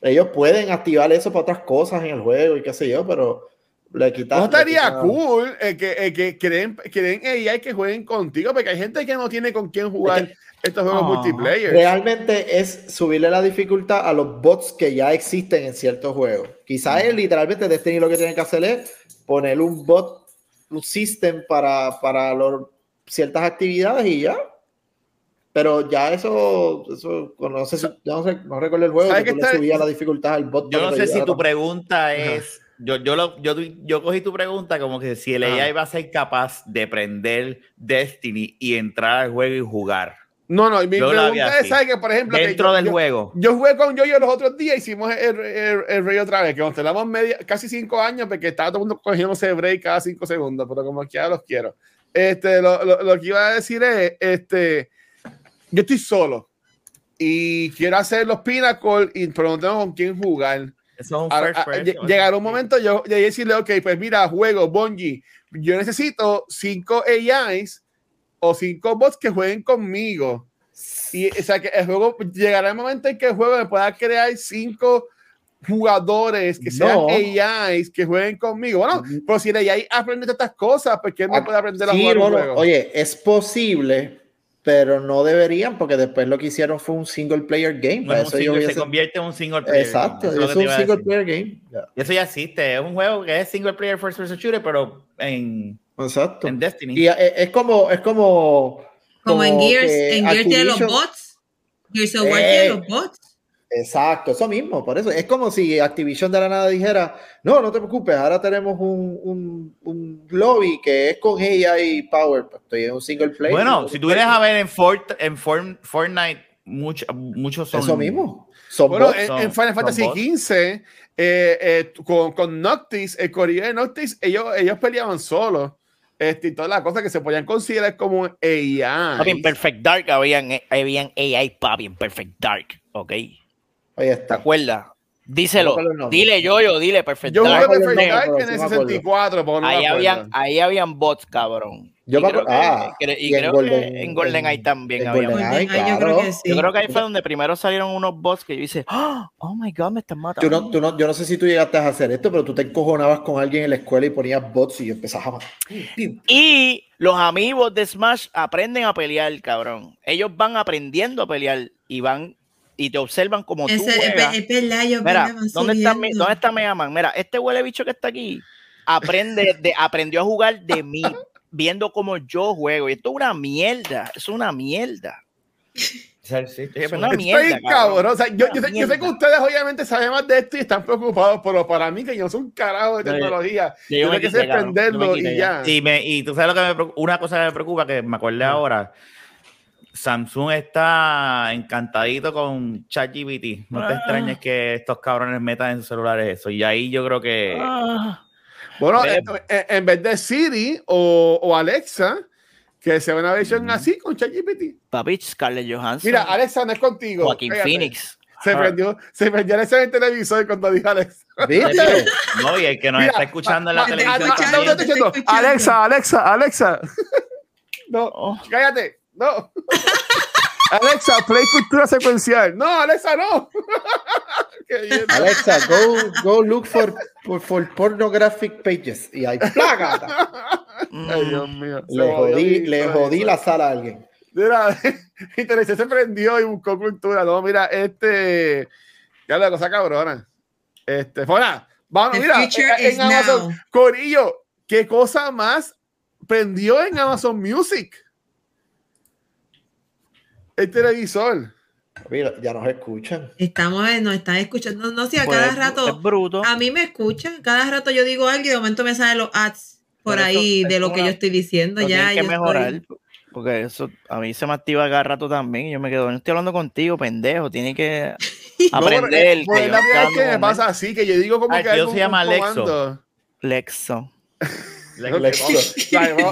Speaker 4: Ellos pueden activar eso para otras cosas en el juego y qué sé yo, pero le quitan.
Speaker 1: No estaría cool eh, que, eh, que creen, creen AI que jueguen contigo, porque hay gente que no tiene con quién jugar
Speaker 4: Es que-
Speaker 1: estos juegos
Speaker 2: Ah.
Speaker 1: multiplayer.
Speaker 4: Realmente es subirle la dificultad a los bots que ya existen en ciertos juegos. Quizás es literalmente Destiny lo que tiene que hacer es poner un bot, un system para, para los- ciertas actividades y ya. Pero ya eso, eso no sé si, yo no sé, no recuerdo el juego,
Speaker 1: ¿Sabes
Speaker 4: que tú
Speaker 1: qué
Speaker 4: le subías la dificultad al bot.
Speaker 2: Yo no sé si tu pregunta es. Yo, yo, lo, yo, yo cogí tu pregunta como que si el
Speaker 1: Ajá.
Speaker 2: AI va a ser capaz de prender Destiny y entrar al juego y jugar
Speaker 1: No, no, mi
Speaker 2: Yo
Speaker 1: pregunta es. ¿sabes que por ejemplo, que
Speaker 2: dentro
Speaker 1: yo-
Speaker 2: del
Speaker 1: yo-
Speaker 2: juego.
Speaker 1: Yo jugué con Yoyo los otros días, hicimos el, el, el rey otra vez, que nos tenemos media, casi cinco años, porque estaba todo el mundo cogiéndose break cada cinco segundos, pero como que ya los quiero. Este, lo, lo, lo que iba a decir es, este, yo estoy solo y quiero hacer los Pinnacle, y, pero no tengo con quién jugar.
Speaker 2: Eso es un
Speaker 1: Ahora,
Speaker 2: first
Speaker 1: a-
Speaker 2: person.
Speaker 1: lle- llegará un momento yo de decirle, ok, pues mira, juego Bungie, yo necesito cinco AIs o cinco bots que jueguen conmigo. Y o sea que el juego llegará el momento en que el juego me pueda crear cinco jugadores que sean
Speaker 4: No.
Speaker 1: AIs que jueguen conmigo. Bueno, pero si el AI aprende estas cosas, pues que él no
Speaker 4: Ah,
Speaker 1: puede aprender a
Speaker 4: Sí,
Speaker 1: jugar un
Speaker 4: bueno,
Speaker 1: juego.
Speaker 4: oye, es posible, pero no deberían, porque después lo que hicieron fue un single player game.
Speaker 2: No
Speaker 4: para
Speaker 2: es un
Speaker 4: eso yo
Speaker 2: single-
Speaker 4: hubiese-
Speaker 2: se convierte en un single player.
Speaker 4: Exacto,
Speaker 2: Eso es
Speaker 4: un single player game.
Speaker 2: Eso ya existe. Es un juego que es single player first person shooter, pero en,
Speaker 4: Exacto.
Speaker 2: en Destiny.
Speaker 4: Y es, es como, es como.
Speaker 3: Como en Gears, en Gears tiene los bots. Gears of War
Speaker 4: Eh.
Speaker 3: tiene los bots.
Speaker 4: Exacto, eso mismo, por eso. Es como si Activision de la nada dijera: No, no te preocupes, ahora tenemos un, un, un lobby que es con AI Power. Pues estoy en un single player.
Speaker 2: Bueno, si tú vienes a ver en, Fort, en Fortnite, mucho- muchos son.
Speaker 4: Eso mismo. Son
Speaker 1: Bueno,
Speaker 4: bots.
Speaker 1: en,
Speaker 2: son-
Speaker 1: en Final Fantasy. XV, eh, eh, con, con Noctis, el corillo de Noctis, ellos, ellos peleaban solos. Este, y todas las cosas que se podían considerar como AI.
Speaker 5: Papi, en Perfect Dark habían, habían AI, papi, en Perfect Dark, ¿ok?
Speaker 4: Ahí
Speaker 5: ¿Te
Speaker 4: está.
Speaker 5: acuerdas? Díselo.
Speaker 4: No.
Speaker 5: Dile yo, yo, dile Perfect
Speaker 1: Yo jugué
Speaker 5: Dark.
Speaker 4: acuerdo el
Speaker 1: Perfect Dark en el
Speaker 4: sí me acuerdo.
Speaker 1: 64, pero no me
Speaker 5: Ahí habían, ahí habían bots, cabrón.
Speaker 4: Yo
Speaker 5: y
Speaker 4: me
Speaker 5: creo
Speaker 4: ah,
Speaker 5: que, cre- y
Speaker 4: y en
Speaker 5: creo
Speaker 4: Golden-
Speaker 5: que en GoldenEye
Speaker 4: en-
Speaker 5: también había.
Speaker 3: Yo creo que sí.
Speaker 5: Yo creo que ahí fue donde primero salieron unos bots que yo hice, "Ah, oh my god, me están
Speaker 4: Tú
Speaker 5: matando.
Speaker 4: no, tú no- yo no sé si tú llegaste a hacer esto, pero tú te encojonabas con alguien en la escuela y ponías bots y empezabas a matar.
Speaker 5: Y los amigos de Smash aprenden a pelear, cabrón. Ellos van aprendiendo a pelear y van y te observan como tú
Speaker 3: Ese, es,
Speaker 5: juegas.
Speaker 3: es verdad, yo
Speaker 5: Mira, ¿dónde está, mi-. ¿dónde está Mega Man? Mira, este huele bicho que está aquí aprende de, aprendió a jugar de mí, viendo cómo yo juego. Y esto es una mierda, es una mierda. Es una
Speaker 1: Estoy
Speaker 5: mierda.
Speaker 1: cabrón. O sea, yo, yo sé, yo sé que ustedes obviamente saben más de esto y están preocupados, pero para mí, que yo soy un carajo de tecnología,
Speaker 5: yo
Speaker 1: yo
Speaker 5: me
Speaker 1: que.
Speaker 5: Yo me
Speaker 1: prenderlo
Speaker 5: quité
Speaker 1: y
Speaker 5: ya.
Speaker 1: ya.
Speaker 2: Y, me, y tú sabes lo que me preocupa, una cosa que me preocupa, que me acordé ahora. Samsung está encantadito con ChatGPT. No te
Speaker 5: Ah.
Speaker 2: extrañes que estos cabrones metan en sus celulares eso. Y ahí yo creo que.
Speaker 5: Ah,
Speaker 1: Bueno,
Speaker 2: Ve-
Speaker 1: en, vez de Siri o, o Alexa, que sea una versión
Speaker 2: Ujú.
Speaker 1: así con ChatGPT.
Speaker 5: papi, Scarlett Johansson.
Speaker 1: Mira, Alexa no es contigo.
Speaker 5: Joaquín. Phoenix.
Speaker 1: Se
Speaker 5: Ah.
Speaker 1: prendió, se prendió Alexa en el televisor cuando dijo Alexa.
Speaker 4: ¿Viste?
Speaker 2: No, y el que nos
Speaker 1: Mira,
Speaker 2: está escuchando en la
Speaker 1: ah, ah,
Speaker 2: televisión.
Speaker 1: no,
Speaker 2: también.
Speaker 1: no, no, estoy diciendo. Alexa, Alexa, Alexa. No,
Speaker 5: Oh.
Speaker 1: cállate. No. Alexa, play cultura secuencial. No, Alexa, no.
Speaker 4: Alexa, go, go look for, for, for pornographic pages. Y ahí, ¡plaga!
Speaker 1: Ay, Dios mío.
Speaker 4: Le jodí, le jodí la sala a alguien.
Speaker 1: Mira, mi televisor se prendió y buscó cultura. No, mira, este. Ya la cosa cabrona. Este, fuera. Vamos,
Speaker 3: The
Speaker 1: mira,
Speaker 3: future
Speaker 1: en,
Speaker 3: is
Speaker 1: en Amazon.
Speaker 3: now.
Speaker 1: Corillo, ¿qué cosa más prendió en Amazon Music? El televisor.
Speaker 4: Mira, ya nos escuchan.
Speaker 3: Estamos, en- nos están escuchando. No sé, a
Speaker 5: Pues,
Speaker 3: cada
Speaker 5: es
Speaker 3: rato.
Speaker 5: bruto.
Speaker 3: A mí me escuchan. Cada rato yo digo algo y de momento me salen los ads por ahí
Speaker 5: es
Speaker 3: de lo que
Speaker 5: una-
Speaker 3: yo estoy diciendo. Ya,
Speaker 5: tienen que
Speaker 3: yo estoy-
Speaker 5: mejorar. Porque eso a mí se me activa cada rato también. Y yo me quedo, no estoy hablando contigo, pendejo. Tienen que
Speaker 1: No,
Speaker 5: aprender.
Speaker 1: por- por
Speaker 5: que
Speaker 1: es
Speaker 5: yo
Speaker 1: la
Speaker 5: estoy
Speaker 1: primera vez que me pasa así, que yo digo como
Speaker 2: Ay,
Speaker 1: que algo,
Speaker 2: se llama Lexo.
Speaker 5: Lexo.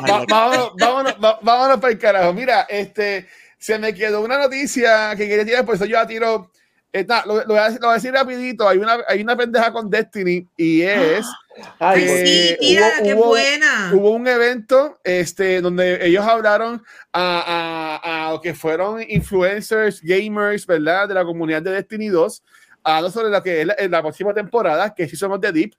Speaker 1: Va- vámonos para el carajo. Mira, este, se me quedó una noticia que quería tirar, por eso yo la tiro. eh, nada, lo, lo voy a decir, lo voy a decir rapidito. Hay una, hay una pendeja con Destiny y es
Speaker 4: Ay,
Speaker 3: sí,
Speaker 1: hubo-
Speaker 3: tira, qué
Speaker 1: hubo-
Speaker 3: buena.
Speaker 1: hubo un evento este, donde ellos hablaron a, a, a que fueron influencers, gamers, ¿verdad? De la comunidad de Destiny 2, hablando sobre lo que es la, la próxima temporada, que sí somos de Deep,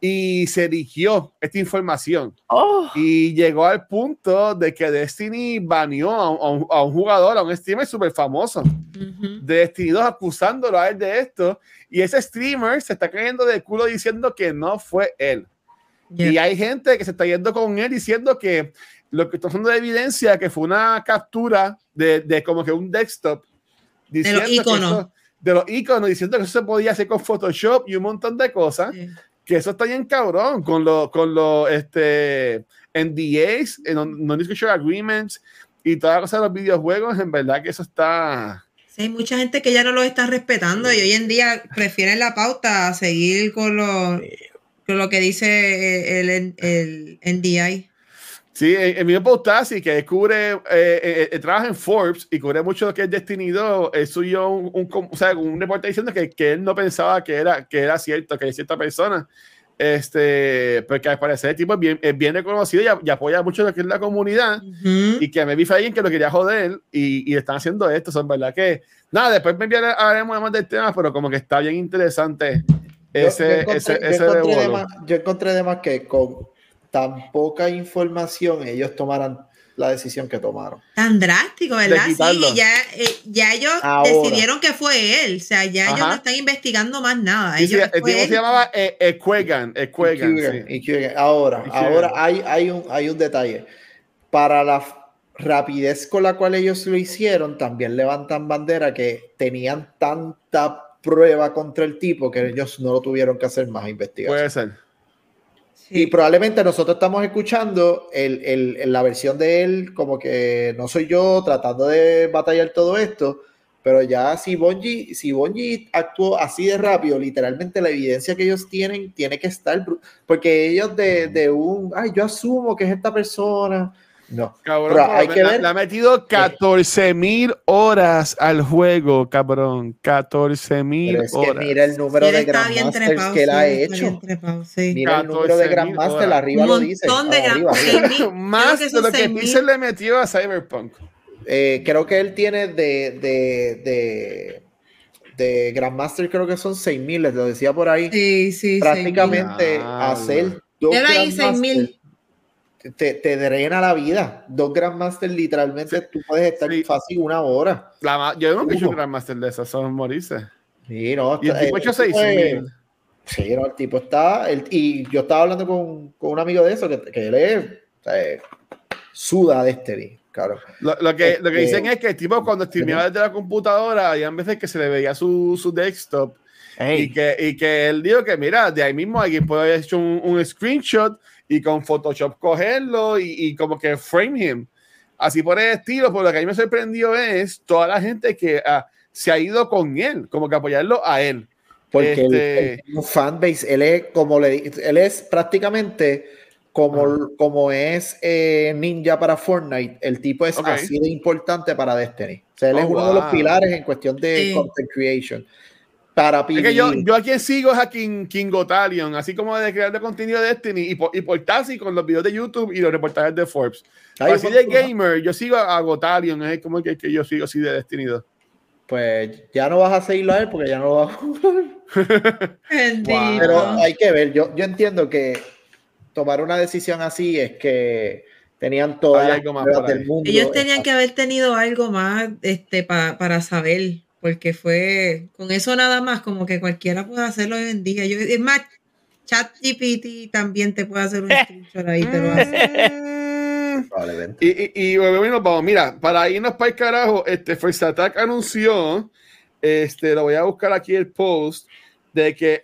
Speaker 1: y se eligió esta información.
Speaker 5: Oh,
Speaker 1: Y llegó al punto de que Destiny baneó a un, a jugador, a un streamer súper famoso
Speaker 3: Ujú.
Speaker 1: de Destiny 2 acusándolo a él de esto. Y ese streamer se está cayendo de culo diciendo que no fue él. Y hay gente que se está yendo con él diciendo que lo que está usando de evidencia que fue una captura de, de como que un desktop diciendo que
Speaker 3: iconos.
Speaker 1: eso- de los iconos diciendo que eso se podía hacer con Photoshop y un montón de cosas
Speaker 3: Sí.
Speaker 1: Que eso está bien cabrón con los con los este NDAs, eh, non- non-disclosure agreements y toda la cosa de los videojuegos, en verdad que eso está
Speaker 3: Sí, hay mucha gente que ya no lo está respetando y hoy en día prefieren la pauta a seguir con lo, con lo que dice el, el, NDI.
Speaker 1: Sí, mismo Postasi que cubre, eh, eh, eh, trabaja en Forbes y cubre mucho lo que es Destiny 2, él subió un, un, o sea, un reporte diciendo que, que él no pensaba que era, que era cierto, que hay cierta persona, este, porque al parecer el tipo es bien, es bien reconocido y, a- y apoya mucho lo que es la comunidad
Speaker 3: Ujú.
Speaker 1: y que me vi fue alguien que lo quería joder y, y están haciendo esto, son verdad que, nada, después me enviaré- hablaremos más del tema, pero como que está bien interesante ese,
Speaker 4: yo encontré-
Speaker 1: ese,
Speaker 4: yo
Speaker 1: ese
Speaker 4: encontré de
Speaker 1: revuelo.
Speaker 4: más- yo encontré de más que con tan poca información ellos tomaran la decisión que tomaron.
Speaker 3: Tan drástico, ¿verdad? Sí, y ya, eh, ya ellos
Speaker 4: Ahora.
Speaker 3: decidieron que fue él. O sea, ya ellos
Speaker 1: Ajá.
Speaker 3: no están investigando más nada.
Speaker 1: Sí, sí,
Speaker 3: Ellos,
Speaker 1: el tipo
Speaker 3: él.
Speaker 1: se llamaba eh, Equegan, sí.
Speaker 4: Equegan. Ahora, ahora hay, hay, un, hay un detalle. Para la rapidez con la cual ellos lo hicieron, también levantan bandera que tenían tanta prueba contra el tipo que ellos no lo tuvieron que hacer más investigación.
Speaker 1: Puede ser.
Speaker 3: Sí.
Speaker 4: Y probablemente nosotros estamos escuchando el, el- el- la versión de él como que no soy yo tratando de batallar todo esto, pero ya si Bungie, si Bungie actuó así de rápido, literalmente la evidencia que ellos tienen tiene que estar, porque ellos de, de un, ay, yo asumo que es esta persona, no.
Speaker 1: Cabrón,
Speaker 4: Pero hay
Speaker 1: le-
Speaker 4: que ver-
Speaker 1: le ha metido 14 mil horas al juego, cabrón. 14 mil
Speaker 4: Pero es que
Speaker 1: horas.
Speaker 4: mira el número
Speaker 3: Él
Speaker 4: de Grandmasters que él ha
Speaker 3: sí,
Speaker 4: hecho.
Speaker 3: trepado, sí.
Speaker 4: Mira el número de
Speaker 1: 14.000
Speaker 4: Grandmaster,
Speaker 1: horas.
Speaker 4: arriba
Speaker 3: Un
Speaker 4: lo dice.
Speaker 3: de
Speaker 4: arriba,
Speaker 3: gran-
Speaker 4: arriba.
Speaker 3: sí, mil-
Speaker 1: Más de lo que
Speaker 3: 6.000.
Speaker 1: Pixel le metió a Cyberpunk.
Speaker 4: Eh, creo que él tiene de, de, de, de Grandmaster, creo que son 6000, les lo decía por ahí.
Speaker 3: Sí, sí,
Speaker 4: Prácticamente
Speaker 1: Diablo.
Speaker 4: hacer dos
Speaker 3: hice en
Speaker 4: Grandmaster
Speaker 3: mil.
Speaker 4: Te, te drena la vida. Dos Grandmaster, literalmente, tú puedes estar
Speaker 1: Sí.
Speaker 4: fácil una hora.
Speaker 1: La yo nunca he hecho. Grandmaster de esos, son morirse.
Speaker 4: Sí, no,
Speaker 1: Y el tipo ha hecho
Speaker 4: el tipo
Speaker 1: 6
Speaker 4: es-
Speaker 1: mil.
Speaker 4: Sí, no, el tipo está. el- y yo estaba hablando con, con un amigo de eso, que, que él es. o sea, eh, suda de este claro.
Speaker 1: Lo, lo que, lo que
Speaker 4: Este-
Speaker 1: dicen es que el tipo cuando streameaba desde la computadora, había veces que se le veía su, su desktop y que, y que él dijo que, mira, de ahí mismo alguien puede haber hecho un, un screenshot y con Photoshop cogerlo y, y como que frame him. Así por el estilo, por lo que a mí me sorprendió es toda la gente que ah, se ha ido con él, como que apoyarlo a él.
Speaker 4: Porque
Speaker 1: Este-
Speaker 4: él tiene un fanbase, él es como le él es prácticamente como, como es eh, Ninja para Fortnite, el tipo es
Speaker 1: Ok.
Speaker 4: así de importante para Destiny. O sea, él
Speaker 1: Oh,
Speaker 4: es uno de los
Speaker 1: wow.
Speaker 4: pilares en cuestión de
Speaker 3: Sí.
Speaker 4: content creation. Para
Speaker 1: Es que yo, yo a quien sigo es a King, King Gotalion, así como de crear de contenido de Destiny y por, y por Tassi con los videos de YouTube y los reportajes de Forbes.
Speaker 4: Un
Speaker 1: así de gamer, yo sigo a Gotalion, es como que, que yo sigo así de Destiny 2.
Speaker 4: Pues ya no vas a seguirlo a él porque ya no lo vas a jugar. Pero hay que ver, yo, yo entiendo que tomar una decisión así es que tenían todas las del mundo.
Speaker 3: Ellos tenían que haber tenido algo más este, pa- para saber, porque fue con eso nada más, como que cualquiera puede hacerlo hoy en día. Yo, es más, ChatGPT también te puede hacer un screenshot ahí, te lo hace.
Speaker 1: Mm, Mm.
Speaker 4: Probablemente.
Speaker 1: Y, y, y nos vamos. Mira, para irnos para el carajo, este First Attack anunció, este, lo voy a buscar aquí el post, de que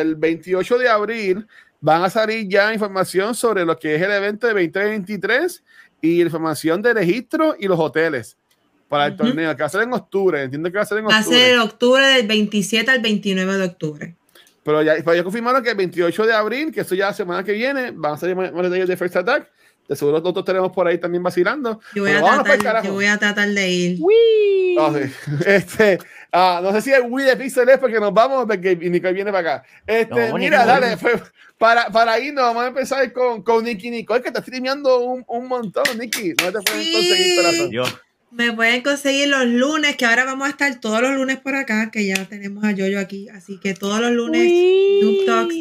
Speaker 1: el 28 de abril van a salir ya información sobre lo que es el evento de 2023 y información de registro y los hoteles para el torneo, que va a ser en octubre. Entiendo que va a ser en
Speaker 3: Va a
Speaker 1: octubre.
Speaker 3: ser en octubre del 27 al 29 de octubre.
Speaker 1: Pero ya, pero ya confirmaron que el 28 de abril, que eso ya la semana que viene, van a salir más, detalles de First Attack. De seguro nosotros tenemos por ahí también vacilando.
Speaker 3: Yo voy, a tratar, yo voy a tratar de ir.
Speaker 1: Ah, sí. Este, ah, no sé si el Wii de Pixel es porque nos vamos, porque Nicole viene para acá. Este,
Speaker 5: No,
Speaker 1: mira,
Speaker 5: Nicole.
Speaker 1: dale, pues, para, para irnos, vamos a empezar con, con Nicky Nicole, que está streameando un, un montón, Nicky. No te pueden
Speaker 3: Sí.
Speaker 1: conseguir corazón.
Speaker 2: Yo.
Speaker 3: Me pueden conseguir los lunes, que ahora vamos a estar todos los lunes por acá, que ya tenemos a Yoyo aquí. Así que todos los lunes, Noob Talks,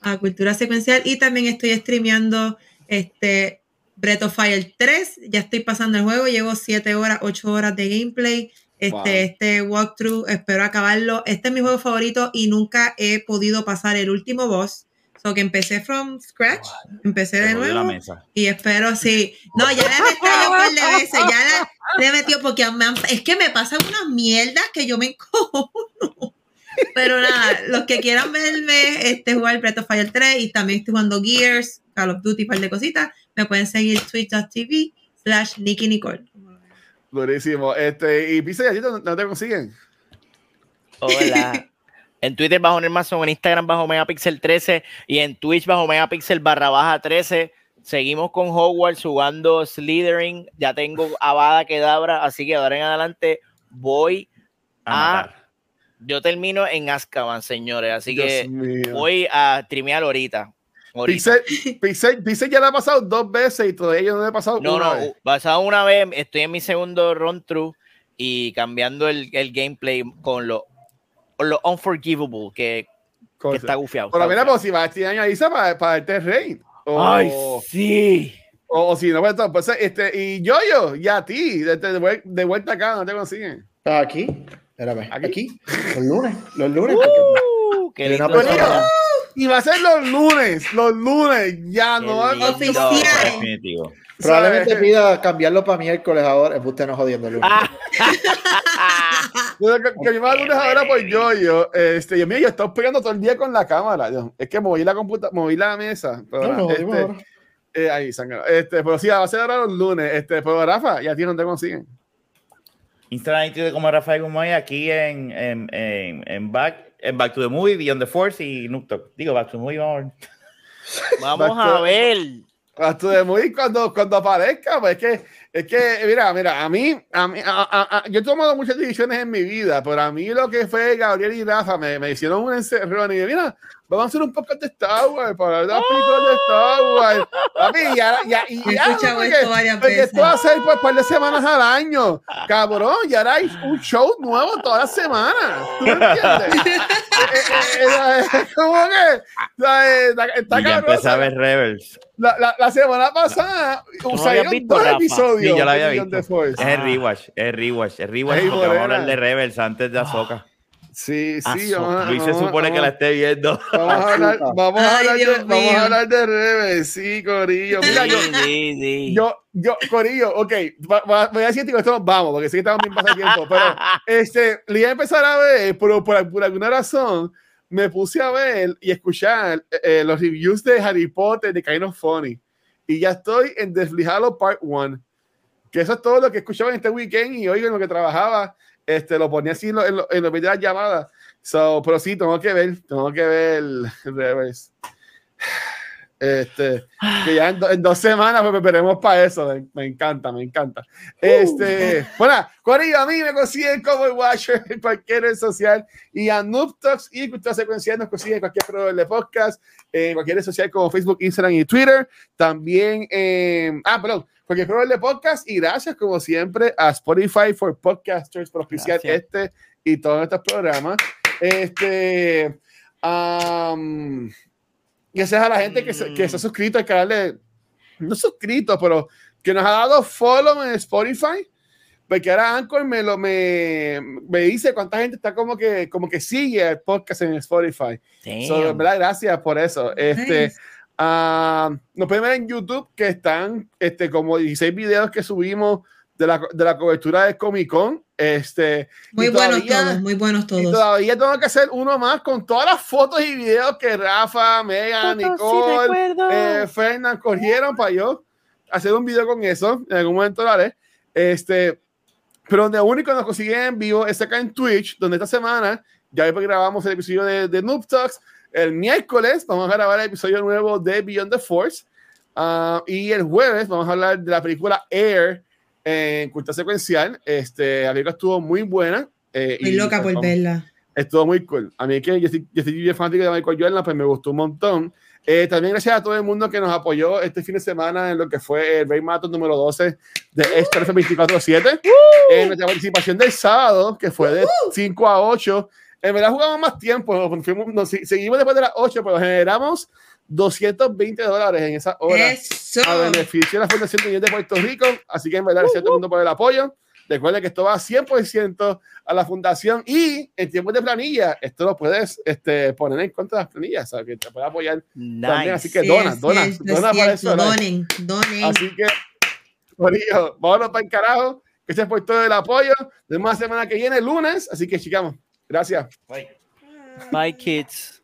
Speaker 3: a Cultura Secuencial. Y también estoy streameando este Breath of Fire 3. Ya estoy pasando el juego, llevo 7 horas, 8 horas de gameplay. Este,
Speaker 1: Wow.
Speaker 3: este walkthrough, espero acabarlo. Este es mi juego favorito y nunca he podido pasar el último boss. So que empecé from scratch, empecé de nuevo.
Speaker 2: mesa.
Speaker 3: Y espero, sí. No, ya le he metido un par de veces, ya la- le he metido porque me han- es que me pasan unas mierdas que yo me encojo. Pero nada, los que quieran verme este, jugar Breath of Fire 3 y también estoy jugando Gears, Call of Duty, un par de cositas, me pueden seguir twitch.tv slash Nicky Nicole.
Speaker 1: Durísimo. Este, y Pixel, ¿a ti no, no te consiguen?
Speaker 5: Hola. En Twitter bajo Nermason, en Instagram bajo Megapixel 13 y en Twitch bajo Megapixel barra baja 13. Seguimos con Hogwarts jugando Slytherin. Ya tengo Avada Kedavra, así que ahora en adelante voy
Speaker 2: A.
Speaker 5: Yo termino en Azkaban, señores, así
Speaker 1: Dios
Speaker 5: que
Speaker 1: mío.
Speaker 5: voy a streamear ahorita.
Speaker 1: Pixel, Pixel, Pixel ya le ha pasado dos veces y todavía no le ha pasado
Speaker 5: No,
Speaker 1: una
Speaker 5: no,
Speaker 1: vez.
Speaker 5: basado una vez, estoy en mi segundo run through y cambiando el, el gameplay con lo, con lo unforgivable que, está gufiado.
Speaker 1: Pero
Speaker 5: está
Speaker 1: mira,
Speaker 5: gufiado.
Speaker 1: pues si vas este año a Isa para, para darte rey. O,
Speaker 5: Ay, sí.
Speaker 1: o, o si no, pues, pues, este, y yo, yo, y a ti, de, de, vuel- de vuelta acá, no te consiguen.
Speaker 4: ¿Estás aquí? Espérame,
Speaker 1: ¿Aquí?
Speaker 4: aquí. Los lunes. Los lunes.
Speaker 5: Uh, qué lindo.
Speaker 1: Y va a ser los lunes, los lunes, ya
Speaker 5: Qué
Speaker 1: no va a
Speaker 5: lindo.
Speaker 3: Oficial.
Speaker 2: Definitivo.
Speaker 4: Probablemente
Speaker 1: ¿sabes?
Speaker 4: pida cambiarlo para miércoles ahora. Es usted no jodiendo el lunes.
Speaker 5: Ah,
Speaker 1: Yo, que, que mi madre lunes ahora por yo, yo, este, yo, mío, yo estoy pegando todo el día con la cámara. yo. es que moví la computa, moví la mesa. Pero,
Speaker 4: no, no,
Speaker 1: este, eh, ahí, sangra. Este, pero sí, va a ser ahora los lunes. Este, pero Rafa, y a ti no te consiguen.
Speaker 2: Instagram y Twitter como Rafael Gumoy aquí en, en, en, en back, en Back to the Movie, Beyond the Force y Noob Talk. Digo, Back to the Movie, vamos a ver.
Speaker 5: vamos a ver.
Speaker 1: Hasta de muy cuando, cuando aparezca, pues es que, es que, mira, mira, a mí, a mí, a- a- yo he tomado muchas decisiones en mi vida, pero a mí lo que fue Gabriel y Rafa me, me hicieron un encerrón y dije, mira, vamos a hacer un podcast de Star Wars para hablar de las películas de Star Wars. Papi, y ahora- ya, y,
Speaker 3: He
Speaker 1: ya,
Speaker 3: escuchado
Speaker 1: porque-
Speaker 3: esto varias
Speaker 1: porque
Speaker 3: veces.
Speaker 1: esto va a ser por un par de semanas al año, cabrón, y ahora hay un show nuevo todas las semanas. ¿Tú me entiendes? Eh, eh, eh, ¿Cómo que? Está,
Speaker 2: Y ya
Speaker 1: cabrón,
Speaker 2: empecé a Rebels.
Speaker 1: La, la, la semana pasada
Speaker 5: visto,
Speaker 1: dos
Speaker 5: Rafa?
Speaker 1: episodios.
Speaker 2: Sí, yo la había visto. Es el rewatch, es el rewatch, es rewatch
Speaker 1: Ay,
Speaker 2: porque vamos a hablar de Rebels antes de Ahsoka.
Speaker 1: Sí, sí.
Speaker 5: Azoka.
Speaker 1: Vamos,
Speaker 2: Luis se
Speaker 1: vamos
Speaker 2: supone que la esté viendo.
Speaker 1: vamos a hablar, vamos a
Speaker 3: Ay,
Speaker 1: hablar de, vamos
Speaker 3: mío.
Speaker 1: a hablar de Rebels. Sí, Corillo. Mira, yo,
Speaker 5: Sí, sí, sí.
Speaker 1: yo, yo, Corillo, ok, va- va- voy a decir que esto vamos, porque sí que estamos bien pasatiempo, pero este, le iba a empezar a ver, pero por, por alguna razón me puse a ver y escuchar eh, eh, los reviews de Harry Potter de Kind of Funny. Y ya estoy en Desflijado Part 1. Que eso es todo lo que escuchaba en este weekend y hoy en lo que trabajaba, este, lo ponía así en, lo- en, lo- en de llamadas. So, pero sí, tengo que ver, tengo que ver Rebels. Este, que ya en, do- en dos semanas pues, veremos para eso. Me, me encanta, me encanta. Este, bueno, Corillo, a mí me consiguen como el Watcher en cualquier red social y a Noob Talks y Cultura Secuencial nos consiguen en cualquier proveedor de podcast, en cualquier red social como Facebook, Instagram y Twitter. También, en ah, perdón, cualquier proveedor de podcast y gracias como siempre a Spotify for Podcasters por
Speaker 5: Gracias.
Speaker 1: este y todos estos programas. Este, am, gracias a la gente que se, que se ha suscrito al canal de, no suscrito, pero que nos ha dado follow en Spotify, porque ahora Anchor me, lo, me, me dice cuánta gente está como que, como que sigue el podcast en Spotify. So, verdad, gracias por eso. Este,
Speaker 3: Nice.
Speaker 1: Ah, nos pueden ver en YouTube que están este, como 16 videos que subimos de la, de la cobertura de Comic Con. Este,
Speaker 3: Muy
Speaker 1: y
Speaker 3: buenos
Speaker 1: todavía-
Speaker 3: todos, muy buenos
Speaker 1: y
Speaker 3: todos.
Speaker 1: todavía tengo que hacer uno más con todas las fotos y videos que Rafa, Megan, Nicole, eh, Fernan cogieron para yo hacer un video con eso. En algún momento lo haré. Este, pero donde único nos consiguen en vivo es acá en Twitch, donde esta semana ya grabamos el episodio de, de Noob Talks. El miércoles vamos a grabar el episodio nuevo de Beyond the Force. Ah, y el jueves vamos a hablar de la película Air en cultura secuencial. Este, la película estuvo muy buena. eh,
Speaker 3: Estoy
Speaker 1: y,
Speaker 3: loca
Speaker 1: pues,
Speaker 3: por
Speaker 1: vamos-
Speaker 3: verla.
Speaker 1: Estuvo muy cool. A mí que yo estoy, yo estoy bien fanático de Michael Jordan, pues me gustó un montón. Eh, también gracias a todo el mundo que nos apoyó este fin de semana en lo que fue el Ray Marathon número 12 de Extra 24-7. En nuestra participación del sábado, que fue de 5 a 8. En verdad jugamos más tiempo, fuimos- nos seguimos después de las 8, pero generamos 220 dólares en esa hora
Speaker 3: Eso.
Speaker 1: a beneficio de la Fundación de Niños de Puerto Rico. Así que en verdad, gracias a todo el mundo por el apoyo. Recuerden que esto va 100% a la fundación y en tiempos de planilla, esto lo puedes este, poner en contra de las planillas, ¿sabes? Que te puede apoyar también.
Speaker 5: Nice.
Speaker 1: Así que
Speaker 3: Sí,
Speaker 1: dona,
Speaker 3: es
Speaker 1: dona,
Speaker 3: es
Speaker 1: dona para eso.
Speaker 3: Donen, donen.
Speaker 1: Así que, Corillo, vámonos para el carajo. Gracias por todo el apoyo. Nos vemos la semana que viene, lunes. Así que, chicamos, gracias.
Speaker 5: Bye, kids.